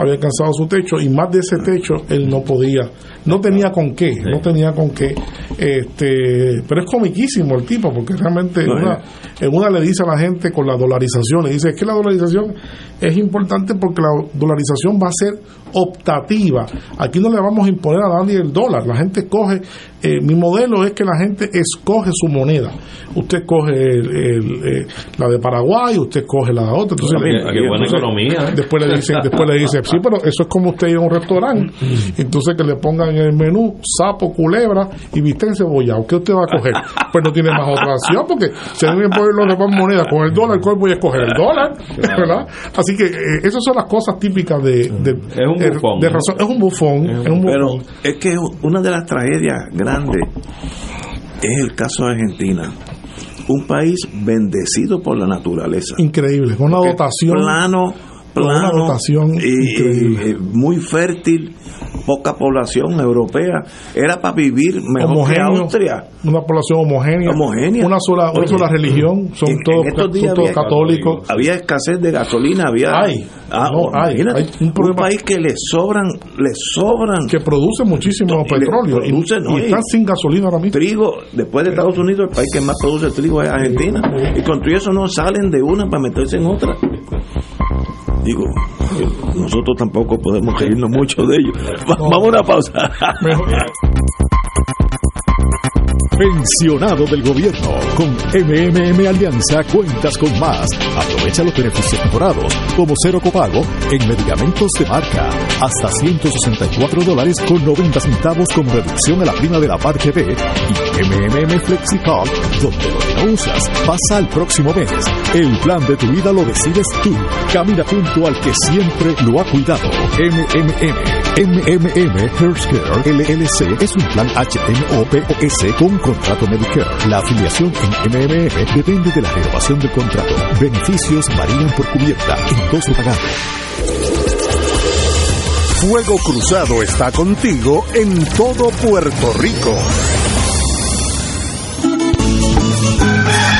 había alcanzado su techo y más de ese techo él no podía, no tenía con qué, no tenía con qué. Este, pero es comiquísimo el tipo porque realmente en una, en una le dice a la gente con la dolarización, le dice es que la dolarización es importante porque la dolarización va a ser optativa. Aquí no le vamos a imponer a nadie el dólar, la gente coge, eh, mi modelo es que la gente escoge su moneda. Usted coge el- el, eh, la de Paraguay, usted coge la de otra. Entonces, Qué- le- qué buena economía, ¿eh? Después le dice, después le dice, sí, pero eso es como usted ir a un restaurante, entonces que le pongan en el menú sapo, culebra y bistec cebollado. ¿Qué usted va a coger? Pues no tiene más otra opción, porque mí me ponen los demás monedas con el dólar, ¿cuál voy a escoger? El dólar, ¿verdad? Así que eh, esas son las cosas típicas de, de, Es un de- bufón, de razón. Es un bufón, es un Pero bufón. es que una de las tragedias grandes es el caso de Argentina. Un país bendecido por la naturaleza. Increíble, con una Porque dotación. plano, con una plano dotación y, muy fértil, poca población europea. Era para vivir mejor que homogéneo, Austria. una población homogénea, Homogénea. una sola, una Oye, sola religión, son en- todos, son días todos había- católicos. Había escasez de gasolina, había Hay, Ah, no, oh, hay, hay un país que le sobran, le sobran que produce muchísimo petróleo y, produce, ¿no? y están sin gasolina ahora mismo. trigo, después de Estados Unidos, el país que más produce trigo es Argentina. Y con todo eso no salen de una para meterse en otra. Digo, nosotros tampoco podemos reírnos mucho de ellos. Va- Vamos a una pausa. Pensionado del gobierno. Con MMM Alianza cuentas con más. Aprovecha los beneficios mejorados, como cero copago en medicamentos de marca. Hasta 164 dólares con 90 centavos como reducción a la prima de la parte B. Y MMM FlexiCall, donde lo usas pasa al próximo mes. El plan de tu vida lo decides tú. Camina junto al que siempre lo ha cuidado. MMM. MMM Healthcare LLC es un plan HMO-POS con contrato Medicare. La afiliación en MMM depende de la renovación del contrato. Beneficios varían por cubierta dos pagado. Fuego Cruzado está contigo en todo Puerto Rico.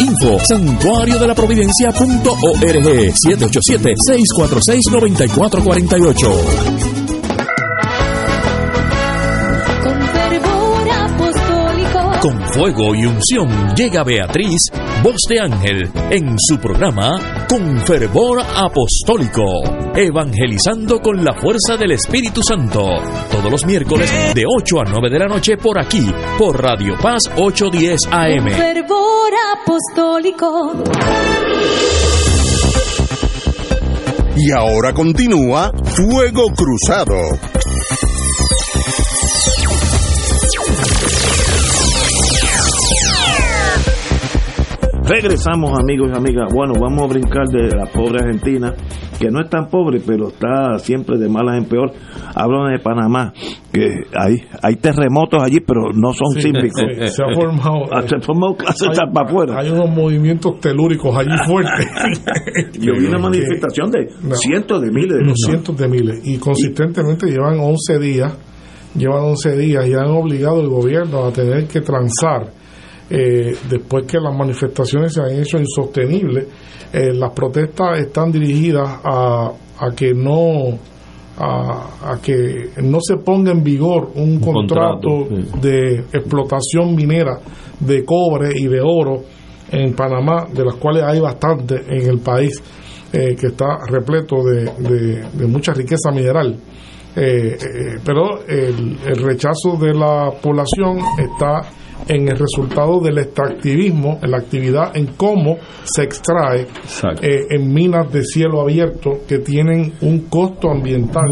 Info santuario de la providencia.org 787-646-9448. Con fervor apostólico. Con fuego y unción llega Beatriz, voz de ángel, en su programa Con fervor apostólico, evangelizando con la fuerza del Espíritu Santo, todos los miércoles de 8 a 9 de la noche por aquí, por Radio Paz 810 Con AM. fervor apostólico. Y ahora continúa Fuego Cruzado. Regresamos amigos y amigas. Bueno, vamos a brincar de la pobre Argentina, que no es tan pobre, pero está siempre de malas en peor. Hablan de Panamá, que hay, hay terremotos allí, pero no son Sí, sísmicos. sí, se ha formado, se ha formado clase hay, para afuera. hay unos movimientos telúricos allí fuertes. Yo vi una manifestación de No. cientos de miles de Unos cientos de miles. Y consistentemente llevan 11 días, llevan 11 días y han obligado al gobierno a tener que transar. Eh, después que las manifestaciones se han hecho insostenibles, eh, las protestas están dirigidas a, a que no a, a que no se ponga en vigor un, contrato, contrato, de explotación minera de cobre y de oro en Panamá, de las cuales hay bastante en el país, eh, que está repleto de, de- de mucha riqueza mineral. Eh, eh, pero el, el rechazo de la población está en el resultado del extractivismo, en la actividad, en cómo se extrae eh, en minas de cielo abierto que tienen un costo ambiental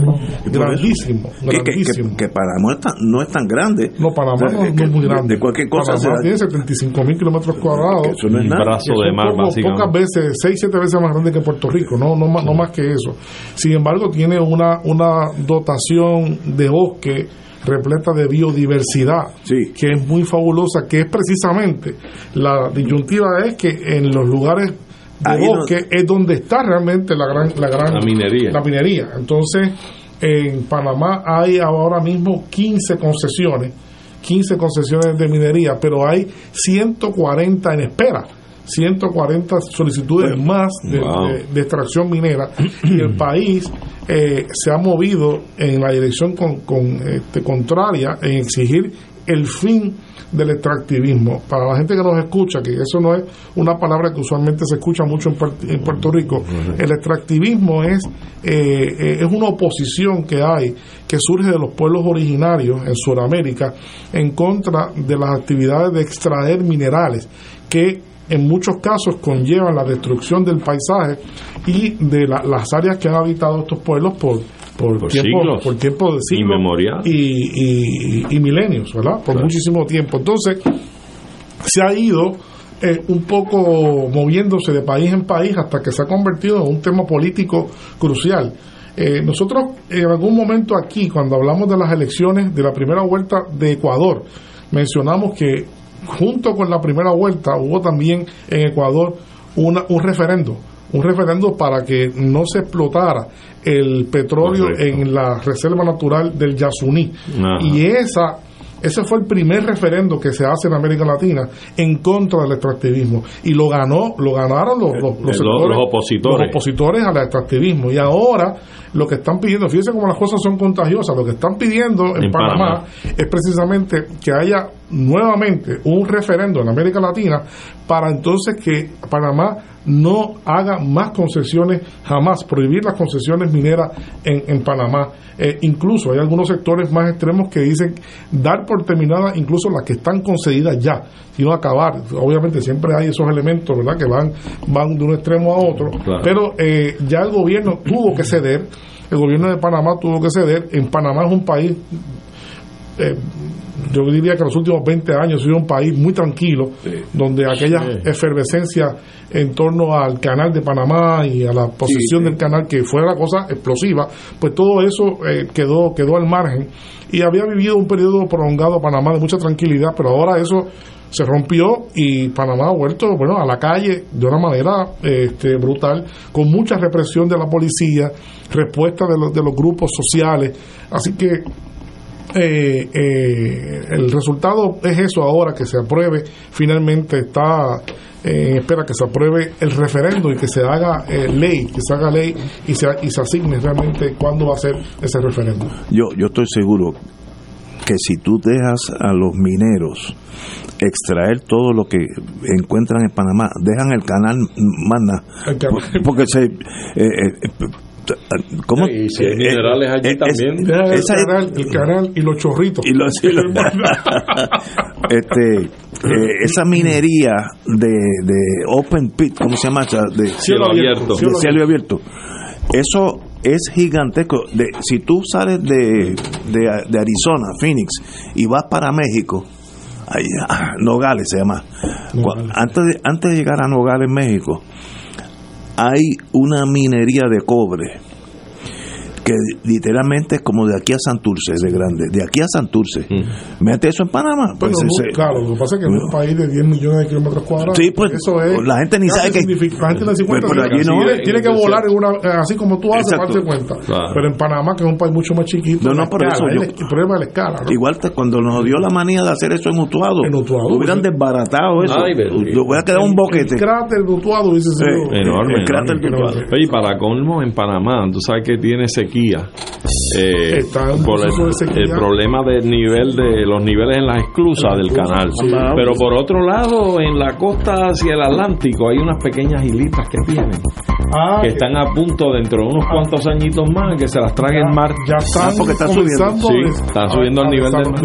grandísimo. Que, grandísimo. que, que Panamá está- no es tan grande. No, Panamá no, Es no que es muy grande. De cualquier cosa Panamá se tiene 75 mil kilómetros cuadrados. eso no es Un nada. brazo de mar, poco- pocas veces, 6, 7 veces más grande que Puerto Rico, no, no, más, no más que eso. Sin embargo, tiene una, una dotación de bosque repleta de biodiversidad, que es muy fabulosa, que es precisamente, la disyuntiva es que en los lugares de Ahí no- bosque es donde está realmente la gran, la gran La minería. la minería. Entonces, en Panamá hay ahora mismo 15 concesiones, 15 concesiones de minería, pero hay 140 en espera. 140 solicitudes más de, Wow. de- de extracción minera y el país eh, se ha movido en la dirección con, con, este, contraria en exigir el fin del extractivismo. Para la gente que nos escucha, que eso no es una palabra que usualmente se escucha mucho en, Puert- en Puerto Rico, el extractivismo es, eh, es una oposición que hay, que surge de los pueblos originarios en Sudamérica en contra de las actividades de extraer minerales que en muchos casos conllevan la destrucción del paisaje y de la- las áreas que han habitado estos pueblos por, por, Por tiempo, siglos. por tiempo de siglos y, y- y milenios, ¿verdad? Por muchísimo tiempo. Entonces, se ha ido eh, un poco moviéndose de país en país hasta que se ha convertido en un tema político crucial. Eh, nosotros en algún momento aquí, cuando hablamos de las elecciones de la primera vuelta de Ecuador, mencionamos que junto con la primera vuelta hubo también en Ecuador una, un referendo, un referendo para que no se explotara el petróleo en la reserva natural del Yasuní. Ajá. Y esa ese fue el primer referendo que se hace en América Latina en contra del extractivismo. Y lo ganó, lo ganaron los, los, Los- sectores- los opositores. los opositores al extractivismo. Y ahora lo que están pidiendo, fíjense cómo las cosas son contagiosas, lo que están pidiendo en, En Panamá, Panamá. es precisamente que haya nuevamente un referendo en América Latina para entonces que Panamá no haga más concesiones jamás, prohibir las concesiones mineras en, en Panamá. Eh, incluso hay algunos sectores más extremos que dicen dar por terminadas incluso las que están concedidas ya, sino acabar. Obviamente siempre hay esos elementos ¿verdad? que van, van de un extremo a otro, Claro. pero eh, ya el gobierno tuvo que ceder, el gobierno de Panamá tuvo que ceder, en Panamá es un país eh, yo diría que los últimos 20 años ha sido un país muy tranquilo, donde aquella efervescencia en torno al canal de Panamá y a la posesión del canal, que fue la cosa explosiva, pues todo eso eh, quedó, quedó al margen. Y había vivido un periodo prolongado Panamá de mucha tranquilidad, pero ahora eso se rompió y Panamá ha vuelto bueno a la calle de una manera este, brutal con mucha represión de la policía respuesta de los, de los grupos sociales. Así que eh, eh, el resultado es eso ahora que se apruebe. Finalmente está eh, en espera que se apruebe el referendo y que se haga eh, ley que se haga ley y se, y se asigne realmente cuándo va a ser ese referendo. Yo, yo estoy seguro que si tú dejas a los mineros extraer todo lo que encuentran en Panamá, dejan el canal mana, porque se... eh, eh, ¿Cómo? Y si hay Eh, minerales allí eh, es- también. El, canal, el canal y los chorritos. Y este eh, esa minería de, de open pit cómo se llama de Cielo abierto. de cielo abierto. Eso es gigantesco. De, si tú sales de, de, de Arizona Phoenix y vas para México ahí, ah, Nogales se llama. Antes de, antes de llegar a Nogales México hay una minería de cobre que literalmente es como de aquí a Santurce de grande, de aquí a Santurce. Mete eso en Panamá. Pero Pues no, ese- claro, lo que pasa es que en un país de 10 millones de kilómetros cuadrados, Sí, pues, eso es. la gente ni sabe que- significa- La gente no se Pues, cuenta. pero tiene, allí no. tiene- tiene que volar en una, eh, así como tú haces, para Exacto. darse cuenta. Claro. Pero en Panamá, que es un país mucho más chiquito, No, por escala, eso es yo- el, el problema de la escala. ¿no? Igual cuando nos dio la manía de hacer eso en Utuado, hubieran desbaratado eso. Ay, bendito. Yo voy a quedar un boquete. El cráter de Utuado, dice Sí. enorme, el cráter enorme. de Utuado. Oye, y para colmo en Panamá, tú sabes que tiene sequía. Eh, por el, proceso de sequía. el problema del nivel de los niveles en las esclusas del canal. Sí. Pero por otro lado, en la costa hacia el Atlántico hay unas pequeñas islitas que tienen Ah, que están a punto dentro de unos cuantos añitos más que se las trague el mar. Ya están Ah, porque está subiendo. Sí, está subiendo el nivel del mar.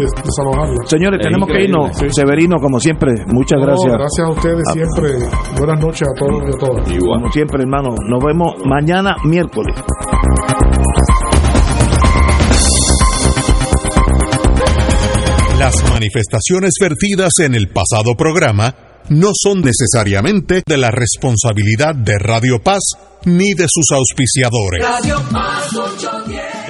Señores, Es tenemos que irnos. Severino, como siempre, muchas No, gracias. gracias a ustedes Ah. siempre. Buenas noches a todos y a todas. Igual. Como siempre, hermano. Nos vemos mañana, miércoles. Las manifestaciones vertidas en el pasado programa no son necesariamente de la responsabilidad de Radio Paz ni de sus auspiciadores. Radio Paz 810.